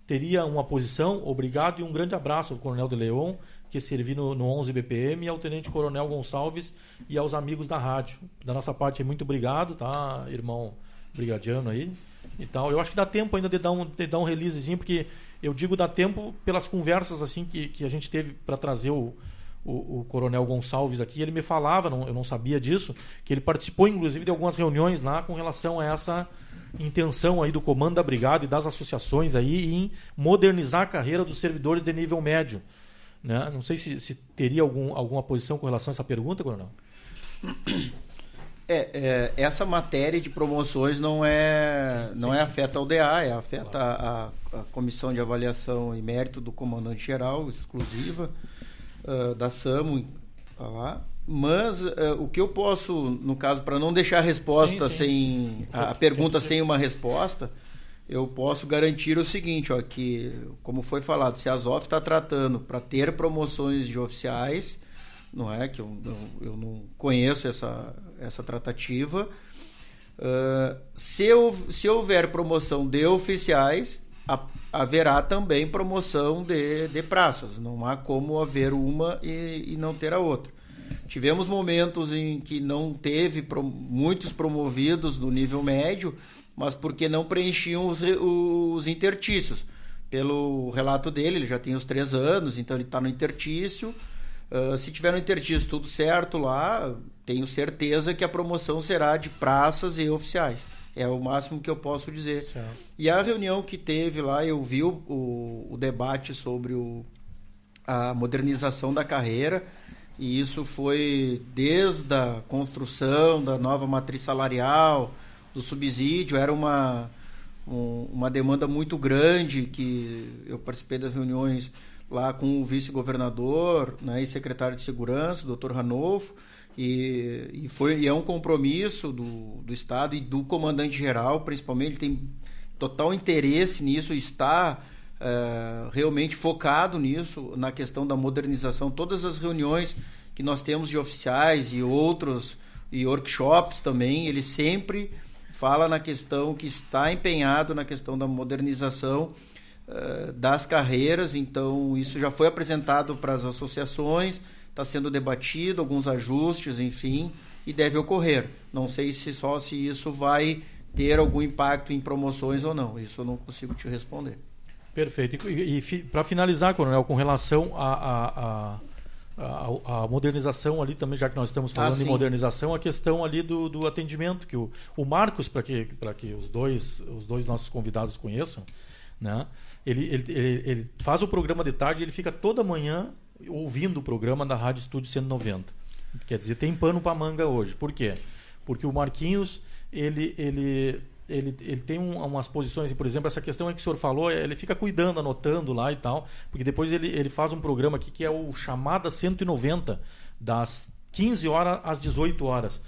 teria uma posição. Obrigado e um grande abraço Coronel de Leon, que servi no, no 11 BPM, ao Tenente Coronel Gonçalves e aos amigos da rádio. Da nossa parte, muito obrigado, tá, irmão brigadiano aí e tal. Eu acho que dá tempo ainda de dar um, de dar um releasezinho, porque eu digo dá tempo pelas conversas assim que, que a gente teve para trazer o, o, o, Coronel Gonçalves aqui. Ele me falava, não, eu não sabia disso, que ele participou inclusive de algumas reuniões lá com relação a essa intenção aí do comando da brigada e das associações aí em modernizar a carreira dos servidores de nível médio. Né? Não sei se, se teria algum, alguma posição com relação a essa pergunta, Coronel.
É, é, essa matéria de promoções não é não é afeta ao DA, é afeta claro. a, a, comissão de avaliação e mérito do comandante geral exclusiva uh, da SAMU tá lá. Mas uh, o que eu posso, no caso, para não deixar a resposta sim, sim. sem a, a pergunta sem uma resposta, eu posso garantir o seguinte, ó, que como foi falado, se a Azof está tratando para ter promoções de oficiais, não é que eu, eu, eu não conheço essa, essa tratativa. Uh, se, eu, se houver promoção de oficiais, haverá também promoção de, de praças. Não há como haver uma e, e não ter a outra. Tivemos momentos em que não teve pro, muitos promovidos do nível médio, mas porque não preenchiam os, os intertícios. Pelo relato dele, ele já tem os três anos, então ele está no intertício. Uh, se tiver no intertício tudo certo lá, tenho certeza que a promoção será de praças e oficiais. É o máximo que eu posso dizer. Certo. E a reunião que teve lá, eu vi o, o, o debate sobre o, a modernização da carreira. E isso foi desde a construção da nova matriz salarial, do subsídio, era uma, um, uma demanda muito grande que eu participei das reuniões lá com o vice-governador né, e secretário de segurança, doutor Ranolfo, e, e, foi, e é um compromisso do, do Estado e do comandante-geral, principalmente, ele tem total interesse nisso, está uh, realmente focado nisso, na questão da modernização. Todas as reuniões que nós temos de oficiais e outros, e workshops também, ele sempre fala na questão que está empenhado na questão da modernização uh, das carreiras, então isso já foi apresentado para as associações, está sendo debatido, alguns ajustes, enfim, e deve ocorrer. Não sei se só se isso vai ter algum impacto em promoções ou não, isso eu não consigo te responder.
Perfeito. E, e para finalizar, Coronel, com relação a, a, a a, a, modernização ali também, já que nós estamos falando ah, de modernização, a questão ali do, do atendimento, que o, o Marcos, para que, que os, dois, os dois nossos convidados conheçam, né? ele, ele, ele, ele faz o programa de tarde ele fica toda manhã ouvindo o programa da Rádio Estúdio 190. Quer dizer, tem pano para manga hoje. Por quê? Porque o Marquinhos, ele, ele ele, ele tem um, umas posições, por exemplo, essa questão que o senhor falou, ele fica cuidando, anotando lá e tal, porque depois ele, ele faz um programa aqui que é o Chamada 190, das 15 horas às 18 horas.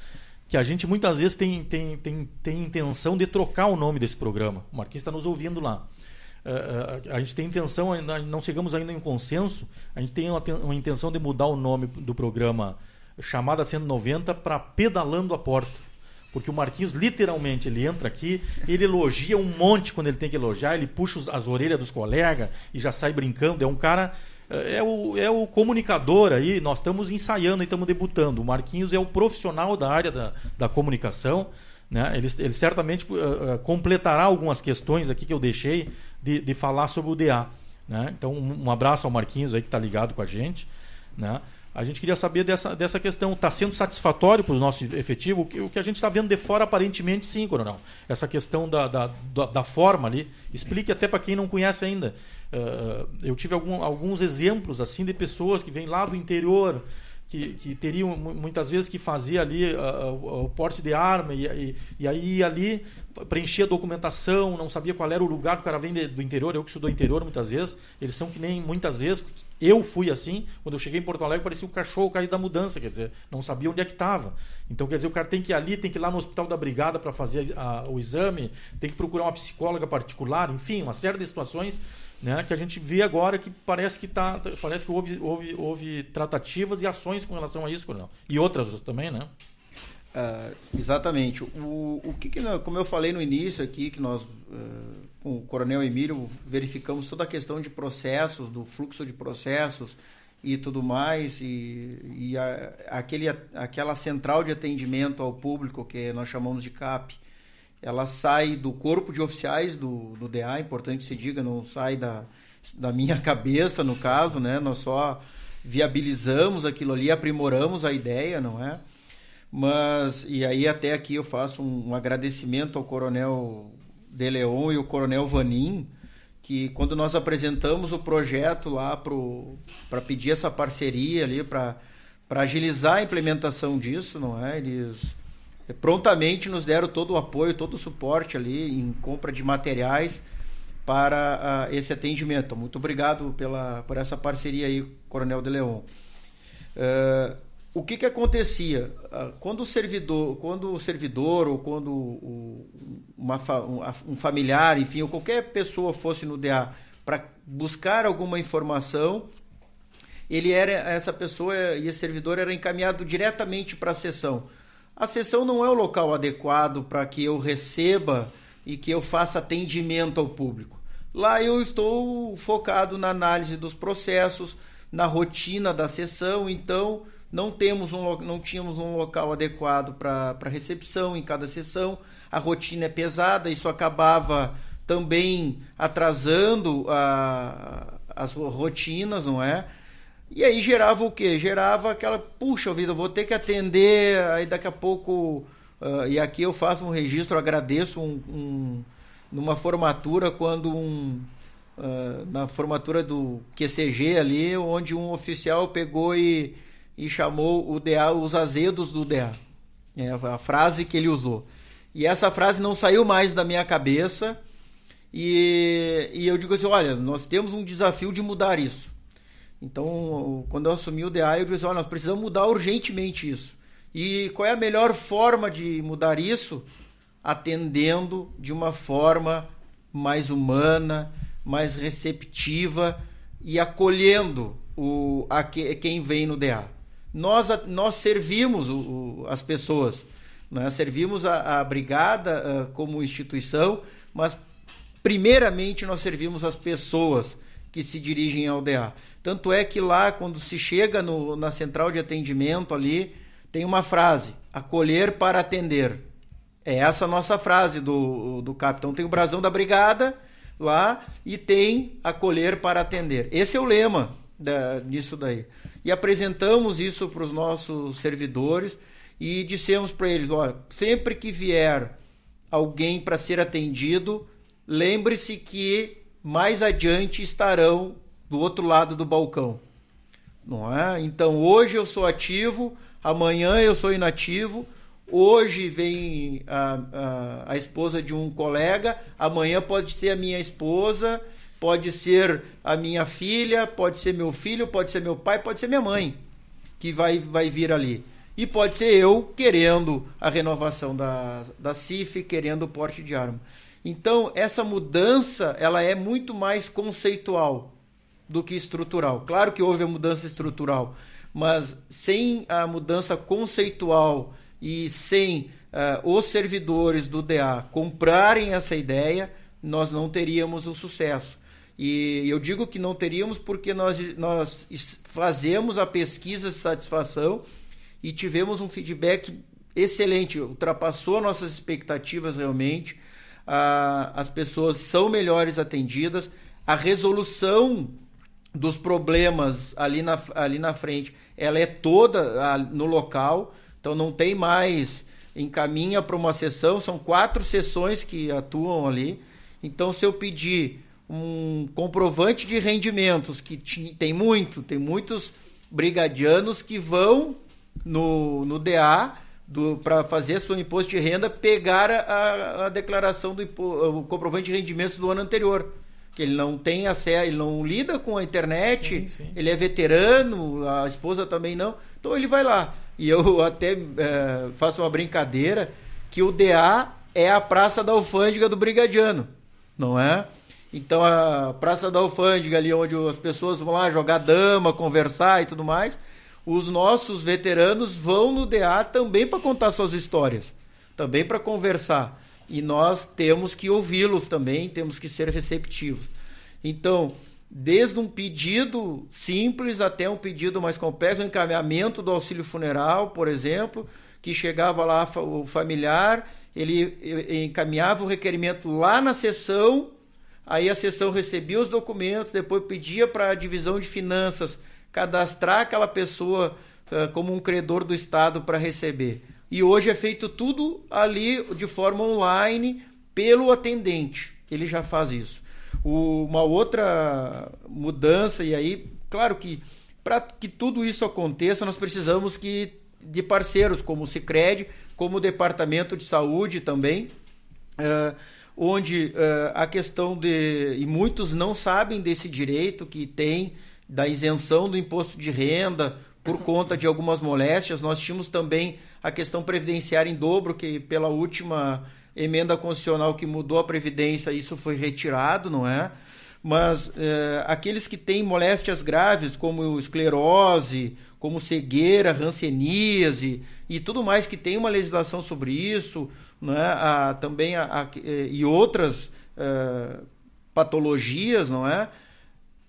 Que a gente muitas vezes tem, tem, tem, tem intenção de trocar o nome desse programa. O Marquinhos está nos ouvindo lá. Uh, a gente tem intenção, não chegamos ainda em um consenso, a gente tem uma, uma intenção de mudar o nome do programa Chamada 190 para Pedalando a Porta porque o Marquinhos, literalmente, ele entra aqui, ele elogia um monte quando ele tem que elogiar, ele puxa as orelhas dos colegas e já sai brincando. É um cara. É o, é o comunicador aí, nós estamos ensaiando e estamos debutando. O Marquinhos é o profissional da área da, da comunicação. Né? Ele, ele certamente uh, completará algumas questões aqui que eu deixei de, de falar sobre o DA. Né? Então, um, um abraço ao Marquinhos aí que está ligado com a gente. Né? A gente queria saber dessa, dessa questão. Está sendo satisfatório para o nosso efetivo? O que, o que a gente está vendo de fora, aparentemente, sim, Coronel. Essa questão da, da, da, da forma ali. Explique até para quem não conhece ainda. Uh, eu tive algum, alguns exemplos assim de pessoas que vêm lá do interior, que, que teriam muitas vezes que fazer ali uh, uh, o porte de arma e, e, e aí ali preenchia a documentação, não sabia qual era o lugar o cara vem de, do interior, eu que sou do interior muitas vezes, eles são que nem muitas vezes, eu fui assim, quando eu cheguei em Porto Alegre parecia o um cachorro caído da mudança, quer dizer, não sabia onde é que estava. Então, quer dizer, o cara tem que ir ali, tem que ir lá no hospital da brigada para fazer a, a, o exame, tem que procurar uma psicóloga particular, enfim, uma série de situações né, que a gente vê agora que parece que tá, parece que houve, houve, houve tratativas e ações com relação a isso, Coronel. E outras também, né?
Uh, exatamente. O, o que, que, como eu falei no início aqui, que nós, uh, com o Coronel Emílio, verificamos toda a questão de processos, do fluxo de processos e tudo mais, e, e a, aquele, aquela central de atendimento ao público que nós chamamos de CAP, ela sai do corpo de oficiais do, do DA, importante se diga, não sai da, da minha cabeça, no caso, né? Nós só viabilizamos aquilo ali, aprimoramos a ideia, não é? Mas, e aí até aqui eu faço um, um agradecimento ao Coronel De Leon e o Coronel Vanin, que quando nós apresentamos o projeto lá para pedir essa parceria ali, para agilizar a implementação disso, não é? Eles prontamente nos deram todo o apoio, todo o suporte ali em compra de materiais para uh, esse atendimento. Muito obrigado pela, por essa parceria aí, Coronel De Leon. Uh, o que, que acontecia? Uh, quando o servidor, quando o servidor ou quando o, uma, um, um familiar, enfim, ou qualquer pessoa fosse no DA para buscar alguma informação, ele era essa pessoa e esse servidor era encaminhado diretamente para a sessão a sessão não é o local adequado para que eu receba e que eu faça atendimento ao público. Lá eu estou focado na análise dos processos, na rotina da sessão, então não temos um, não tínhamos um local adequado para recepção em cada sessão. A rotina é pesada, isso acabava também atrasando a, as rotinas, não é? E aí gerava o quê? Gerava aquela, puxa vida, vou ter que atender, aí daqui a pouco. Uh, e aqui eu faço um registro, agradeço um, um numa formatura, quando um. Uh, na formatura do QCG ali, onde um oficial pegou e, e chamou o DA, os azedos do DA. É a frase que ele usou. E essa frase não saiu mais da minha cabeça. E, e eu digo assim: olha, nós temos um desafio de mudar isso. Então, quando eu assumi o DA, eu disse: olha, nós precisamos mudar urgentemente isso. E qual é a melhor forma de mudar isso? Atendendo de uma forma mais humana, mais receptiva e acolhendo o, a, quem vem no DA. Nós, nós servimos o, o, as pessoas, né? servimos a, a brigada uh, como instituição, mas primeiramente nós servimos as pessoas que se dirigem ao DA. Tanto é que lá, quando se chega no, na central de atendimento ali, tem uma frase: acolher para atender. É essa a nossa frase do, do capitão. Tem o brasão da brigada lá e tem acolher para atender. Esse é o lema da, disso daí. E apresentamos isso para os nossos servidores e dissemos para eles: olha, sempre que vier alguém para ser atendido, lembre-se que mais adiante estarão do outro lado do balcão. Não é? Então hoje eu sou ativo, amanhã eu sou inativo, Hoje vem a, a, a, esposa de um colega, amanhã pode ser a minha esposa, pode ser a minha filha, pode ser meu filho, pode ser meu pai, pode ser minha mãe que vai, vai vir ali. E pode ser eu querendo a renovação da, da CIF, querendo o porte de arma. Então, essa mudança ela é muito mais conceitual do que estrutural. Claro que houve a mudança estrutural, mas sem a mudança conceitual e sem uh, os servidores do DA comprarem essa ideia, nós não teríamos o sucesso. E eu digo que não teríamos porque nós, nós fazemos a pesquisa de satisfação e tivemos um feedback excelente, ultrapassou nossas expectativas realmente. As pessoas são melhores atendidas, a resolução dos problemas ali na, ali na frente, ela é toda no local, então não tem mais encaminha para uma sessão, são quatro sessões que atuam ali. Então, se eu pedir um comprovante de rendimentos, que tem muito, tem muitos brigadianos que vão no, no DA para fazer seu imposto de renda, pegar a, a declaração do o comprovante de rendimentos do ano anterior. Que ele não tem acesso, ele não lida com a internet, sim, sim. ele é veterano, a esposa também não. Então ele vai lá. E eu até é, faço uma brincadeira que o DA é a praça da alfândega do brigadiano, não é? Então a Praça da Alfândega, ali onde as pessoas vão lá jogar dama, conversar e tudo mais, os nossos veteranos vão no DA também para contar suas histórias, também para conversar. E nós temos que ouvi-los também, temos que ser receptivos. Então, desde um pedido simples até um pedido mais complexo, o um encaminhamento do auxílio funeral, por exemplo, que chegava lá o familiar, ele encaminhava o requerimento lá na sessão Aí a sessão recebia os documentos, depois pedia para a divisão de finanças cadastrar aquela pessoa uh, como um credor do Estado para receber. E hoje é feito tudo ali de forma online pelo atendente. Ele já faz isso. O, uma outra mudança, e aí, claro que para que tudo isso aconteça, nós precisamos que de parceiros como o Cicred, como o Departamento de Saúde também. Uh, onde uh, a questão de. E muitos não sabem desse direito que tem da isenção do imposto de renda por conta de algumas moléstias. Nós tínhamos também a questão previdenciária em dobro, que pela última emenda constitucional que mudou a Previdência, isso foi retirado, não é? Mas uh, aqueles que têm moléstias graves, como esclerose, como cegueira, ranceníase e tudo mais, que tem uma legislação sobre isso, né? a, também a, a, e outras uh, patologias, não é?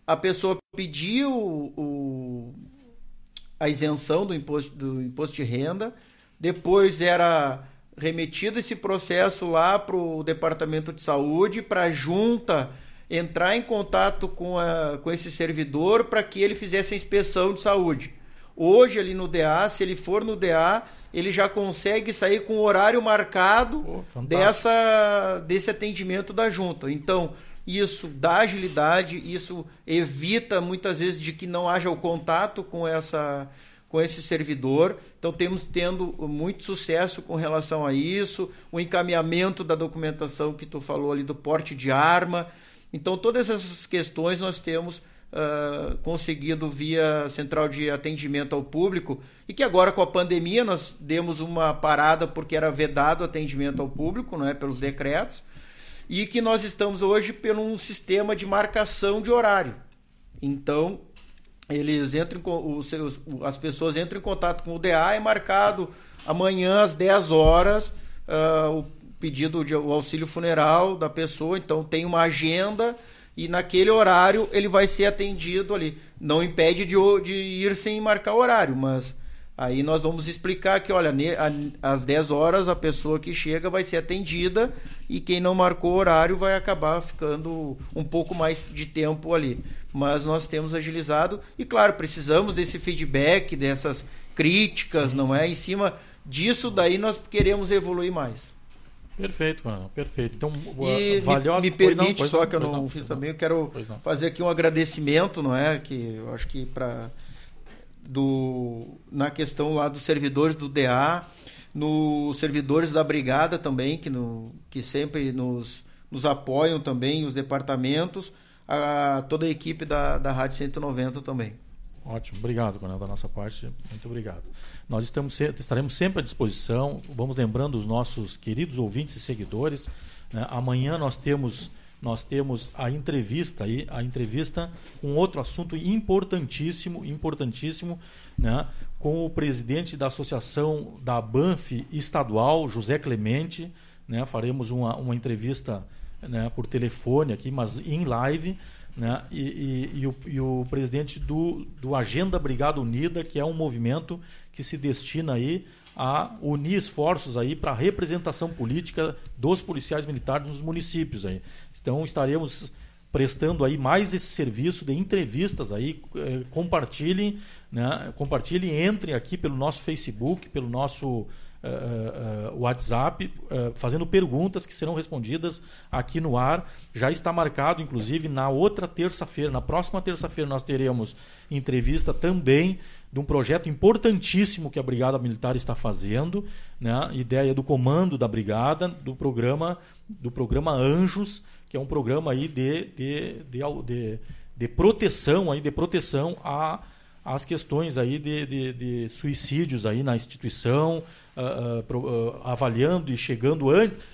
A pessoa pediu o, a isenção do imposto, do imposto de renda, depois era remetido esse processo lá para o Departamento de Saúde, para a junta entrar em contato com, a, com esse servidor para que ele fizesse a inspeção de saúde. Hoje, ali no DA, se ele for no DA, ele já consegue sair com o horário marcado oh, dessa, desse atendimento da junta. Então, isso dá agilidade, isso evita muitas vezes de que não haja o contato com essa com esse servidor. Então temos tendo muito sucesso com relação a isso, o encaminhamento da documentação que tu falou ali do porte de arma. Então todas essas questões nós temos uh, conseguido via central de atendimento ao público e que agora com a pandemia nós demos uma parada porque era vedado atendimento ao público, não é, pelos decretos, e que nós estamos hoje pelo um sistema de marcação de horário. Então, eles entram os, as pessoas entram em contato com o DA, é marcado amanhã às 10 horas uh, o pedido de o auxílio funeral da pessoa, então tem uma agenda e naquele horário ele vai ser atendido ali. Não impede de, de ir sem marcar horário, mas aí nós vamos explicar que, olha, às 10 horas a pessoa que chega vai ser atendida e quem não marcou horário vai acabar ficando um pouco mais de tempo ali. Mas nós temos agilizado e, claro, precisamos desse feedback, dessas críticas, Sim. não é? Em cima disso, daí nós queremos evoluir mais.
Perfeito, mano, perfeito. Então,
e valiosa... me, me permite não, só não, que eu não, não fiz também, eu quero fazer aqui um agradecimento, não é? Que eu acho que para do na questão lá dos servidores do DA, nos servidores da brigada também, que, no, que sempre nos, nos apoiam também, os departamentos, a toda a equipe da, da Rádio 190 também.
Ótimo, obrigado, Coronel, da nossa parte, muito obrigado. Nós estamos, estaremos sempre à disposição, vamos lembrando os nossos queridos ouvintes e seguidores, né? amanhã nós temos nós temos a entrevista aí, a entrevista com outro assunto importantíssimo, importantíssimo, né, com o presidente da associação da Banf estadual, José Clemente, né, faremos uma, uma entrevista né, por telefone aqui, mas em live, né, e, e, e, o, e o presidente do, do Agenda Brigada Unida, que é um movimento que se destina aí a unir esforços aí para a representação política dos policiais militares nos municípios aí. Então estaremos prestando aí mais esse serviço de entrevistas aí, eh, compartilhem, né? compartilhem, entrem aqui pelo nosso Facebook, pelo nosso Uh, uh, WhatsApp, uh, fazendo perguntas que serão respondidas aqui no ar. Já está marcado, inclusive, na outra terça-feira, na próxima terça-feira, nós teremos entrevista também de um projeto importantíssimo que a Brigada Militar está fazendo, né? ideia do comando da Brigada, do programa, do programa Anjos, que é um programa aí de, de, de, de, de proteção, aí, de proteção a as questões aí de, de, de, suicídios aí na instituição, uh, uh, avaliando e chegando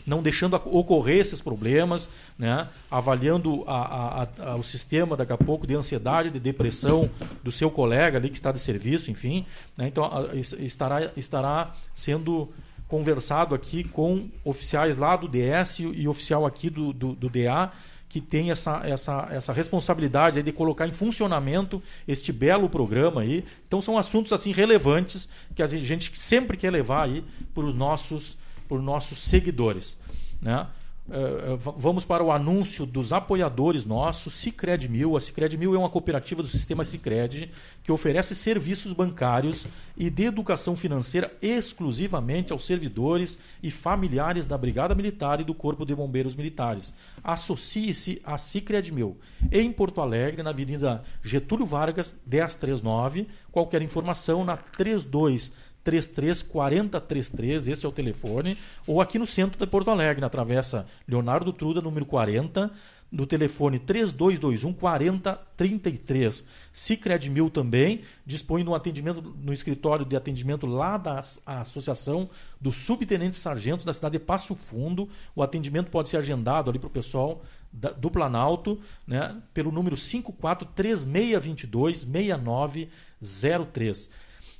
não deixando ocorrer esses problemas, né? avaliando a, a, a, o sistema daqui a pouco de ansiedade, de depressão do seu colega ali que está de serviço, enfim. Né? Então estará, estará sendo conversado aqui com oficiais lá do DS e oficial aqui do, do, do DA que tem essa, essa, essa responsabilidade de colocar em funcionamento este belo programa aí. Então são assuntos assim relevantes que a gente sempre quer levar aí para os nossos, nossos seguidores. Né? Uh, vamos para o anúncio dos apoiadores nossos, Cicred Mil. A Cicred Mil é uma cooperativa do sistema Cicred que oferece serviços bancários e de educação financeira exclusivamente aos servidores e familiares da Brigada Militar e do Corpo de Bombeiros Militares. Associe-se a Cicred Mil em Porto Alegre, na Avenida Getúlio Vargas, 1039. Qualquer informação na 32 33 40 33, este é o telefone, ou aqui no centro de Porto Alegre, na Travessa Leonardo Truda, número 40, no telefone 3221 4033. Cicred Mil também dispõe de um atendimento no escritório de atendimento lá da Associação dos Subtenentes Sargentos da cidade de Passo Fundo. O atendimento pode ser agendado ali para o pessoal da, do Planalto, né, pelo número 543622 6903.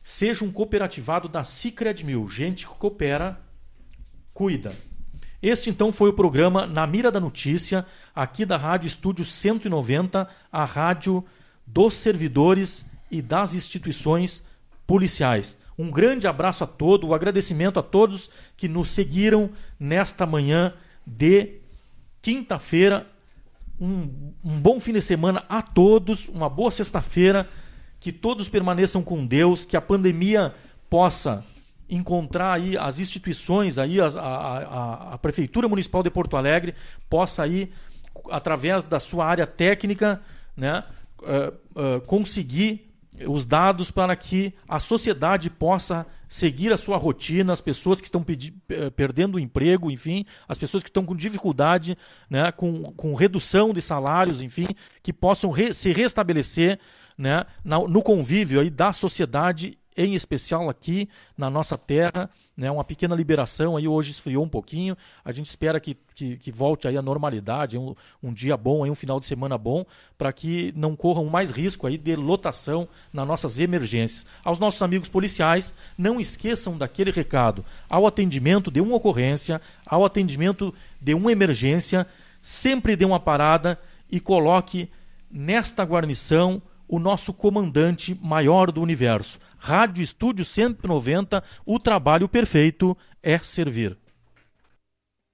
Seja um cooperativado da Cicred Mil. Gente que coopera, cuida. Este então foi o programa Na Mira da Notícia, aqui da Rádio Estúdio 190, a rádio dos servidores e das instituições policiais. Um grande abraço a todos, um agradecimento a todos que nos seguiram nesta manhã de quinta-feira. Um, um bom fim de semana a todos, uma boa sexta-feira que todos permaneçam com Deus, que a pandemia possa encontrar aí as instituições, aí a, a, a, Prefeitura Municipal de Porto Alegre possa aí, através da sua área técnica, né, uh, uh, conseguir os dados para que a sociedade possa seguir a sua rotina, as pessoas que estão eh, perdendo o emprego, enfim, as pessoas que estão com dificuldade, né, com, com redução de salários, enfim, que possam re se restabelecer né, no convívio aí da sociedade, em especial aqui na nossa terra, né, uma pequena liberação aí hoje esfriou um pouquinho, a gente espera que, que, que volte aí a normalidade, um, um, dia bom, aí um final de semana bom, para que não corram mais risco aí de lotação nas nossas emergências. Aos nossos amigos policiais, não esqueçam daquele recado, ao atendimento de uma ocorrência, ao atendimento de uma emergência, sempre dê uma parada e coloque nesta guarnição o nosso comandante maior do universo. Rádio Estúdio 190, o trabalho perfeito é servir.